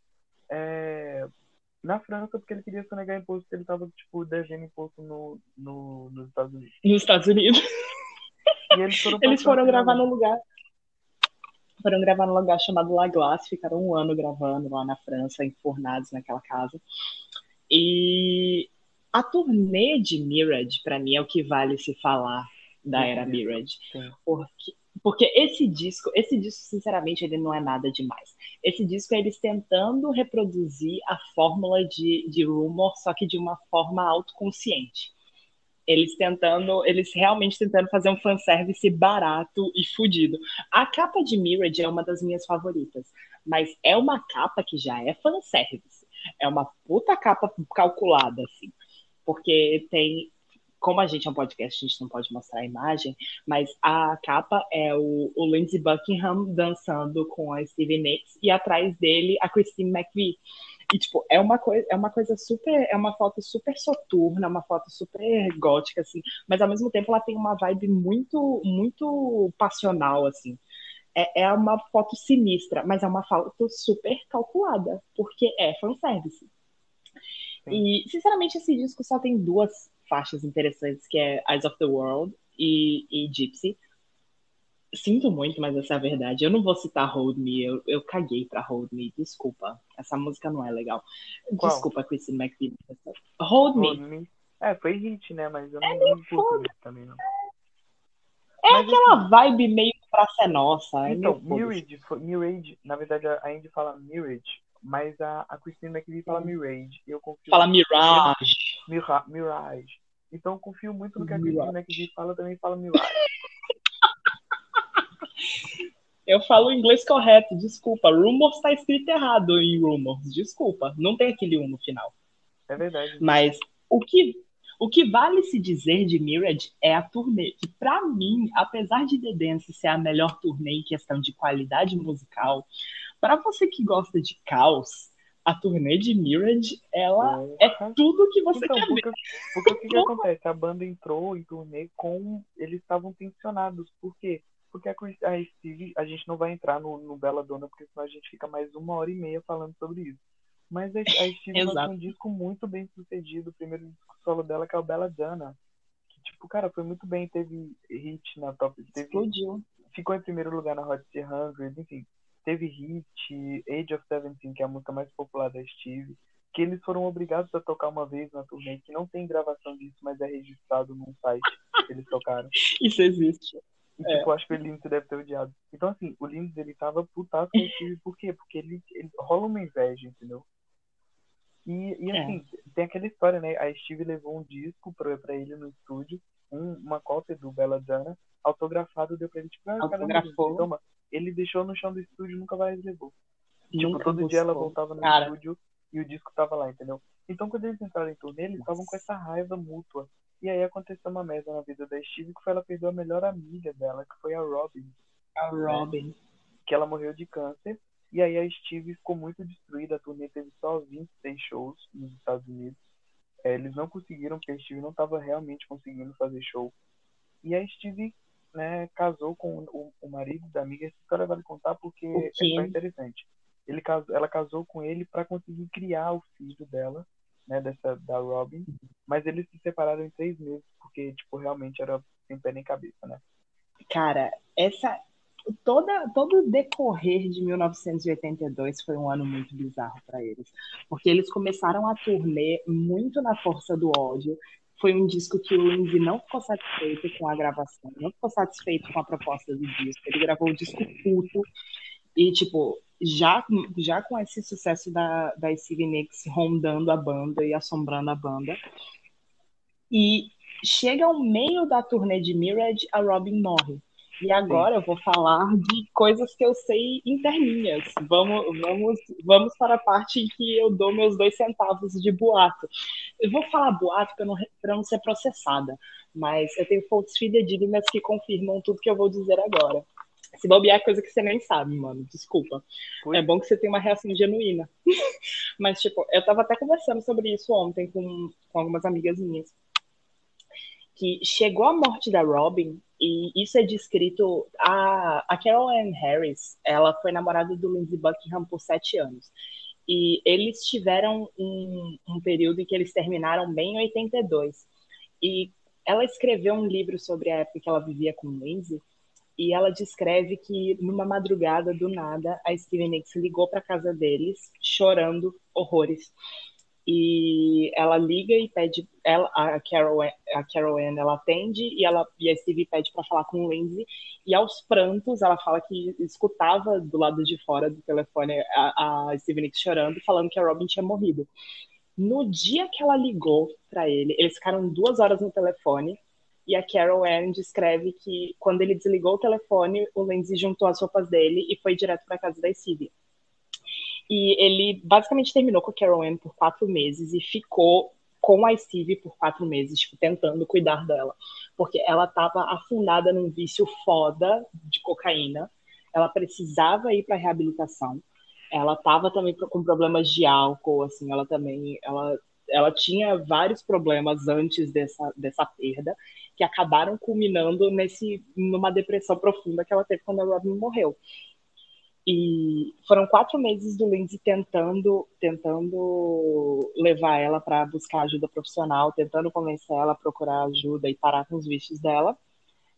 é, na França, porque ele queria sonegar imposto, porque ele tava, tipo, devendo imposto no, no, nos Estados Unidos. Nos Estados Unidos. E eles foram, eles foram gravar no lugar foram gravar num lugar chamado La Glace, ficaram um ano gravando lá na França, enfornados naquela casa. E a turnê de Mirage, para mim, é o que vale se falar da era Mirage. Porque, porque esse disco, esse disco, sinceramente, ele não é nada demais. Esse disco é eles tentando reproduzir a fórmula de, de Rumor, só que de uma forma autoconsciente eles tentando, eles realmente tentando fazer um fanservice barato e fudido. A capa de Mirage é uma das minhas favoritas, mas é uma capa que já é fanservice. É uma puta capa calculada, assim. Porque tem. Como a gente é um podcast, a gente não pode mostrar a imagem, mas a capa é o, o Lindsey Buckingham dançando com a Stevie Nicks e atrás dele a Christine McVie. E, tipo, é uma coisa, é uma coisa super, é uma foto super soturna, uma foto super gótica, assim, mas ao mesmo tempo ela tem uma vibe muito, muito passional, assim. É, é uma foto sinistra, mas é uma foto super calculada, porque é fanservice. Sim. E, sinceramente, esse disco só tem duas faixas interessantes, que é Eyes of the World e, e Gypsy. Sinto muito, mas essa é a verdade. Eu não vou citar Hold Me, eu, eu caguei pra Hold Me, desculpa. Essa música não é legal. Qual? Desculpa, Christine McVie. Hold, Hold Me. Me. É, foi hit, né? Mas eu não, É não curto também, não. É Mas, aquela assim, vibe meio praça é nossa. É Então, foda-se. Mirage, Mirage, na verdade a Andy fala Mirage, mas a, a Christine McVie fala Mirage. E eu confio Fala Mirage. Mira- Mirage. Então eu confio muito no que a Christine Mirage. McVie fala, também fala Mirage. Eu falo o inglês correto, desculpa. Rumors tá escrito errado em Rumors, desculpa. Não tem aquele um no final. É verdade. Mas o que, o que vale se dizer de Mirage é a turnê. Que pra mim, apesar de The Dance ser a melhor turnê em questão de qualidade musical, pra você que gosta de caos, a turnê de Mirage, ela é tudo que você Então, quer ver. porque, porque o que, que acontece? A banda entrou em turnê com. Eles estavam tensionados. Por quê? Porque a, Chris- a Steve, a gente não vai entrar no, no Bela Dona, porque senão a gente fica mais uma hora e meia falando sobre isso. Mas a, a Steve lançou um disco muito bem sucedido, o primeiro disco solo dela, que é o Bela Dana. Que, tipo, cara, foi muito bem, teve hit na top. Teve, Explodiu. ficou em primeiro lugar na Hot 100, enfim. Teve hit, Age of Seventeen, que é a música mais popular da Steve, que eles foram obrigados a tocar uma vez na turnê, que não tem gravação disso, mas é registrado num site que eles tocaram. Isso existe. E, É. tipo, acho que o Lindsay deve ter odiado. Então, assim, o Lindsay, ele tava putaço com a Steve, por quê? Porque ele, ele rola uma inveja, entendeu? E, e É. assim, tem aquela história, né? A Steve levou um disco pra, pra ele no estúdio, um- uma cópia do Bella Dana, autografado, deu pra ele, tipo, ah, caramba, Autografou. Toma. Ele deixou no chão do estúdio e nunca mais levou. Tipo, todo dia ela buscou. voltava no Cara. estúdio e o disco tava lá, entendeu? Então, quando eles entraram em turnê, eles estavam com essa raiva mútua. E aí aconteceu uma merda na vida da Steve, que foi ela perdeu a melhor amiga dela, que foi a Robin, A Robin. que ela morreu de câncer. E aí a Steve ficou muito destruída, a turnê teve só 26 shows nos Estados Unidos. É, eles não conseguiram, porque a Steve não estava realmente conseguindo fazer show. E a Steve né, casou com o, o marido da amiga. Essa história vale contar porque é interessante. Ele casou, ela casou com ele para conseguir criar o filho dela, né, dessa da Robin. Mas eles se separaram em três meses porque tipo realmente era sem pé nem cabeça, né? Cara, essa toda todo o decorrer de 1982 foi um ano muito bizarro para eles, porque eles começaram a turnê muito na força do ódio. Foi um disco que o Lindsay não ficou satisfeito com a gravação, não ficou satisfeito com a proposta do disco. Ele gravou o disco puto e tipo já já com esse sucesso da da Stevie Nicks rondando a banda e assombrando a banda. E chega ao meio da turnê de Mirage, a Robin morre. E agora eu vou falar de coisas que eu sei interninhas. Vamos, vamos, vamos para a parte em que eu dou meus dois centavos de boato. Eu vou falar boato para não, pra não ser processada, mas eu tenho fontes fidedignas que confirmam tudo que eu vou dizer agora. Se bobear é coisa que você nem sabe, mano. Desculpa. É bom que você tenha uma reação genuína. Mas, tipo, eu tava até conversando sobre isso ontem com, com algumas amigas minhas. Que chegou a morte da Robin, e isso é descrito. A, a Carol Ann Harris, ela foi namorada do Lindsey Buckingham por sete anos. E eles tiveram um, um período em que eles terminaram bem em 82. E ela escreveu um livro sobre a época que ela vivia com o Lindsay, e ela descreve que numa madrugada do nada a Steven Nicks ligou para casa deles chorando horrores. E ela liga e pede ela a Carol a Carol Ann ela atende e ela e a Steve pede para falar com o Lindsay. E aos prantos ela fala que escutava do lado de fora do telefone a, a Nicks chorando falando que a Robin tinha morrido. No dia que ela ligou para ele eles ficaram duas horas no telefone e a Carol Ann descreve que quando ele desligou o telefone, o Lindsay juntou as roupas dele e foi direto para casa da Stevie. E ele basicamente terminou com a Carol Ann por quatro meses e ficou com a Stevie por quatro meses, tipo, tentando cuidar dela. Porque ela estava afundada num vício foda de cocaína. Ela precisava ir para reabilitação. Ela estava também com problemas de álcool, assim, ela também, ela, ela tinha vários problemas antes dessa, dessa perda que acabaram culminando nesse numa depressão profunda que ela teve quando a Robin morreu. E foram quatro meses do Lindsay tentando, tentando levar ela para buscar ajuda profissional, tentando convencer ela a procurar ajuda e parar com os vícios dela,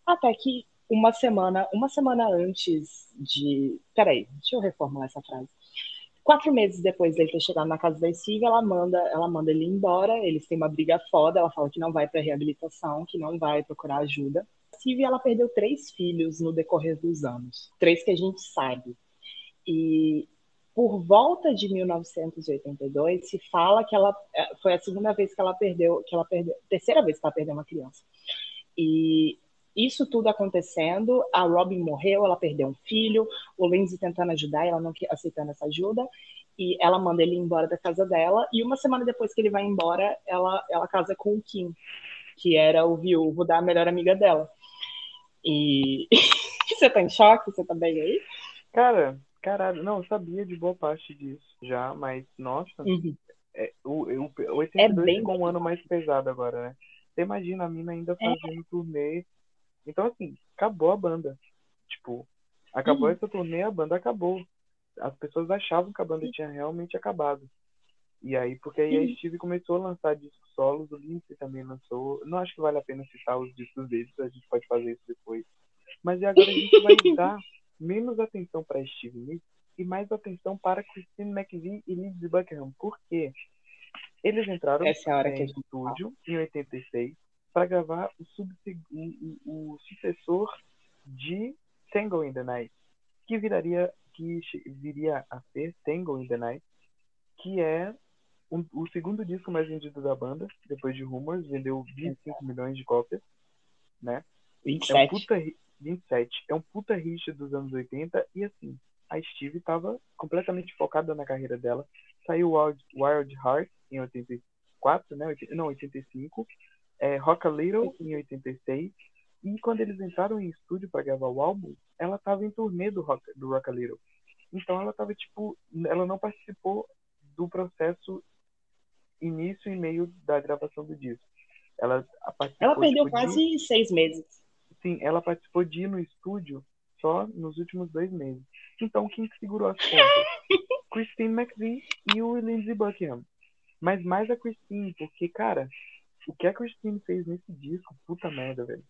até que uma semana, uma semana antes de, peraí, deixa eu reformular essa frase. Quatro meses depois dele ter chegado na casa da Steve, ela manda, ela manda ele embora. Eles têm uma briga foda. Ela fala que não vai para reabilitação, que não vai procurar ajuda. A Steve, ela perdeu três filhos no decorrer dos anos, três que a gente sabe. E por volta de 1982 se fala que ela é, foi a segunda vez que ela perdeu, que ela perdeu, terceira vez que ela perdeu uma criança. E isso tudo acontecendo, a Robin morreu, ela perdeu um filho, o Lindsay tentando ajudar, ela não aceitando essa ajuda, e ela manda ele embora da casa dela, e uma semana depois que ele vai embora, ela, ela casa com o Kim, que era o viúvo da melhor amiga dela. E você tá em choque? Você tá bem aí? Cara, caralho, não, eu sabia de boa parte disso já, mas nossa, uhum. é, o, o, o 82 é bem ficou um ano mais pesado agora, né? Você imagina a mina ainda é. fazendo é. turnê então, assim, acabou a banda. Tipo, acabou uhum. essa turnê, a banda acabou. As pessoas achavam que a banda tinha realmente acabado. E aí, porque aí a Steve começou a lançar discos solos, o Lindsay também lançou. Não acho que vale a pena citar os discos deles, a gente pode fazer isso depois. Mas agora a gente vai dar menos atenção para Steve Nicks e mais atenção para Christine McVie e Lindsey Buckingham. Por quê? Eles entraram é gente estúdio fala. em 86 para gravar o, sucessor de Tangle in the Night, que viraria que viria a ser Tangle in the Night, que é um, o segundo disco mais vendido da banda, depois de Rumors, vendeu 25 milhões de cópias, né? 27. É um puta, 27. É um puta hit dos anos 80 e assim, a Steve estava completamente focada na carreira dela. Saiu Wild, Wild Heart em 84, né? Não, 85 é, Rock a Little em 86 e quando eles entraram em estúdio para gravar o álbum, ela estava em turnê do Rock, do Rock a Little. Então ela estava tipo, ela não participou do processo início e meio da gravação do disco. Ela Ela perdeu tipo, quase de... seis meses. Sim, ela participou de ir no estúdio só nos últimos dois meses. Então quem segurou as contas? Christine McVie e o Lindsey Buckingham. Mas mais a Christine, porque, cara, o que a Christine fez nesse disco, puta merda, velho.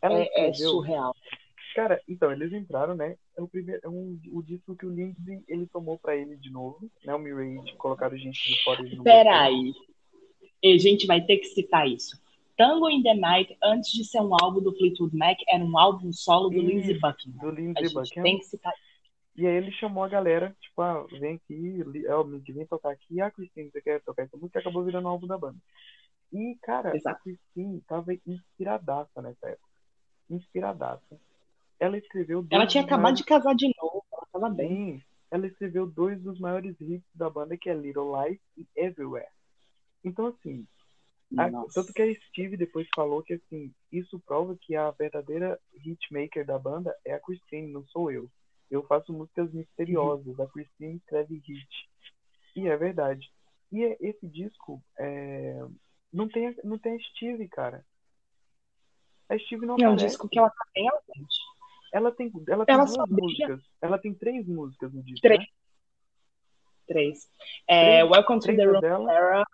Ela é, é surreal. Cara, então, eles entraram, né? É o primeiro, é um, o disco que o Lindsay, ele tomou pra ele de novo, né? O Mirage, colocaram gente de fora de novo. Peraí. A gente vai ter que citar isso. Tango in the Night, antes de ser um álbum do Fleetwood Mac, era um álbum solo do Lindsey Buckingham. Do Lindsey Buckingham. tem que citar e aí ele chamou a galera, tipo, ah, vem aqui, é, vem tocar aqui, ah, Christine, você quer tocar essa música? Acabou virando o álbum da banda. E, cara, Exato. a Christine tava inspiradaça nessa época. Inspiradaça. Ela escreveu. Ela tinha acabado maiores... de casar de novo, ela tava bem. Sim, ela escreveu dois dos maiores hits da banda, que é Little Life e Everywhere. Então, assim, A, tanto que a Steve depois falou que assim, isso prova que a verdadeira hitmaker da banda é a Christine, não sou eu. Eu faço músicas misteriosas, a Christine escreve hit. E é verdade. E é, esse disco é... não, tem, não tem a Steve, cara. A Steve não É um aparece. disco que ela tá bem ausente. Ela tem, ela tem Ela duas músicas. Ela tem três músicas no disco, Três. né? Três. É, Três- Welcome to três the é Room. Era,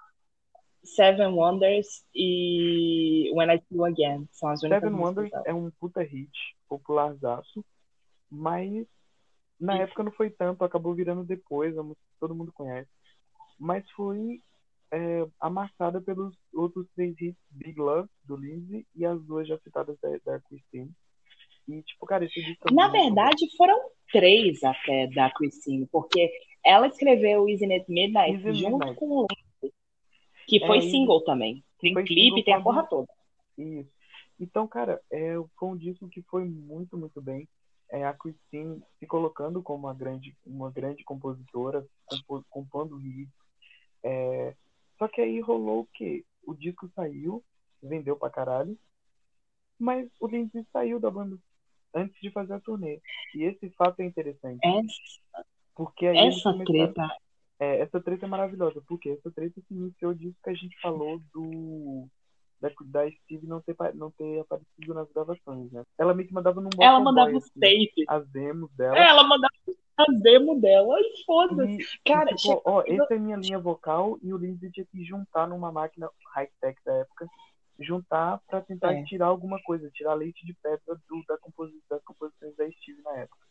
Seven Wonders e When I See You Again. São as Seven Wonders é um puta hit, popularzaço, mas na época não foi tanto, acabou virando depois, a música que todo mundo conhece. Mas foi é, amassada pelos outros três hits, Big Love, do Lizzy, e as duas já citadas da, da Christine. E, tipo, cara, esse disco é Na muito bom. verdade, foram três até da Christine, porque ela escreveu Isn't It Midnight Isn't junto Midnight. com o Lindsay, que É, foi Isn't- single também. Tem clipe, tem a porra toda. Isso. Então, cara, é, foi um disco que foi muito, muito bem. É, a Christine se colocando como uma grande, uma grande compositora, compo- compondo hits. É, só que aí rolou o quê? O disco saiu, vendeu pra caralho, mas o Lindsay saiu da banda antes de fazer a turnê. E esse fato é interessante, Essa, porque essa treta é, essa treta é maravilhosa, porque essa treta se iniciou disso que a gente falou do da, da Steve não ter, não ter aparecido nas gravações, né? Ela meio que mandava num Ela mandava os assim, tapes. as demos dela. Ela mandava as demo dela e foda-se. E, Cara, e, tipo, chega- ó, essa é a minha linha vocal e o Lindsay tinha que juntar numa máquina high-tech da época, juntar pra tentar É. tirar alguma coisa, tirar leite de pedra do, da composi das composições da Steve na época.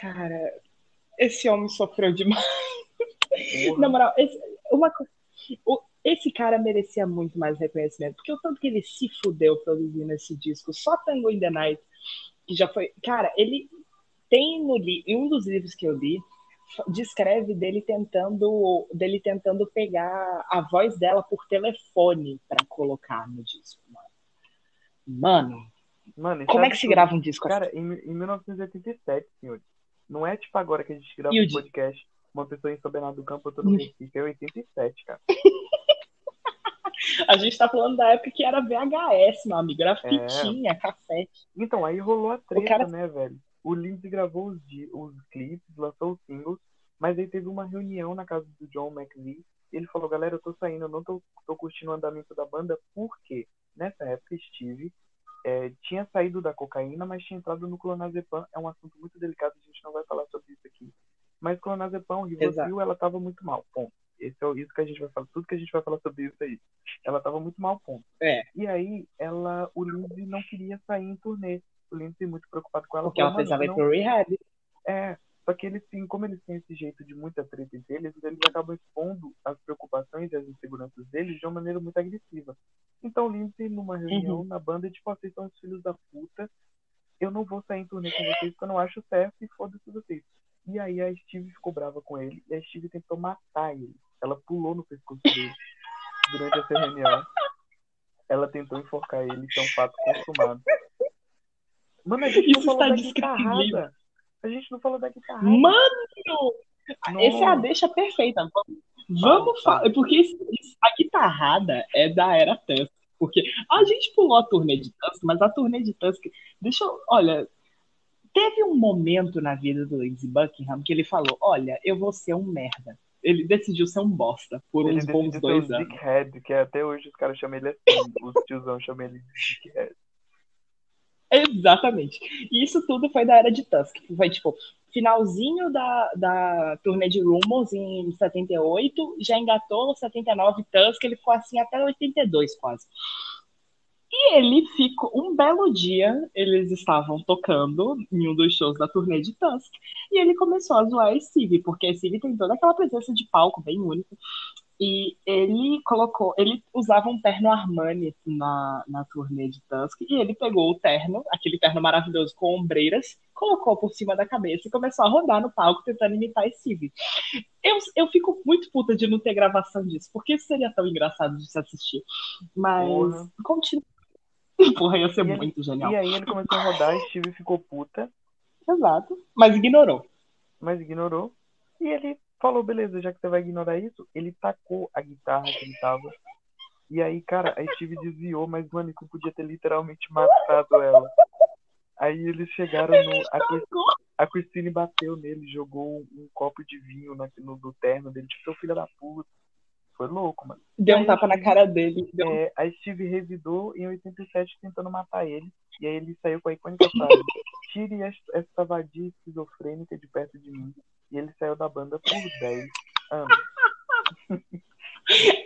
Cara, esse homem sofreu demais. Porra. Na moral, esse, uma, co- o- esse cara merecia muito mais reconhecimento, porque o tanto que ele se fudeu produzindo esse disco, só Tango in the Night, que já foi. Cara, ele tem no li- em um dos livros que eu li, descreve dele tentando dele tentando pegar a voz dela por telefone pra colocar no disco, mano. Mano, Mano, como é que se grava um disco assim? Cara, em, em 1987, senhores. Não é tipo agora que a gente grava E um podcast, uma pessoa em São Bernardo do Campo, outra no Hum. Recife. É 87, cara. A gente tá falando da época que era VHS, meu amigo, era fitinha, cassete. Então, aí rolou a treta, cara- né, velho? O Lindsay gravou os, os clipes, lançou os singles, mas aí teve uma reunião na casa do John McVie. Ele falou, galera, eu tô saindo, eu não tô, tô curtindo o andamento da banda, porque nessa época Steve é, tinha saído da cocaína, mas tinha entrado no clonazepam. É um assunto muito delicado, a gente não vai falar sobre isso aqui. Mas clonazepam, Rivotril, ela tava muito mal, ponto. Esse é isso que a gente vai falar, tudo que a gente vai falar sobre isso aí. Ela tava muito mal, ponto. É. E aí, ela, o Lindsay não queria sair em turnê. O Lindsay muito preocupado com ela. Porque ela precisava ir "Mano, pro rehab. É, só que eles têm, como eles têm esse jeito de muita treta entre eles, eles acabam expondo as preocupações e as inseguranças deles de uma maneira muito agressiva. Então, o Lindsay, numa reunião na banda, tipo, vocês são os filhos da puta, eu não vou sair em turnê com vocês porque eu não acho certo e foda-se vocês. E aí a Steve ficou brava com ele e a Steve tentou matar ele. Ela pulou no pescoço dele durante essa reunião. Ela tentou enforcar ele, isso é um fato consumado. Mano, a gente não Isso falou está da guitarrada. A gente não falou da guitarrada. Mano! Essa é a deixa perfeita. Vamos, vamos Fala, falar. Porque isso- isso- a guitarrada é da era Tusk. Porque a gente pulou a turnê de Tusk, mas a turnê de Tusk. Deixa eu. Olha. Teve um momento na vida do Lindsey Buckingham que ele falou: Olha, eu vou ser um merda. Ele decidiu ser um bosta por Ele uns bons dois um anos. dickhead, que até hoje os caras chamam ele assim. Os tiozão chamam ele de dickhead. Exatamente. E isso tudo foi da era de Tusk. Foi tipo, finalzinho da, da turnê de Rumors em 78, já engatou 79 Tusk, ele ficou assim até 82 quase. E ele ficou, um belo dia, eles estavam tocando em um dos shows da turnê de Tusk, e ele começou a zoar a Steve, porque a Steve tem toda aquela presença de palco bem única. E ele colocou, ele usava um terno Armani na, na turnê de Tusk, e ele pegou o terno, aquele terno maravilhoso com ombreiras, colocou por cima da cabeça e começou a rodar no palco tentando imitar a Steve. Eu, eu fico muito puta de não ter gravação disso, porque isso seria tão engraçado de se assistir. Mas Porra. continua. Porra, ia ser E ele- muito genial. E aí ele começou a rodar, Steve ficou puta, Exato. Mas ignorou. mas ignorou. E ele falou, beleza, já que você vai ignorar isso, ele tacou a guitarra que ele tava E aí, cara, a Steve desviou, mas o Nico podia ter literalmente matado ela. Aí eles chegaram no. A, a Christine bateu nele, jogou um copo de vinho na, no, do terno dele, tipo, seu filho da puta. Foi louco, mano. Deu um tapa na cara dele. Deu... É, a Steve revidou em 87 tentando matar ele. E aí ele saiu com a icônica frase: Tire essa vadia esquizofrênica de perto de mim. E ele saiu da banda por 10 anos.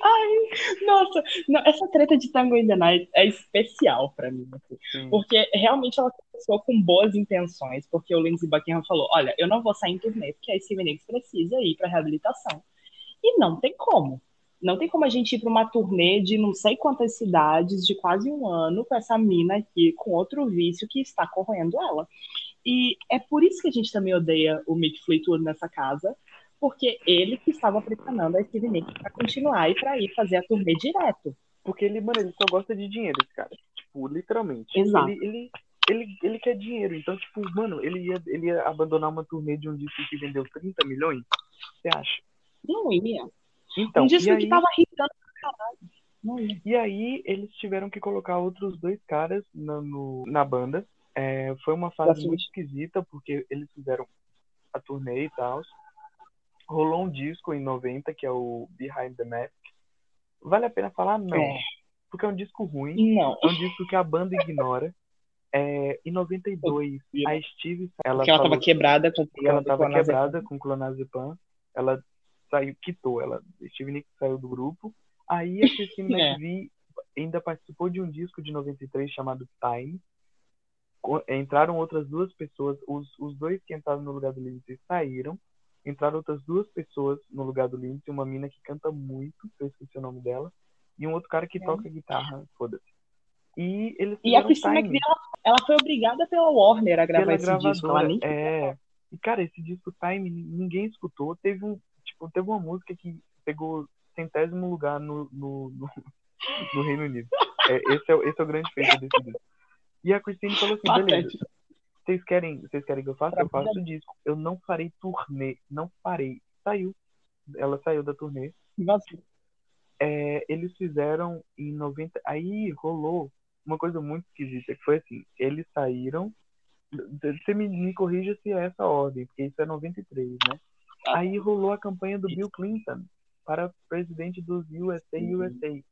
Ai, nossa, não, essa treta de Tango in the Night é especial para mim, assim, porque realmente ela começou com boas intenções, porque o Lindsey Buckingham falou, olha, eu não vou sair em turnê, porque a Steven Nicks precisa ir para reabilitação. E não tem como. Não tem como a gente ir para uma turnê de não sei quantas cidades, de quase um ano, com essa mina aqui, com outro vício que está corroendo ela. E é por isso que a gente também odeia o Mick Fleetwood nessa casa, porque ele que estava pressionando a Steve Nicks para continuar e para ir fazer a turnê direto. Porque ele, mano, ele só gosta de dinheiro, esse cara. Tipo, literalmente. Exato. Ele, ele, ele, ele quer dinheiro. Então, tipo, mano, ele ia, ele ia abandonar uma turnê de um disco que vendeu 30 milhões? Você acha? Não ia. Então, um disco aí... que tava irritando pra caralho. E aí, eles tiveram que colocar outros dois caras na, no, na banda. É, foi uma fase muito esquisita, porque eles fizeram a turnê e tal rolou um disco em 90 que é o Behind the Mask. Vale a pena falar? Não. É. Porque é um disco ruim. Não. É um disco que a banda ignora. É, em 92, a Steve. Ela, ela tava quebrada com Ela tava quebrada com clonazepam. Ela saiu, quitou. Ela, Steve Nicks saiu do grupo. Aí a Christine é. McVie ainda participou de um disco de 93 chamado Time. Entraram outras duas pessoas. Os, os dois que entraram no lugar do Lindsay saíram entraram outras duas pessoas no lugar do Lindsay, uma mina que canta muito, eu esqueci o nome dela, e um outro cara que é. toca guitarra, foda-se. E eles E a Christina McVie, ela, ela, foi obrigada pela Warner a gravar esse disco. Ela nem... É. E, cara, esse disco Time ninguém escutou. Teve um, tipo, teve uma música que pegou centésimo lugar no, no, no, no Reino Unido. É, esse, é, esse é o grande feito desse disco. E a Christine falou assim, beleza, vocês querem, vocês querem que eu faça? Eu faço o disco. Eu não farei turnê. Não farei. Saiu. Ela saiu da turnê. É, eles fizeram em 90. Aí rolou uma coisa muito esquisita, que foi assim, eles saíram. Você me, me corrija se é essa ordem, porque isso é 93, né? Aí rolou a campanha do Bill Clinton para presidente dos USA uhum. USA.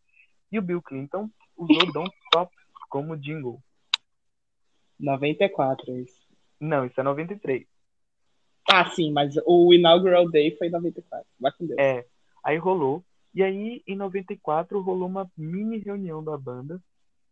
E o Bill Clinton usou Don't Stop como jingle. 94, é isso. Não, isso é 93. Ah, sim, mas o Inaugural Day foi em 94. Vai com Deus. É, aí rolou. E aí, em 94, rolou uma mini reunião da banda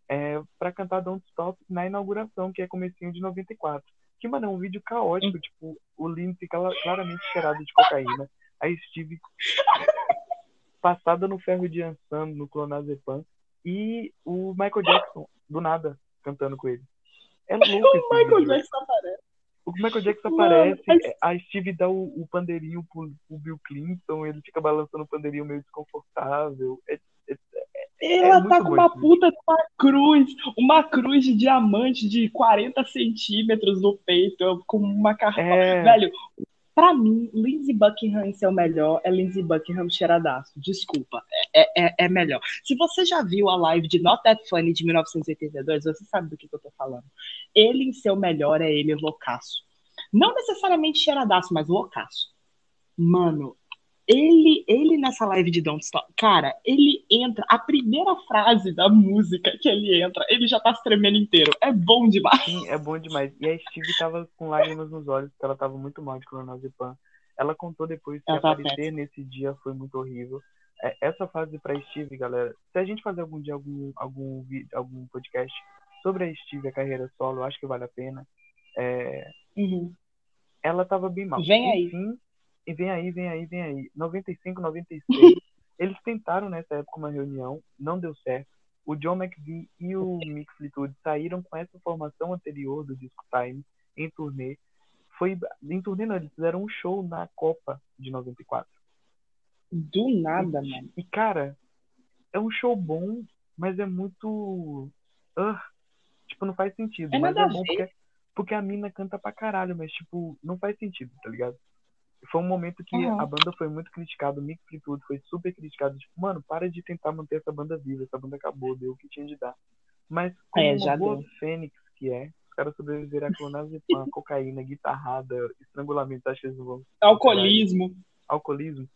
é, para cantar Don't Stop na inauguração, que é comecinho de 94. Que, mano, é um vídeo caótico. Tipo, o Lino fica claramente cheirado de cocaína. A Steve passada no ferro de Ansan, no clonazepam. E o Michael Jackson, do nada, cantando com ele. É louco O Michael Jackson aparece. O Michael Jackson aparece, Mano, a Steve dá o, o pandeirinho pro, pro, Bill Clinton, ele fica balançando o pandeirinho meio desconfortável. É, é, é, Ela é tá com uma puta de uma cruz, uma cruz de diamante de 40 centímetros no peito, com uma carta. É... Velho, Pra mim, Lindsey Buckingham em seu melhor é Lindsey Buckingham cheiradaço. Desculpa, é, é, é, melhor. Se você já viu a live de Not That Funny de 1982, você sabe do que, que eu tô falando. Ele em seu melhor é ele loucaço. Não necessariamente cheiradaço, mas loucaço. Mano, ele, ele nessa live de Don't Stop, cara, ele entra, a primeira frase da música que ele entra, ele já tá se tremendo inteiro. É bom demais. Sim, é bom demais. E a Steve tava com lágrimas nos olhos, porque ela tava muito mal de clonazepam. Ela contou depois que tá aparecer nesse dia foi muito horrível. É, essa fase pra Steve, galera, se a gente fazer algum dia algum, algum, algum podcast sobre a Steve, a carreira solo, eu acho que vale a pena. É... Uhum. Ela tava bem mal. Vem aí. E vem aí, vem aí, vem aí. 95, 96. eles tentaram nessa época uma reunião, não deu certo. O John McVie e o Mick Fleetwood saíram com essa formação anterior do disco Time em turnê. Foi em turnê não, eles fizeram um show na Copa de 94. Do nada, e, mano. E cara, é um show bom, mas é muito uh, tipo, não faz sentido, é mas é bom porque porque a mina canta pra caralho, mas tipo, não faz sentido, tá ligado? Foi um momento que Uhum. a banda foi muito criticada, o Mick Fleetwood foi super criticado. Tipo, mano, para de tentar manter essa banda viva, essa banda acabou, deu o que tinha de dar. Mas como É, já boa fênix que é, os caras sobreviveram a clonazepam, cocaína, guitarrada, estrangulamento, acho que eles vão Alcoolismo. alcoolismo,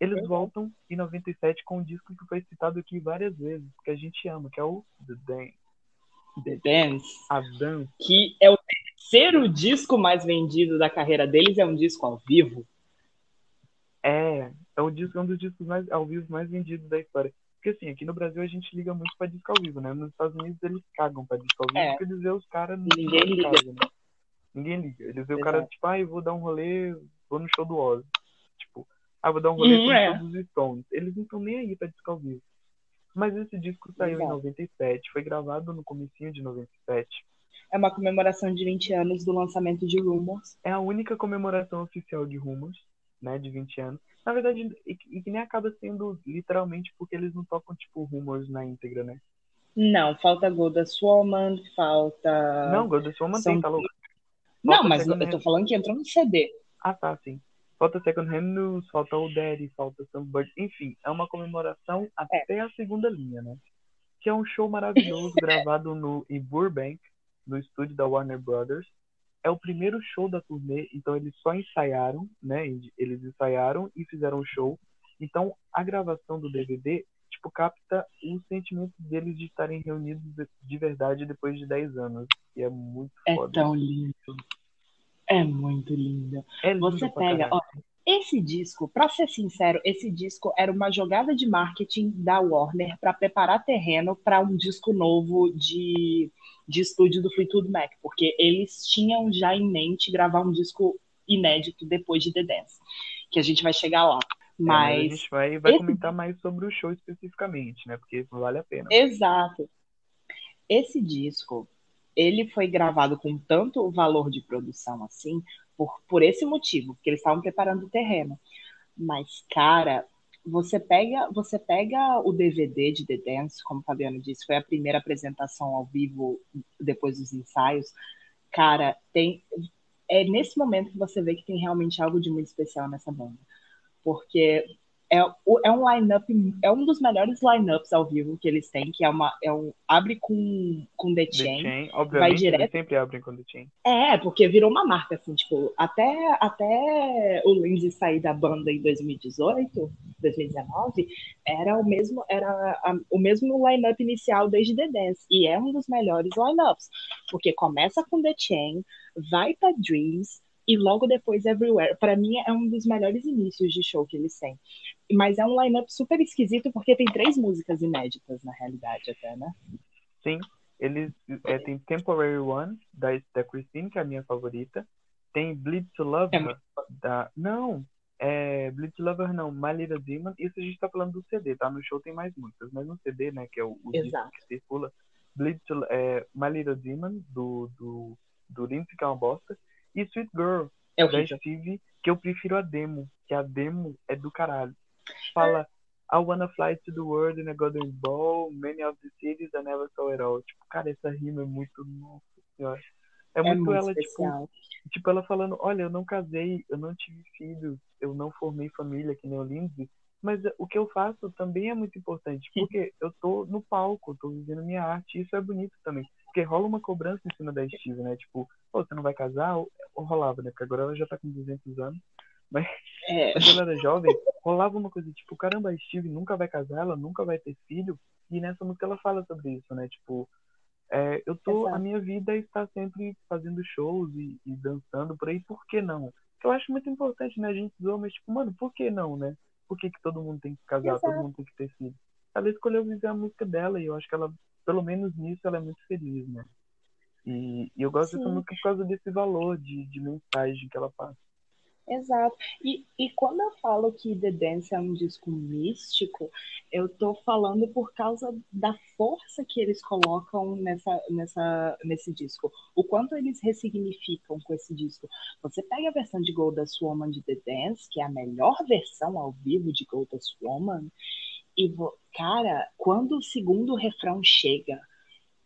eles Verdade. voltam em 97 com um disco que foi citado aqui várias vezes, que a gente ama, que é o The Dance. The Dance. A Dance. Que é o terceiro disco mais vendido da carreira deles, é um disco ao vivo. É, é o disco, é um dos discos mais ao vivo mais vendidos da história. Porque assim, aqui no Brasil a gente liga muito pra disco ao vivo, né? Nos Estados Unidos eles cagam pra disco ao vivo É. porque eles vê os caras no Ninguém liga. casa, né? Ninguém liga. Eles vê o cara, tipo, ah, eu vou dar um rolê, vou no show do Ozzy. Tipo, ah, vou dar um rolê Hum, é. show dos Stones. Eles não estão nem aí pra disco ao vivo. Mas esse disco saiu em Exato. 97, foi gravado no comecinho de 97. É uma comemoração de 20 anos do lançamento de Rumors. É a única comemoração oficial de Rumors, né, de 20 anos. Na verdade, e, que nem acaba sendo literalmente porque eles não tocam, tipo, Rumors na íntegra, né? Não, falta Goldust Woman, falta. Não, War mantém, são- tá louco? Não, mas eu tô falando que entrou no CD. Ah, tá, sim. Falta Second Hand News, falta o Daddy, falta Somebody. Enfim, é uma comemoração até a segunda linha, né? Que é um show maravilhoso gravado no, em Burbank, no estúdio da Warner Brothers. É o primeiro show da turnê, então eles só ensaiaram, né? Eles ensaiaram e fizeram o show. Então a gravação do DVD, tipo, capta o sentimento deles de estarem reunidos de- de verdade depois de 10 anos. E é muito É foda. tão lindo. É muito lindo. É lindo Você pra pega, ó, esse disco, pra ser sincero, esse disco era uma jogada de marketing da Warner pra preparar terreno pra um disco novo de, de estúdio do Fleetwood Mac, porque eles tinham já em mente gravar um disco inédito depois de The Dance, que a gente vai chegar lá. É, mas a Mas, gente vai, vai esse- comentar mais sobre o show especificamente, né? Porque vale a pena. exato. Esse disco, ele foi gravado com tanto valor de produção assim, por, por esse motivo, porque eles estavam preparando o terreno. Mas, cara, você pega, você pega o DVD de The Dance, como o Fabiano disse, foi a primeira apresentação ao vivo depois dos ensaios. Cara, tem é nesse momento que você vê que tem realmente algo de muito especial nessa banda. Porque é, é um line-up, é um dos melhores line-ups ao vivo que eles têm, que é uma é um abre com com The The Chain. Chain, obviamente, direto. eles sempre abrem com The Chain. É, porque virou uma marca, assim, tipo, até, até o Lindsay sair da banda em 2018, 2019, era o mesmo, era a- o mesmo line-up inicial desde The Dance, e é um dos melhores line-ups, porque começa com The Chain, vai pra Dreams, e logo depois Everywhere. Pra mim é um dos melhores inícios de show que eles têm. Mas é um line-up super esquisito, porque tem três músicas inéditas, na realidade, até, né? Sim, eles é, tem Temporary One, da, da Christine, que é a minha favorita. Tem Bleed to Love É muito da. Não, é Bleed to Love Her não, My Little Demon. Isso a gente tá falando do CD, tá? No show tem mais músicas, mas no CD, né, que é o, o disco que circula, Bleed to, é, My Little Demon, do, do, do Lindsay, que é uma bosta. E Sweet Girl, É da. Steve, que eu prefiro a demo, que a demo é do caralho. Fala, I wanna fly to the world in a golden ball, many of the cities I never saw at all. Tipo, cara, essa rima é muito, nossa senhora. É É muito, muito ela, tipo, especial. tipo, ela falando, olha, eu não casei, eu não tive filhos, eu não formei família, que nem o Lindsay, mas o que eu faço também é muito importante, porque eu tô no palco, eu tô vivendo minha arte, e isso é bonito também. Porque rola uma cobrança em cima da Steve, né? Tipo, pô, você não vai casar? Ou, rolava, né? Porque agora ela já tá com 200 anos. Mas É, quando ela era jovem, rolava uma coisa tipo, caramba, a Steve nunca vai casar, ela nunca vai ter filho. E nessa música ela fala sobre isso, né? Tipo, é, eu tô, Exato. a minha vida está sempre fazendo shows e, e dançando por aí, por que não? Eu acho muito importante, né? A gente zoa, mas tipo, mano, por que não, né? Por que, que todo mundo tem que casar, Exato. todo mundo tem que ter filho? Ela escolheu viver a música dela e eu acho que ela, pelo menos nisso, ela é muito feliz, né? E, e eu gosto dessa Sim. música por causa desse valor de, de mensagem que ela passa. Exato. E, e quando eu falo que The Dance é um disco místico, eu tô falando por causa da força que eles colocam nessa, nessa, nesse disco. O quanto eles ressignificam com esse disco. Você pega a versão de Goldust Woman de The Dance, que é a melhor versão ao vivo de Goldust Woman, e, cara, quando o segundo refrão chega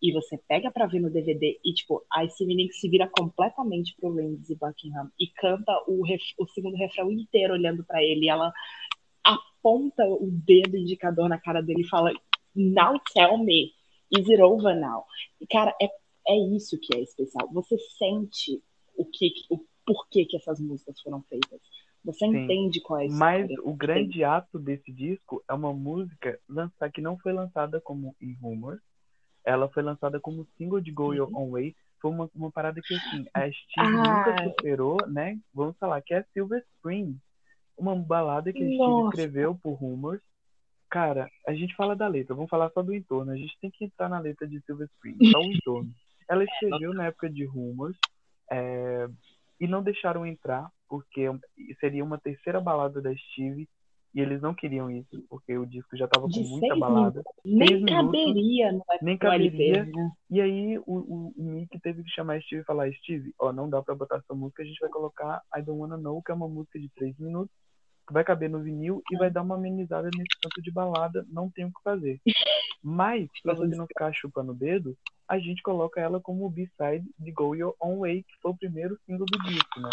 e você pega pra ver no DVD e, tipo, a Nicks se vira completamente pro Lindsey Buckingham e canta o, ref, o segundo refrão inteiro olhando para ele. E ela aponta o dedo indicador na cara dele e fala: Now tell me, is it over now? E, cara, é, é isso que é especial. Você sente o que, o porquê que essas músicas foram feitas. Você Sim. entende qual é a Mas o grande ato desse disco é uma música lançar que não foi lançada como em Rumors. Ela foi lançada como single de Go Your Own Way. Foi uma, uma parada que, assim, a Steve ah. nunca superou, né? Vamos falar, que é Silver Spring. Uma balada que a Steve escreveu por Rumors. Cara, a gente fala da letra, vamos falar só do entorno. A gente tem que entrar na letra de Silver Spring, só o entorno. Ela escreveu na época de Rumors. É, e não deixaram entrar porque seria uma terceira balada da Steve e eles não queriam isso porque o disco já estava com muita balada. Nem minutos, caberia, no nem caberia. né? E aí o, o, o Mick teve que chamar a Steve e falar: Steve, ó, não dá para botar essa música, a gente vai colocar I Don't Wanna Know, que é uma música de três minutos que vai caber no vinil e vai dar uma amenizada nesse tanto de balada, não tem o que fazer. Mas, pra você não ficar chupando o dedo, a gente coloca ela como B-side de Go Your Own Way, que foi o primeiro single do disco, né?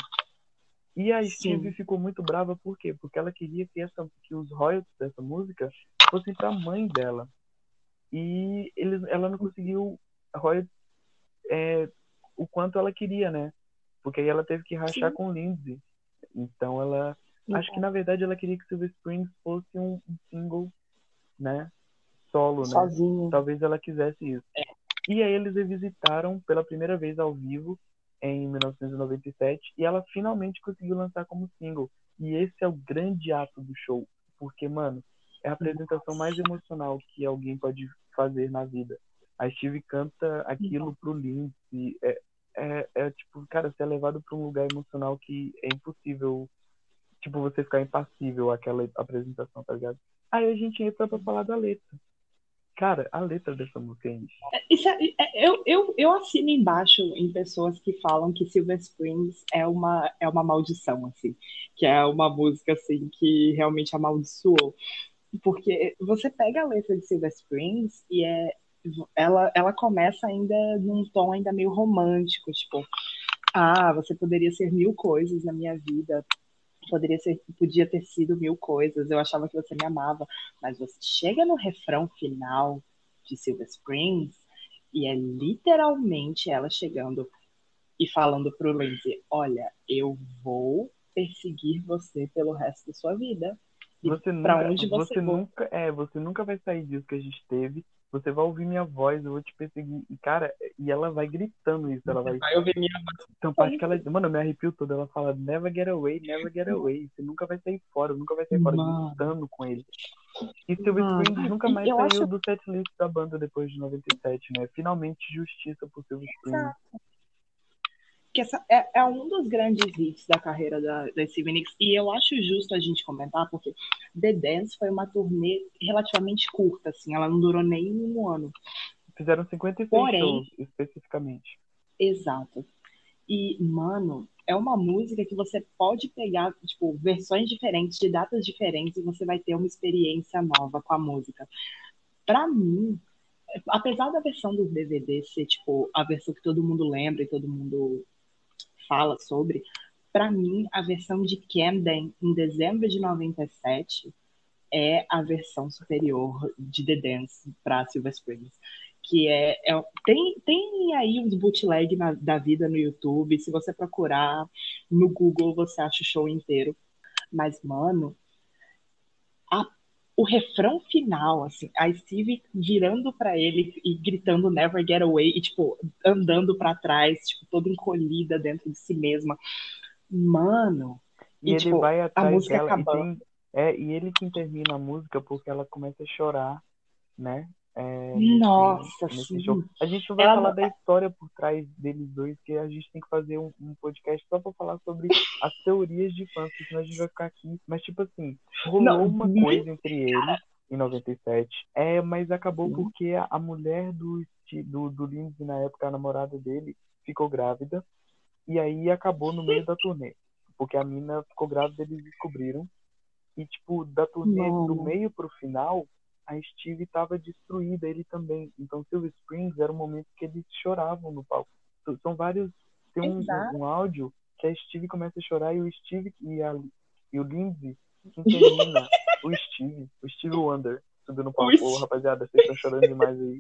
E a Steve Sim. ficou muito brava, por quê? Porque ela queria que, essa, que os royalties dessa música fossem pra mãe dela. E ele, ela não conseguiu royalties é, o quanto ela queria, né? Porque aí ela teve que rachar Sim. com Lindsay. Então ela. Acho que na verdade ela queria que Silver Springs fosse um, um single, né? Solo, né? Sozinho. Talvez ela quisesse isso. É. E aí eles revisitaram pela primeira vez ao vivo em 1997 e ela finalmente conseguiu lançar como single. E esse é o grande ato do show, porque, mano, é a apresentação mais emocional que alguém pode fazer na vida. A Steve canta aquilo pro Lindsay, é, é, é tipo, cara, ser é levado para um lugar emocional que é impossível, tipo, você ficar impassível àquela apresentação, tá ligado? Aí a gente entra pra falar da letra. Cara, a letra dessa música é isso. isso é, é, eu, eu, eu assino embaixo em pessoas que falam que Silver Springs é uma, é uma maldição, assim. Que é uma música, assim, que realmente amaldiçoou. Porque você pega a letra de Silver Springs e é, ela, ela começa ainda num tom ainda meio romântico, tipo... Ah, você poderia ser mil coisas na minha vida, poderia ser, podia ter sido mil coisas, eu achava que você me amava, mas você chega no refrão final de Silver Springs e é literalmente ela chegando e falando pro Lindsay, olha, eu vou perseguir você pelo resto da sua vida. Você nunca, onde você, você nunca, é, você nunca vai sair disso que a gente teve você vai ouvir minha voz, eu vou te perseguir. E, cara, e ela vai gritando isso. Ela vai. Vai ouvir minha voz. Então, parte que ela. Mano, eu me arrepio todo. Ela fala, never get away, never get away. Você nunca vai sair fora, nunca vai sair fora, Mano. gritando com ele. E Silver Springs nunca mais saiu acho... do setlist da banda depois de 97, né? Finalmente justiça pro Silver Springs que essa é, é, um dos grandes hits da carreira da, da Stevie Nicks, e eu acho justo a gente comentar, porque The Dance foi uma turnê relativamente curta, assim, ela não durou nem um ano. Fizeram 56 Porém, shows, especificamente. Exato. E, mano, é uma música que você pode pegar, tipo, versões diferentes, de datas diferentes, e você vai ter uma experiência nova com a música. Pra mim, apesar da versão do DVD ser, tipo, a versão que todo mundo lembra e todo mundo fala sobre, para mim, a versão de Camden, em dezembro de 97, é a versão superior de The Dance para Silver Springs. Que é, é, tem, tem aí uns bootleg na, da vida no YouTube. Se você procurar no Google, você acha o show inteiro. Mas, mano, a o refrão final, assim, a Steve virando para ele e gritando Never Get Away e, tipo, andando para trás, tipo, toda encolhida dentro de si mesma. Mano. E, e ele tipo, vai atrás a música dela acabando. E, tem, é, e ele que termina a música porque ela começa a chorar, né? É, Nossa, nesse. A gente vai Ela... falar da história por trás deles dois, que a gente tem que fazer um, um podcast só pra falar sobre as teorias de fãs, senão a gente vai ficar aqui. Mas, tipo assim, rolou não, uma coisa entre eles em 97, é, mas acabou Sim. porque a, a, mulher do, do, do Lindsay, na época, a namorada dele, ficou grávida, e aí acabou no meio da turnê. Porque a mina ficou grávida, eles descobriram. E, tipo, da turnê, não. do meio pro final, a Steve estava destruída, ele também. Então, Silver Springs era o momento que eles choravam no palco. São vários. Tem um, um, um áudio que a Steve começa a chorar e o Steve e, a, e o Lindsay termina o Steve, o Steve Wonder, subindo no palco. Ô, rapaziada, vocês estão chorando demais aí.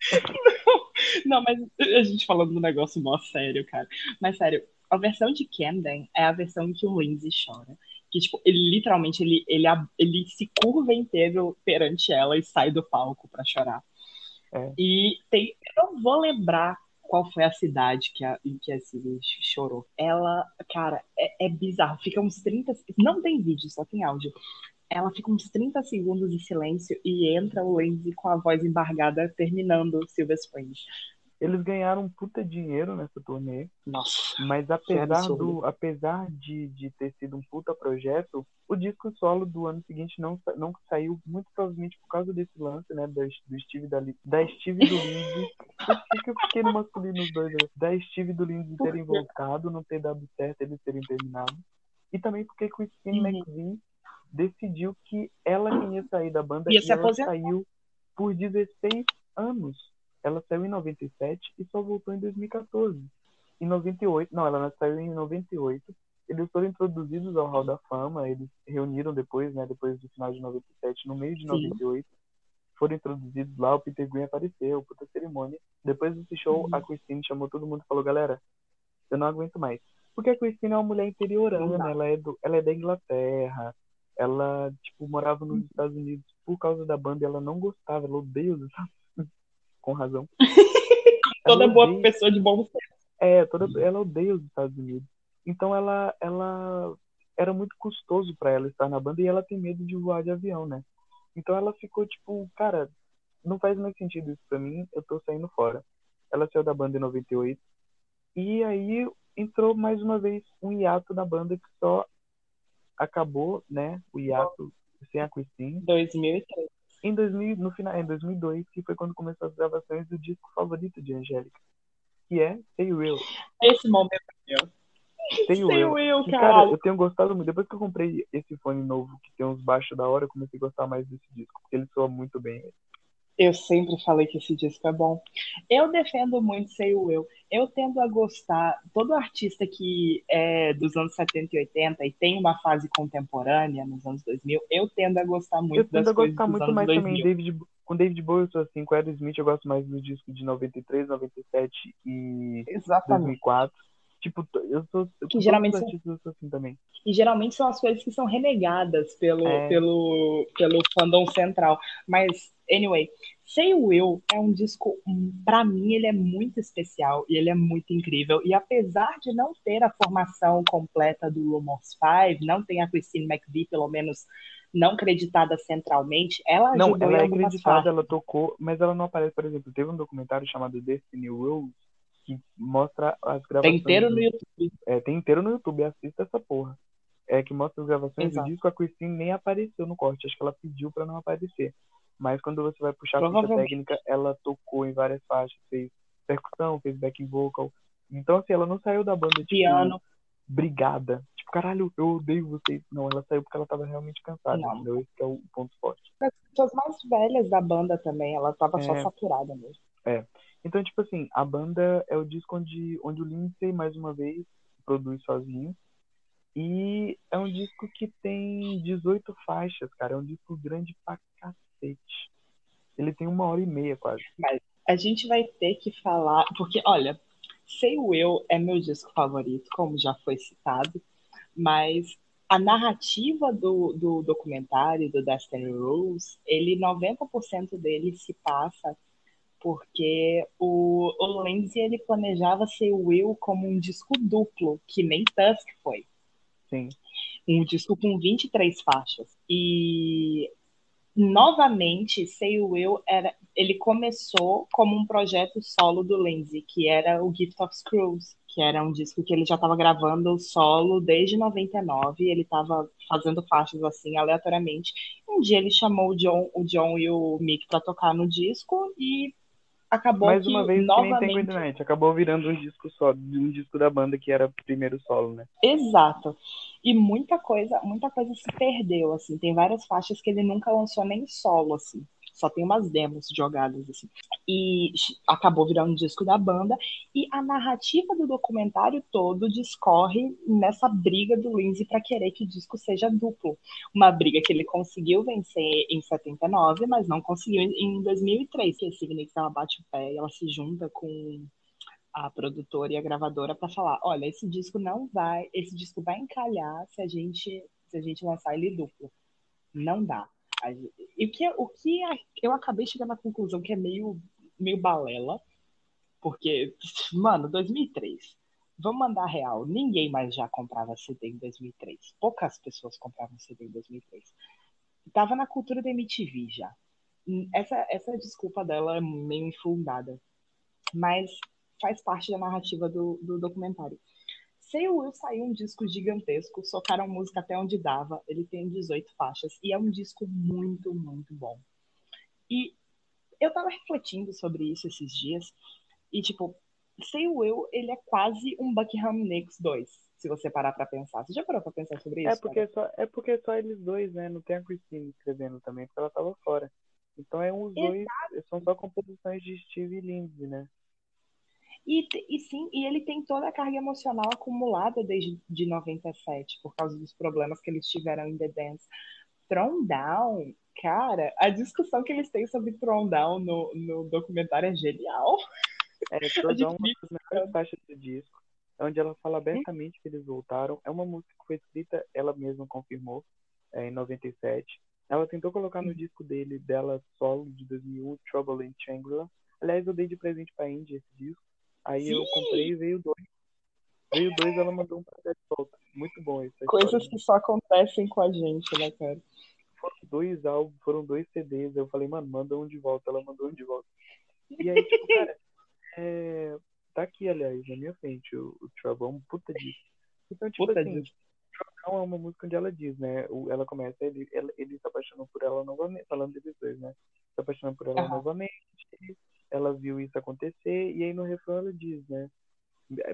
Não, mas a gente falando do negócio mó sério, cara. Mas sério, a versão de Camden é a versão que o Lindsay chora. Que, tipo, ele literalmente ele, ele, ele se curva inteiro perante ela e sai do palco pra chorar. É. E tem. Eu não vou lembrar qual foi a cidade que a, em que a Cília chorou. Ela, cara, é, é bizarro. Fica uns 30. Não tem vídeo, só tem áudio ela fica uns 30 segundos de silêncio e entra o Lindsay com a voz embargada terminando Silver Springs. Eles ganharam um puta dinheiro nessa turnê. Nossa. Mas apesar, do, apesar de, de ter sido um puta projeto, o disco solo do ano seguinte não, não saiu, muito provavelmente por causa desse lance, né? Da, do Steve da, da Steve do Lindsay. Por que eu fiquei no masculino os dois? Né? Da Steve e do Lindsay terem voltado, não ter dado certo, eles terem terminado. E também porque Christine uhum. McVie decidiu que ela ia sair da banda ia e ela saiu por 16 anos. Ela saiu em 97 e só voltou em 2014. Em 98, não, ela saiu em 98. Eles foram introduzidos ao Hall da Fama, eles reuniram depois, né, depois do final de 97, no meio de 98. Sim. Foram introduzidos lá, o Peter Green apareceu, puta cerimônia. Depois desse show, uhum. a Christine chamou todo mundo e falou: "Galera, eu não aguento mais". Porque a Christine é uma mulher interiorana, ela é, do, ela é da Inglaterra, ela, tipo, morava nos Estados Unidos por causa da banda e ela não gostava, ela odeia os Estados. Com razão. toda boa odeia... pessoa de bom senso. É, toda, ela odeia os Estados Unidos. Então ela, ela era muito custoso para ela estar na banda e ela tem medo de voar de avião, né? Então ela ficou tipo, cara, não faz mais sentido isso pra mim, eu tô saindo fora. Ela saiu da banda em 98 e aí entrou mais uma vez um hiato na banda que só acabou, né, o hiato sem a Christine. 2003. Em 2000, no final, em 2002, que foi quando começou as gravações do disco favorito de Angélica, que é Say Will. Esse momento é meu. Say Will, Will cara. cara. Eu tenho gostado muito. Depois que eu comprei esse fone novo que tem uns baixos da hora, eu comecei a gostar mais desse disco, porque ele soa muito bem. Eu sempre falei que esse disco é bom. Eu defendo muito Say Will. Eu tendo a gostar, todo artista que é dos anos 70 e 80 e tem uma fase contemporânea nos anos 2000, eu tendo a gostar muito eu tendo a gostar muito mais 2000. também David, com David Bowie, eu sou assim, com Smith eu gosto mais do disco de 93, 97 e Exatamente. 2004. Tipo, eu sou. Eu que geralmente são, assim também. E geralmente são as coisas que são renegadas pelo, é. pelo, pelo fandom central. Mas, anyway, Say Will é um disco, para mim, ele é muito especial e ele é muito incrível. E apesar de não ter a formação completa do Rumors 5, não tem a Christine McVie, pelo menos não creditada centralmente, ela Não, ela é creditada, ela tocou, mas ela não aparece, por exemplo, teve um documentário chamado Destiny Rules, que mostra as gravações. Tem inteiro no YouTube. É, tem inteiro no YouTube, assista essa porra. É que mostra as gravações Exato. do disco, a Christine nem apareceu no corte, acho que ela pediu para não aparecer. Mas quando você vai puxar a ficha técnica, ela tocou em várias faixas, fez percussão, fez back vocal. Então, assim, ela não saiu da banda, tipo, Piano. brigada. Tipo, caralho, eu odeio vocês. Não, ela saiu porque ela tava realmente cansada, não. entendeu? Esse é o ponto forte. As pessoas mais velhas da banda também, ela tava é... só saturada mesmo. É. Então, tipo assim, a banda é o disco onde, onde o Lindsay, mais uma vez, produz sozinho. E é um disco que tem 18 faixas, cara. É um disco grande pra cacete. Ele tem uma hora e meia quase. Mas a gente vai ter que falar, porque, olha, Sei Eu é meu disco favorito, como já foi citado, mas a narrativa do, do documentário do Destiny Rules, ele 90% dele se passa porque o, o Lindsay ele planejava ser Will como um disco duplo, que nem Tusk foi. Sim. Um disco com 23 faixas. E novamente, Say Will era, ele começou como um projeto solo do Lindsay, que era o Gift of Screws, que era um disco que ele já estava gravando solo desde 99, ele estava fazendo faixas assim aleatoriamente. Um dia ele chamou o John, o John e o Mick para tocar no disco e acabou Mais que uma vez, que novamente... nem tem Good Night. Acabou virando um disco só, um disco da banda que era primeiro solo, né? Exato. E muita coisa, muita coisa se perdeu, assim. Tem várias faixas que ele nunca lançou nem solo, assim. Só tem umas demos jogadas, assim. E acabou virando um disco da banda. E a narrativa do documentário todo discorre nessa briga do Lindsay para querer que o disco seja duplo. Uma briga que ele conseguiu vencer em 79, mas não conseguiu em 2003. Que significa que ela bate o pé e ela se junta com a produtora e a gravadora para falar, olha, esse disco não vai, esse disco vai encalhar se a gente se a gente lançar ele duplo. Não dá. E o que, o que eu acabei chegando à conclusão que é meio, meio balela, porque, mano, 2003, vamos mandar real, ninguém mais já comprava CD em 2003. Poucas pessoas compravam CD em 2003. Tava na cultura da MTV já. Essa, essa desculpa dela é meio infundada, mas faz parte da narrativa do, do documentário. Say Will saiu um disco gigantesco, socaram música até onde dava. Ele tem 18 faixas e é um disco muito, muito bom. E eu tava refletindo sobre isso esses dias e, tipo, Say Will, ele é quase um Buckingham Nicks 2, se você parar pra pensar. Você já parou pra pensar sobre É isso? porque, só, é porque só eles dois, né? Não tem a Christine escrevendo também, porque ela tava fora. Então é os dois, são só composições de Steve e Lindsay, né? E, e sim, e ele tem toda a carga emocional acumulada desde de 97, por causa dos problemas que eles tiveram em The Dance. Throne Down, cara, a discussão que eles têm sobre Throne Down no, no documentário é genial. É, Throne Down é uma das melhores faixas do disco, onde ela fala abertamente que eles voltaram. É uma música que foi escrita, ela mesma confirmou, é, em 97. Ela tentou colocar no disco dele, dela solo, de 2001, Trouble in Shangri-La. Aliás, eu dei de presente pra Indy esse disco. Aí Sim. eu comprei e veio dois. Veio dois, ela mandou um pra de volta. Muito bom isso. Coisas que só acontecem com a gente, né, cara? Foram dois álbuns, foram dois CDs. Eu falei, mano, manda um de volta. Ela mandou um de volta. E aí, tipo, cara, é... tá aqui, aliás, na minha frente, o, o Trouble é um puta disco. Então, tipo Puta assim, disco. Trouble é uma música onde ela diz, né? Ela começa, ele, ela, ele se apaixonou por ela novamente, falando deles dois, né? Se apaixonou por ela Aham. novamente, ela viu isso acontecer, e aí no refrão ela diz, né?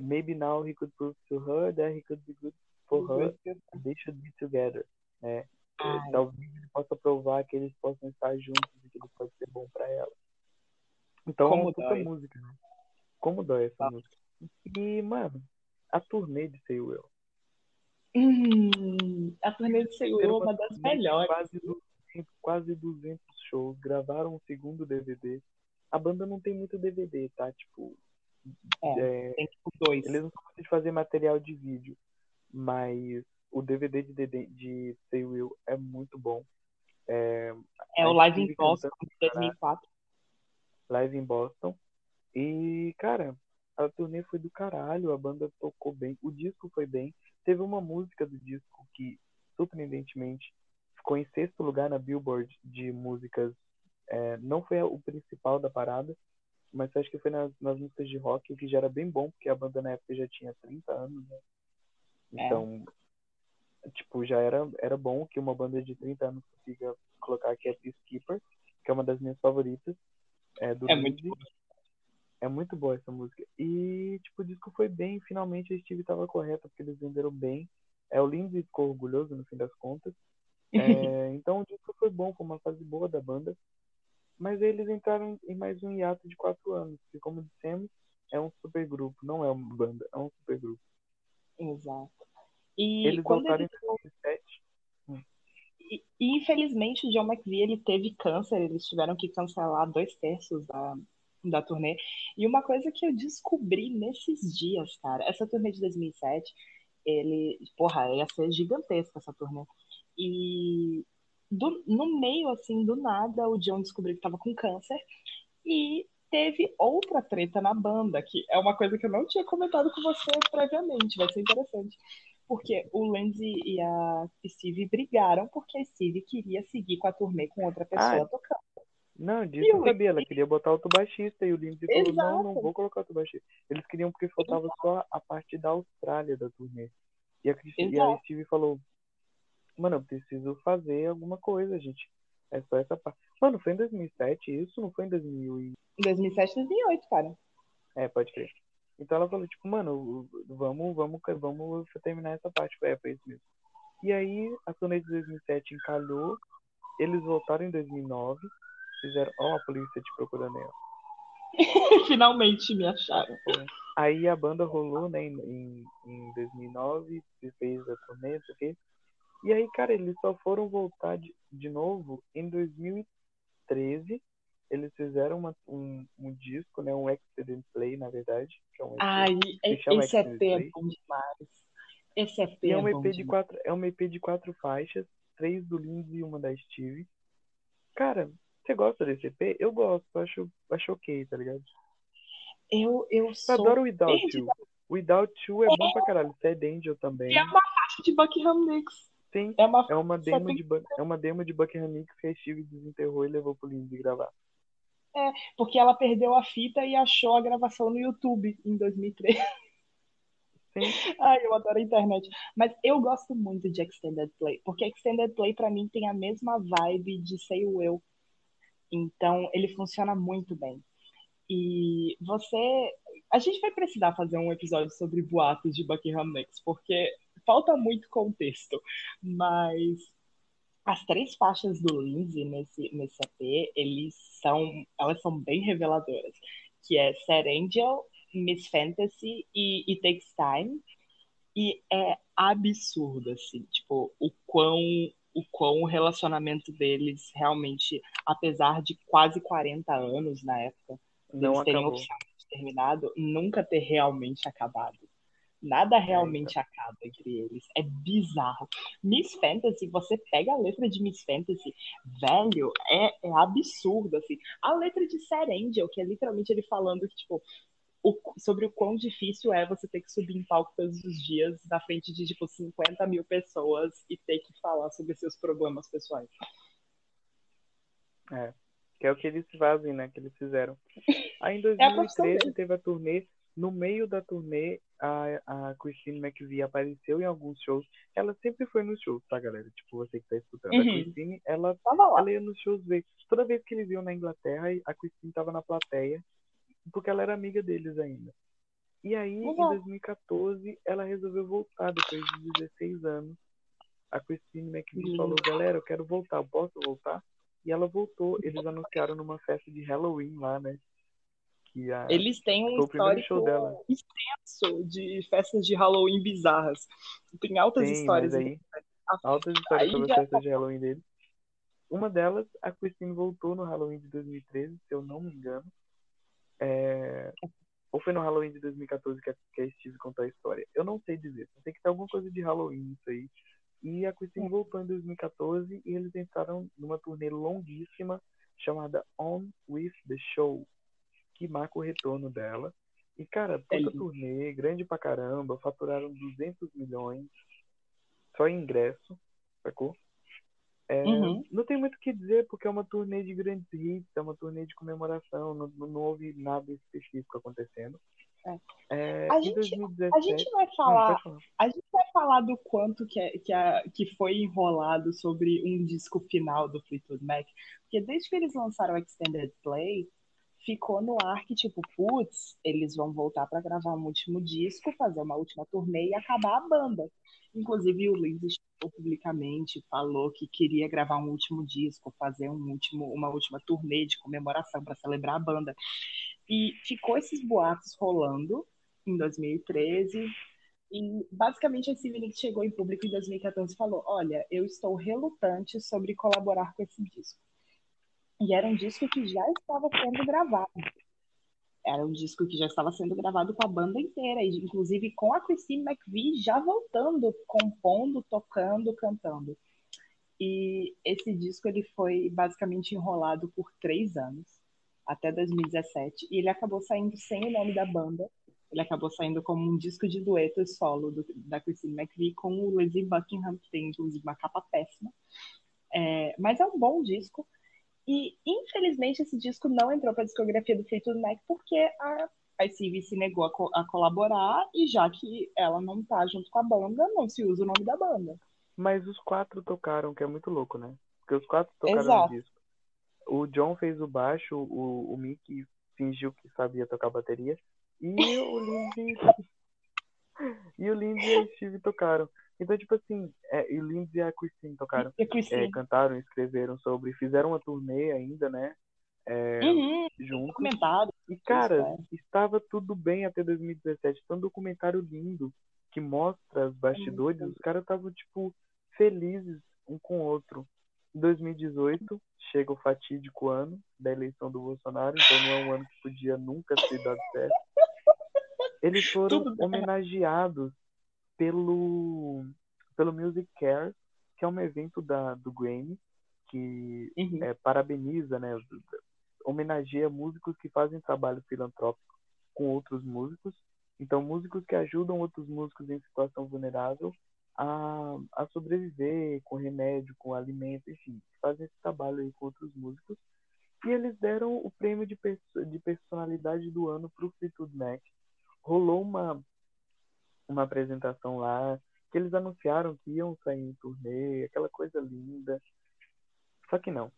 Maybe now he could prove to her that he could be good for her, they should be together, né? Ai. Talvez ele possa provar que eles possam estar juntos e que ele pode ser bom pra ela. Então é Como puta dói. música, né? Como dói essa Ah. música. E, mano, a turnê de Say Will. Hum, a turnê de Say Will é uma das melhores. Quase 200, quase 200 shows, gravaram um segundo DVD. A banda não tem muito DVD, tá? Tipo, É, é, tem tipo dois. eles não são muito de fazer material de vídeo, mas o DVD de, de, de Say Will é muito bom. É, É o Live in Boston de 2004. live em Boston. E, cara, a turnê foi do caralho, a banda tocou bem, o disco foi bem. Teve uma música do disco que, surpreendentemente, ficou em sexto lugar na Billboard de músicas. É, não foi o principal da parada, mas acho que foi nas, nas músicas de rock, o que já era bem bom, porque a banda na época já tinha 30 anos, né? É. Então, tipo, já era, era bom que uma banda de 30 anos consiga colocar aqui a Peacekeeper, que é uma das minhas favoritas. É, do É muito Lindsay. É muito boa essa música. E, tipo, o disco foi bem. Finalmente a Steve tava correta, porque eles venderam bem. É, o Lindsay ficou orgulhoso, no fim das contas. É, então o disco foi bom, foi uma fase boa da banda. Mas eles entraram em mais um hiato de quatro anos. Que, como dissemos, é um supergrupo. Não é uma banda, é um supergrupo. Exato. E Eles voltaram eles em 2007. E, e, infelizmente o John McVie ele teve câncer, eles tiveram que cancelar dois terços da, da turnê. E uma coisa que eu descobri nesses dias, cara, essa turnê de 2007, ele, porra, ia ser gigantesca essa turnê. E do, no meio, assim, do nada, o John descobriu que estava com câncer e teve outra treta na banda, que é uma coisa que eu não tinha comentado com você previamente, vai ser interessante. Porque o Lindsay e a Steve brigaram porque a Steve queria seguir com a turnê com outra pessoa Ah, tocando. Não, disso E eu o sabia. Ela queria botar outro baixista e o Lindsay falou, não, não Exato. vou colocar outro baixista. Eles queriam porque faltava só a parte da Austrália da turnê. E a, e a Exato. Steve falou, mano, eu preciso fazer alguma coisa, gente. É só essa parte. Mano, foi em 2007 isso? Não foi em 2000 e... 2007, 2008, cara. É, pode crer. Então ela falou, tipo, mano, vamos, vamos, vamos terminar essa parte. É, foi isso mesmo. E aí, a turnê de 2007 encalhou, eles voltaram em 2009, fizeram, ó, oh, a polícia te procurando aí, Finalmente me acharam. Aí a banda rolou, né, em, em 2009, fez a turnê, não sei o quê. E aí, cara, eles só foram voltar de, de novo em 2013. Eles fizeram uma, um, um disco, né, um Extended Play, na verdade. Que é um EP, Ai, esse EP é bom demais. Esse EP e é, um EP de quatro, é um EP de quatro faixas, três do Lindsay e uma da Steve. Cara, você gosta desse EP? Eu gosto, acho, acho ok, tá ligado? Eu, eu sou. Eu adoro Without You. Without You é, é bom pra caralho. Sad Angel também. É uma faixa de Buckingham Nicks. Sim, é uma, é uma, demo, de, é uma demo de Buckingham Nicks que a Steve desenterrou e levou pro Lindsay gravar. É, porque ela perdeu a fita e achou a gravação no YouTube em 2003. Sim. Ai, eu adoro a internet. Mas eu gosto muito de Extended Play, porque Extended Play para mim tem a mesma vibe de Say Will. Então, ele funciona muito bem. E você. A gente vai precisar fazer um episódio sobre boatos de Buckingham Nicks, porque falta muito contexto. Mas as três faixas do Lindsay nesse, nesse EP, eles são, elas são bem reveladoras. Que é Sad Angel, Miss Fantasy e It Takes Time. E é absurdo, assim, tipo, o quão o quão o relacionamento deles realmente, apesar de quase 40 anos na época, não eles terem oficialmente terminado, nunca ter realmente acabado. Nada realmente é, acaba entre eles. É bizarro. Miss Fantasy, você pega a letra de Miss Fantasy, velho, é, é absurdo, assim. A letra de Angel, que é literalmente ele falando que, tipo, o, sobre o quão difícil é você ter que subir em palco todos os dias na frente de, tipo, 50 mil pessoas e ter que falar sobre seus problemas pessoais. É, que é o que eles fazem, né, que eles fizeram. Aí em 2013 é teve a turnê, no meio da turnê, a, a Christine McVie apareceu em alguns shows. Ela sempre foi nos shows, tá, galera? Tipo, você que tá escutando. Uhum. A Christine, ela, ela ia nos shows ver. Toda vez que eles iam na Inglaterra, a Christine tava na plateia porque ela era amiga deles ainda. E aí, uhum. em 2014, ela resolveu voltar depois de 16 anos. A Christine McVie uhum. falou, galera, eu quero voltar, posso voltar? E ela voltou, eles anunciaram numa festa de Halloween lá, né? Que a... Eles têm um histórico extenso de festas de Halloween bizarras. Tem altas histórias. Aí, altas histórias sobre as festas de Halloween deles. Uma delas, a Christine voltou no Halloween de 2013, se eu não me engano. É... Ou foi no Halloween de 2014 que a, que a Steve contou a história? Eu não sei dizer. Tem que ter alguma coisa de Halloween isso aí. E a Christine é. voltou em 2014 e eles entraram numa turnê longuíssima chamada On With The Show, que marca o retorno dela. E, cara, toda é turnê, grande pra caramba, faturaram 200 milhões só em ingresso, sacou? É, uhum. Não tem muito o que dizer, porque é uma turnê de grandes hits, é uma turnê de comemoração, não, não houve nada específico acontecendo. É. É, a, gente, 2017... a gente vai falar, não, a gente vai falar do quanto que, é, que, a, que foi enrolado sobre um disco final do Fleetwood Mac, porque desde que eles lançaram o Extended Play, ficou no ar que, tipo, putz, eles vão voltar para gravar um último disco, fazer uma última turnê e acabar a banda. Inclusive, o Lindsay publicamente falou que queria gravar um último disco, fazer um último, uma última turnê de comemoração para celebrar a banda. E ficou esses boatos rolando em 2013. E basicamente a Stevie chegou em público em 2014 e falou: Olha, eu estou relutante sobre colaborar com esse disco. E era um disco que já estava sendo gravado. Era um disco que já estava sendo gravado com a banda inteira, inclusive com a Christine McVie já voltando, compondo, tocando, cantando. E esse disco ele foi basicamente enrolado por três anos, até 2017, e ele acabou saindo sem o nome da banda. Ele acabou saindo como um disco de dueto solo do, da Christine McVie com o Lizzie Buckingham, que tem inclusive uma capa péssima. É, mas é um bom disco. E, infelizmente, esse disco não entrou para a discografia do Fleetwood Mac porque a, Stevie se negou a, co a, colaborar e já que ela não tá junto com a banda, não se usa o nome da banda. Mas os quatro tocaram, que é muito louco, né? Porque os quatro tocaram Exato. no disco. O John fez o baixo, o, o Mick fingiu que sabia tocar bateria. E o Lindsay. e o Lindsay e a Steve tocaram. Então, tipo assim, é, e o Lindsay e a Christine tocaram. E a Christine. É, cantaram, escreveram sobre, fizeram uma turnê ainda, né? É, Uhum, juntos. documentário. E, cara, é. estava tudo bem até 2017. Então, um documentário lindo que mostra os bastidores. lindo. Os caras estavam, tipo, felizes um com o outro. Em 2018, chega o fatídico ano da eleição do Bolsonaro. Então, não é um ano que podia nunca ter dado certo. Eles foram homenageados pelo, pelo Music Care, que é um evento da, do Grammy, que Uhum. é, parabeniza, né, homenageia músicos que fazem trabalho filantrópico com outros músicos. Então, músicos que ajudam outros músicos em situação vulnerável a, a sobreviver com remédio, com alimento, enfim, fazem esse trabalho aí com outros músicos. E eles deram o prêmio de, perso- de personalidade do ano para o Fleetwood Mac. Rolou uma, uma apresentação lá, que eles anunciaram que iam sair em turnê, aquela coisa linda. Só que não.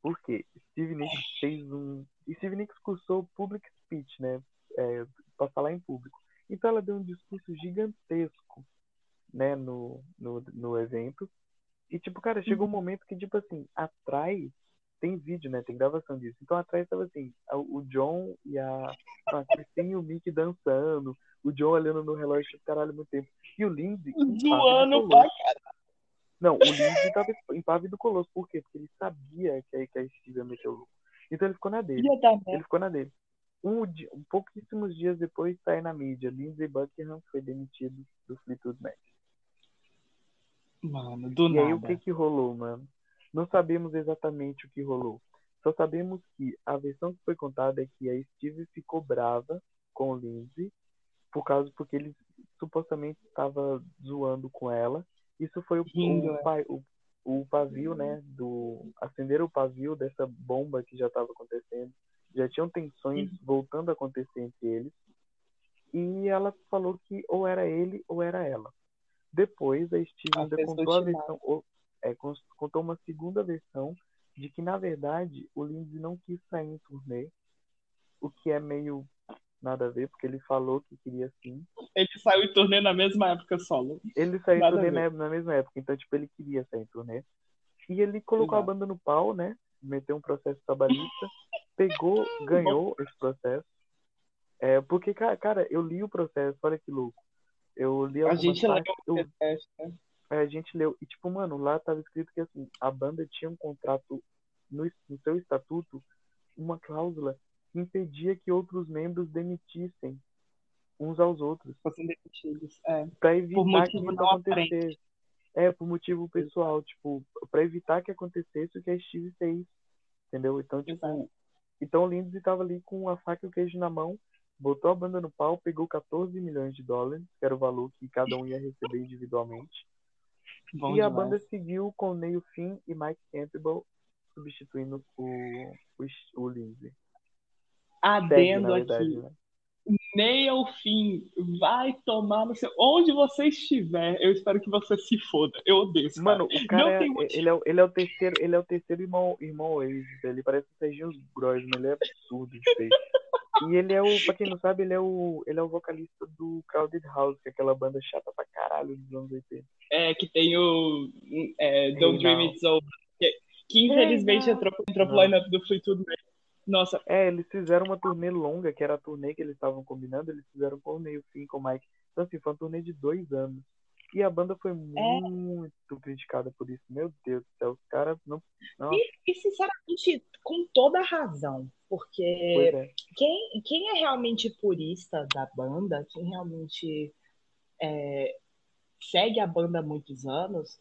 Por quê? Steve Nicks fez um. E Steve Nicks cursou public speech, né? É, para falar em público. Então ela deu um discurso gigantesco, né? No, no, no evento. E, tipo, cara, chegou um momento que, tipo assim, atrás tem vídeo, né? Tem gravação disso. Então atrás tava assim, o John e a, a Christine e o Mick dançando, o John olhando no relógio, tipo, caralho, muito tempo. E o Lindsay, Zoando pra colosso. Não, o Lindsay tava impávido colosso. Por quê? Porque ele sabia que a, que a Steve ia meter o louco. Então ele ficou na dele. Dar merda. Ele ficou na dele. Um, um pouquíssimos dias depois sai na mídia. Lindsay Buckingham foi demitido do Fleetwood Mac. Mano, do E aí o nada. que que rolou, mano? Não sabemos exatamente o que rolou. Só sabemos que a versão que foi contada é que a Steve ficou brava com o Lindsay por causa porque ele supostamente estava zoando com ela. Isso foi o, Rindo, o, é. pa- o, o pavio, né? Do acender o pavio dessa bomba que já estava acontecendo. Já tinham tensões Uhum. voltando a acontecer entre eles. E ela falou que ou era ele ou era ela. Depois a Steve A ainda contou a versão, ou- é, contou uma segunda versão de que na verdade o Lindsay não quis sair em turnê, o que é meio nada a ver, porque ele falou que queria sim. Ele saiu em turnê na mesma época solo. Ele saiu em Nada a turnê na, na mesma época, então tipo ele queria sair em turnê. E ele colocou Exato. a banda no pau, né? Meteu um processo trabalhista, pegou, ganhou esse processo. É, porque, ca- cara, eu li o processo, olha que louco. Eu li A gente leu partes, eu o processo, né? É, a gente leu. E, tipo, mano, lá tava escrito que, assim, a banda tinha um contrato no, no seu estatuto, uma cláusula que impedia que outros membros demitissem uns aos outros, Fossem demitidos. É. pra evitar que isso aparente. acontecesse. É, por motivo pessoal, tipo, pra evitar que acontecesse o que a Steve fez, entendeu? Então, tipo, Exato. então o Lindsay tava ali com a faca e o queijo na mão, botou a banda no pau, pegou 14 milhões de dólares, que era o valor que cada um ia receber individualmente. Bom e a demais. banda seguiu com Neil Finn e Mike Campbell substituindo o, o, o Lindsay. Adendo aqui. né? Nem ao fim. Vai tomar no seu. Onde você estiver, eu espero que você se foda. Eu odeio esse Mano, cara. o cara Não é, tem motivo. ele, é, o- ele é o terceiro, ele é o terceiro irmão, irmão Oasis. Ele parece o Serginho Grossman, ele é absurdo de feio. E ele é o, pra quem não sabe, ele é o, ele é o vocalista do Crowded House, que é aquela banda chata pra caralho dos anos 80. É, que tem o. É, Don't Dream. It's Over. Que, que infelizmente entrou, entrou pro lineup do Fleetwood Mac. Nossa, É, eles fizeram uma turnê longa, que era a turnê que eles estavam combinando, eles fizeram com o Neil Finn, com o Mike. Então, assim, foi uma turnê de dois anos. E a banda foi muito criticada por isso. Meu Deus do céu, os caras não. não E, e, sinceramente, com toda a razão, porque é. quem, quem é realmente purista da banda, quem realmente é, segue a banda há muitos anos,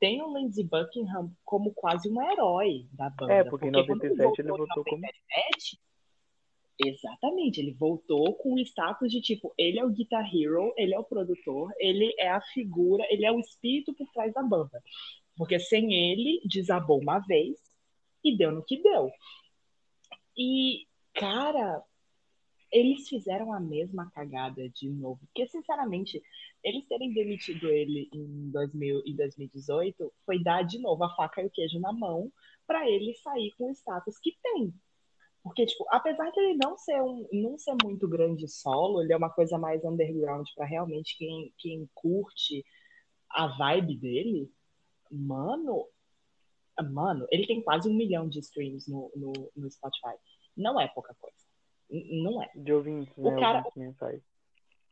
tem o Lindsey Buckingham como quase um herói da banda. É, porque em quando 97 ele em voltou como- 97, Exatamente, ele voltou com o status de tipo, ele é o guitar hero, ele é o produtor, ele é a figura, ele é o espírito por trás da banda. Porque sem ele, desabou uma vez e deu no que deu. E, cara, eles fizeram a mesma cagada de novo. Porque, sinceramente, eles terem demitido ele em, 2000, em 2018 foi dar de novo a faca e o queijo na mão para ele sair com o status que tem. Porque, tipo, apesar de ele não ser, um, não ser muito grande solo, ele é uma coisa mais underground para realmente quem, quem curte a vibe dele, mano, mano, ele tem quase um milhão de streams no, no, no Spotify. Não é pouca coisa. Não é. De ouvintes, o né? Cara... mensais.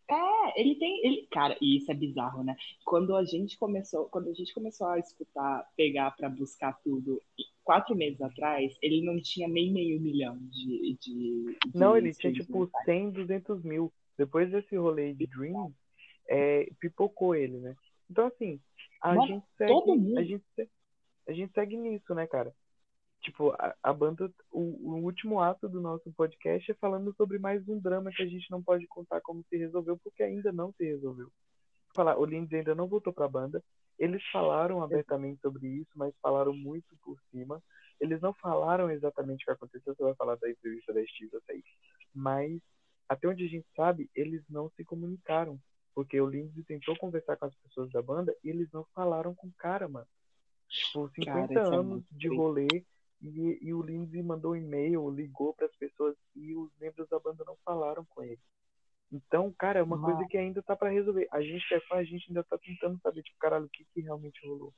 É, ele tem, ele, cara, e isso é bizarro, né? Quando a gente começou, quando a gente começou a escutar, pegar para buscar tudo, quatro meses atrás, ele não tinha nem meio milhão de, de, de Não, ele tinha tipo 100, 200 mil. Depois desse rolê de Dream, é, pipocou ele, né? Então assim, a Mas gente segue, a gente, a gente segue nisso, né, cara? Tipo, a, a banda, o, o, último ato do nosso podcast é falando sobre mais um drama que a gente não pode contar como se resolveu, porque ainda não se resolveu. Falar, o Lindsay ainda não voltou pra banda. Eles falaram abertamente sobre isso, mas falaram muito por cima. Eles não falaram exatamente o que aconteceu, você vai falar da entrevista da Steve aí. Mas, até onde a gente sabe, eles não se comunicaram. Porque o Lindsay tentou conversar com as pessoas da banda e eles não falaram com o cara, mano. Tipo, 50 cara, é anos é de rolê e, e o Lindsay mandou um e-mail, ligou para as pessoas e os membros da banda não falaram com ele. Então, cara, é uma coisa que ainda tá para resolver. A gente é fã, a gente ainda tá tentando saber, tipo, caralho, o que, que realmente rolou.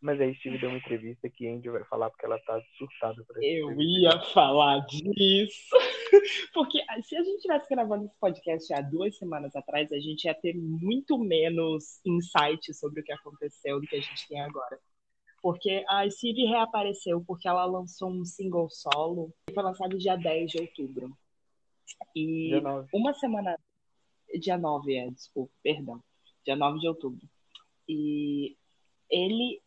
Mas aí Steve deu uma entrevista que a Andy vai falar porque ela tá surtada por Eu ia falar disso. porque ah, se a gente tivesse gravando esse podcast há duas semanas atrás, a gente ia ter muito menos insight sobre o que aconteceu do que a gente tem agora. Porque a Steve reapareceu porque ela lançou um single solo que foi lançado dia 10 de outubro. E uma semana. Dia 9, é, desculpa, perdão. Dia 9 de outubro. E ele.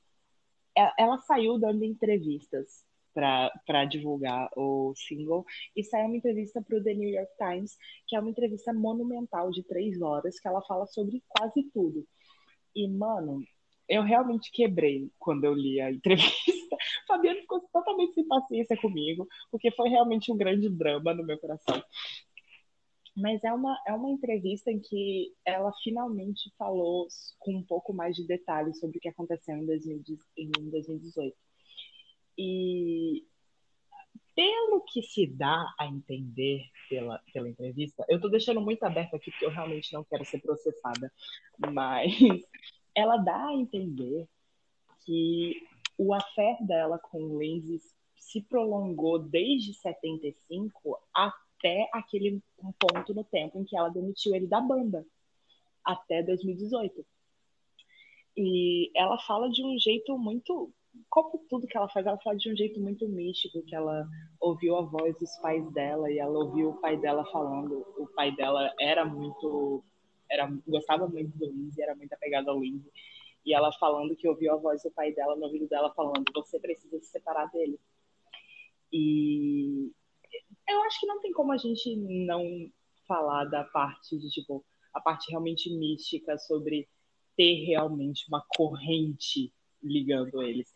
Ela saiu dando entrevistas para divulgar o single e saiu uma entrevista para o The New York Times, que é uma entrevista monumental de três horas, que ela fala sobre quase tudo. E, mano, eu realmente quebrei quando eu li a entrevista. Fabiano ficou totalmente sem paciência comigo, porque foi realmente um grande drama no meu coração. Mas é uma, é uma entrevista em que ela finalmente falou com um pouco mais de detalhes sobre o que aconteceu em, 2018. E pelo que se dá a entender pela, pela entrevista, eu estou deixando muito aberto aqui porque eu realmente não quero ser processada, mas ela dá a entender que o affair dela com o Lindsay se prolongou desde 75 até aquele ponto no tempo em que ela demitiu ele da banda, até 2018. E ela fala de um jeito muito. Como tudo que ela faz, ela fala de um jeito muito místico, que ela ouviu a voz dos pais dela e ela ouviu o pai dela falando. O pai dela era muito era, gostava muito do Lindsay, era muito apegada ao Lindsay. E ela falando que ouviu a voz do pai dela no ouvido dela falando: você precisa se separar dele. E eu acho que não tem como a gente não falar da parte de, tipo, a parte realmente mística sobre ter realmente uma corrente ligando eles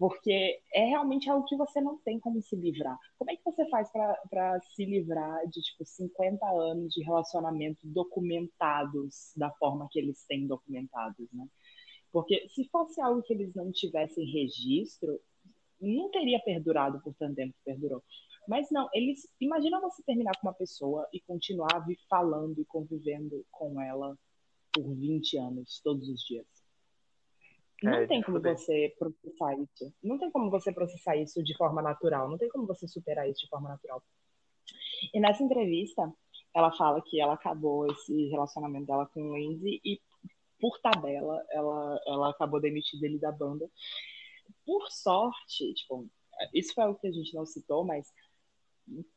porque é realmente algo que você não tem como se livrar. Como é que você faz para se livrar de tipo 50 anos de relacionamento documentados da forma que eles têm documentados, né? Porque se fosse algo que eles não tivessem registro, não teria perdurado por tanto tempo que perdurou. Mas não, eles. Imagina você terminar com uma pessoa e continuar falando e convivendo com ela por 20 anos, todos os dias. Não é, tem como você processar isso. Não tem como você processar isso de forma natural. Não tem como você superar isso de forma natural. E nessa entrevista, ela fala que ela acabou esse relacionamento dela com o Lindsay e, por tabela, ela, ela acabou demitida ele da banda. Por sorte, tipo, isso foi algo que a gente não citou, mas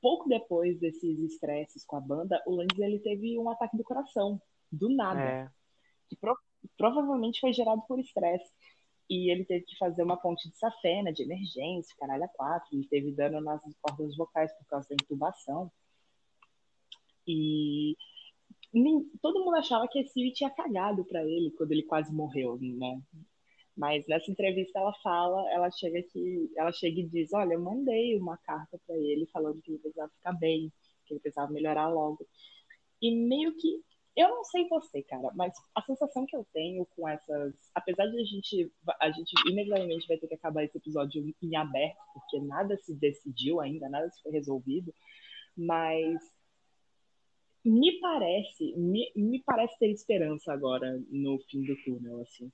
pouco depois desses estresses com a banda, o Lindsay ele teve um ataque do coração, do nada. É. Que provavelmente foi gerado por estresse. E ele teve que fazer uma ponte de safena, de emergência, caralho a quatro. Ele teve dano nas cordas vocais por causa da intubação. E todo mundo achava que esse tinha cagado para ele quando ele quase morreu, né? Mas nessa entrevista ela fala, ela chega que ela chega e diz, olha, eu mandei uma carta para ele falando que ele precisava ficar bem, que ele precisava melhorar logo. E meio que eu não sei você, cara, mas a sensação que eu tenho com essas. Apesar de a gente. A gente inevitavelmente vai ter que acabar esse episódio em aberto, porque nada se decidiu ainda, nada se foi resolvido. Mas me parece, me, me parece ter esperança agora no fim do túnel, assim.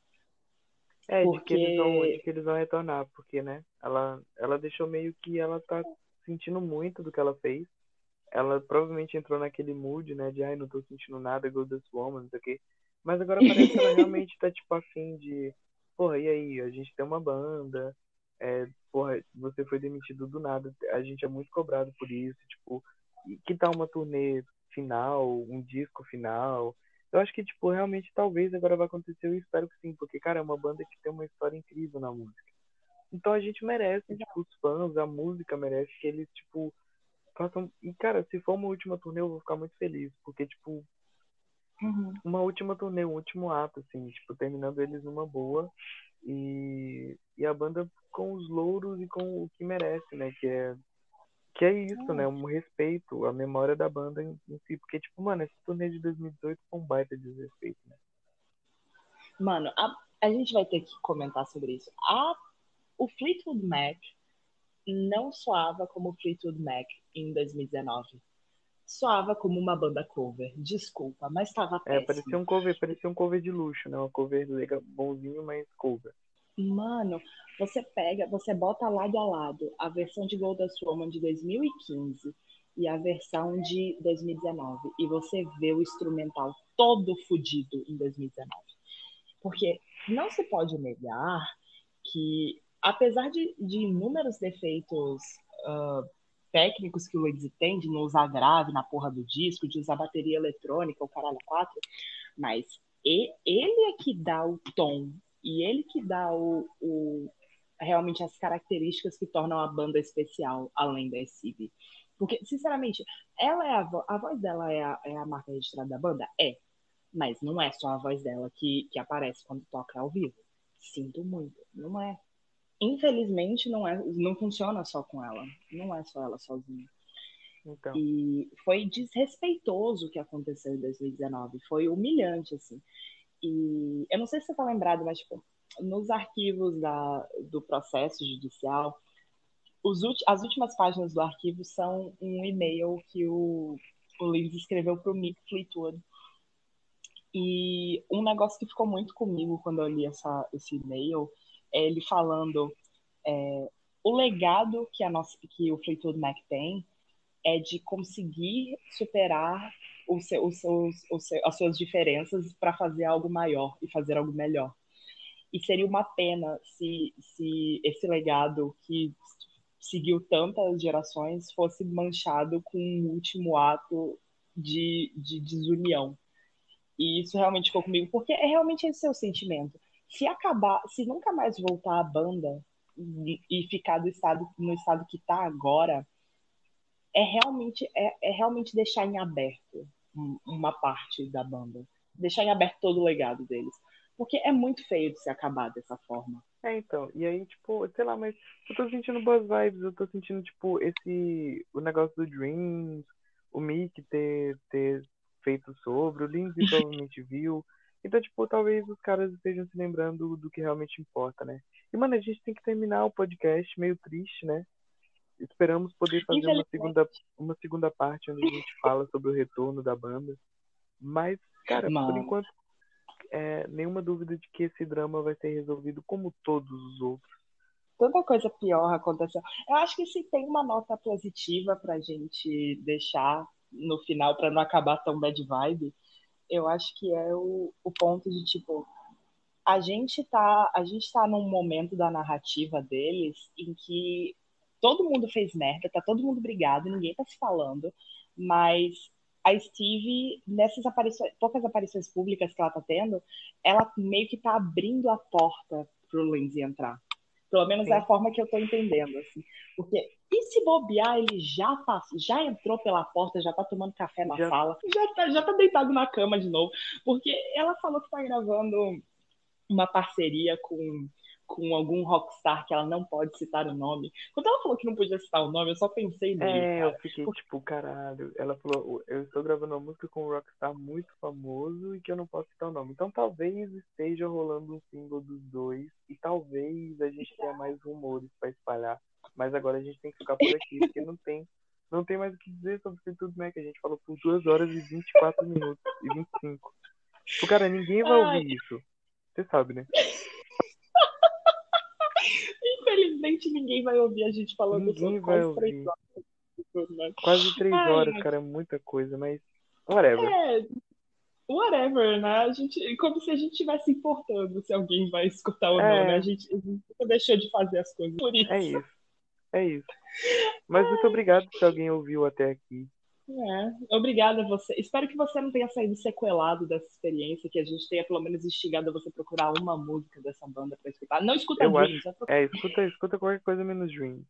É, porque... de, que eles vão, de que eles vão retornar, porque, né, ela, ela deixou meio que ela tá sentindo muito do que ela fez ela provavelmente entrou naquele mood, né, de ai, não tô sentindo nada, go this woman, não sei o quê. Mas agora parece que ela realmente tá, tipo, afim de, porra, e aí, a gente tem uma banda, é, porra, você foi demitido do nada, a gente é muito cobrado por isso, tipo, que tal uma turnê final, um disco final? Eu acho que, tipo, realmente, talvez agora vai acontecer, eu espero que sim, porque, cara, é uma banda que tem uma história incrível na música. Então a gente merece, tipo, os fãs, a música merece que eles, tipo, façam. E, cara, se for uma última turnê, eu vou ficar muito feliz. Porque, tipo, uhum. uma última turnê, um último ato, assim, tipo, terminando eles numa boa. E, e a banda com os louros e com o que merece, né? Que é, que é isso, uhum. né? Um respeito, a memória da banda em, em, si. Porque, tipo, mano, esse turnê de 2018 foi um baita desrespeito, né? Mano, a, a gente vai ter que comentar sobre isso. A, o Fleetwood Mac não soava como Fleetwood Mac em 2019. Soava como uma banda cover. Desculpa, mas estava péssimo. É, parecia um cover, parecia um cover de luxo, né? Uma cover legal, bonzinho, mas cover. Mano, você pega, você bota lado a lado a versão de Golden Woman de 2015 e a versão de 2019 e você vê o instrumental todo fodido em 2019. Porque não se pode negar que apesar de, de inúmeros defeitos uh, técnicos que o Exit tem, de não usar grave na porra do disco, de usar bateria eletrônica, o caralho 4, mas ele é que dá o tom e ele que dá o, o realmente as características que tornam a banda especial, além da SCV. Porque, sinceramente, ela é a, a voz dela é a, é a marca registrada da banda? É. Mas não é só a voz dela que, que aparece quando toca ao vivo. Sinto muito. Não é infelizmente não é não funciona só com ela. Não é só ela sozinha. Então. e foi desrespeitoso o que aconteceu em 2019 foi humilhante assim. E eu não sei se você tá lembrado mas tipo nos arquivos da, do processo judicial os, as últimas páginas do arquivo são um e-mail que o, o escreveu para o Mick Fleetwood. E um negócio que ficou muito comigo quando eu li essa, esse e-mail ele falando é, o legado que, a nossa, que o Fleetwood Mac tem é de conseguir superar os seus, os seus, os seus, as suas diferenças para fazer algo maior e fazer algo melhor. E seria uma pena se, se esse legado que seguiu tantas gerações fosse manchado com um último ato de, de desunião. E isso realmente ficou comigo, porque é realmente esse seu sentimento se acabar, se nunca mais voltar a banda e, e ficar do estado, no estado que está agora, é realmente, é, é realmente deixar em aberto uma parte da banda. Deixar em aberto todo o legado deles. Porque é muito feio de se acabar dessa forma. É, então. E aí, tipo, sei lá, mas eu tô sentindo boas vibes. Eu tô sentindo, tipo, esse. O negócio do Dreams, o Mick ter, ter feito sobre, o Lindsay provavelmente viu. Então, tipo, talvez os caras estejam se lembrando do que realmente importa, né? E, mano, a gente tem que terminar o podcast meio triste, né? Esperamos poder fazer uma segunda, uma segunda parte onde a gente fala sobre o retorno da banda. Mas, cara, Mano. por enquanto, é, nenhuma dúvida de que esse drama vai ser resolvido como todos os outros. Tanta coisa pior aconteceu. Eu acho que se tem uma nota positiva pra gente deixar no final, para não acabar tão bad vibe, eu acho que é o, o ponto de tipo a gente tá a gente tá num momento da narrativa deles em que todo mundo fez merda, tá todo mundo brigado, ninguém tá se falando, mas a Steve, nessas aparições, poucas aparições públicas que ela tá tendo, ela meio que tá abrindo a porta pro Lindsay entrar. Pelo menos Sim. é a forma que eu tô entendendo, assim. Porque e se bobear, ele já passou, já entrou pela porta, já tá tomando café na já. sala, já tá, já tá deitado na cama de novo. Porque ela falou que tá gravando uma parceria com, com algum rockstar que ela não pode citar o nome. Quando ela falou que não podia citar o nome, eu só pensei nele. É, cara. eu fiquei tipo, caralho. Ela falou, eu estou gravando uma música com um rockstar muito famoso e que eu não posso citar o nome. Então talvez esteja rolando um single dos dois e talvez a gente tenha mais rumores para espalhar. Mas agora a gente tem que ficar por aqui, porque não tem, não tem mais o que dizer sobre Fleetwood Mac. A gente falou por 2 horas e 24 minutos e 25. O cara, ninguém vai Ai. ouvir isso. Você sabe, né? Infelizmente, ninguém vai ouvir a gente falando Ninguém vai quase três ouvir. Mac. Quase 3 Ai, horas, mas- cara, é muita coisa, mas whatever. É, whatever, né? A gente, como se a gente estivesse importando se alguém vai escutar ou não, É. né? A gente, a gente nunca deixou de fazer as coisas por isso. É isso. É isso. Mas muito obrigado se alguém ouviu até aqui. É, obrigada a você. Espero que você não tenha saído sequelado dessa experiência, que a gente tenha pelo menos instigado a você procurar uma música dessa banda pra escutar. Não escuta Eu só procura- É, escuta, escuta qualquer coisa menos Dream.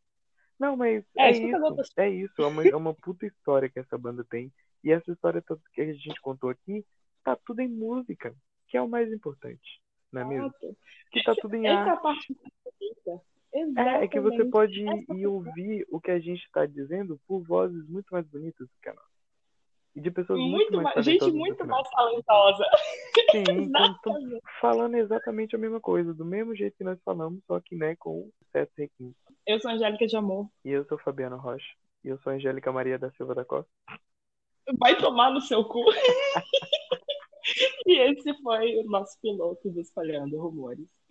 Não, mas É, é, isso. outras- É isso. É uma, é uma puta história que essa banda tem. E essa história toda que a gente contou aqui, tá tudo em música, que é o mais importante. Não é mesmo? Que tá tudo em Essa é a arte. parte bonita. É, que você Exatamente. pode ir, Essa ir ouvir o que a gente tá dizendo por vozes muito mais bonitas do que a nossa. E de pessoas muito, Muito mais gente muito mais talentosa. Sim, então, então, Exatamente. falando exatamente a mesma coisa, do mesmo jeito que nós falamos, só que né, com certos requintes. Eu sou Angélica de Amor. E eu sou Fabiano Rocha. E eu sou Angélica Maria da Silva da Costa. Vai tomar no seu cu. e esse foi o nosso piloto do Espalhando Rumores.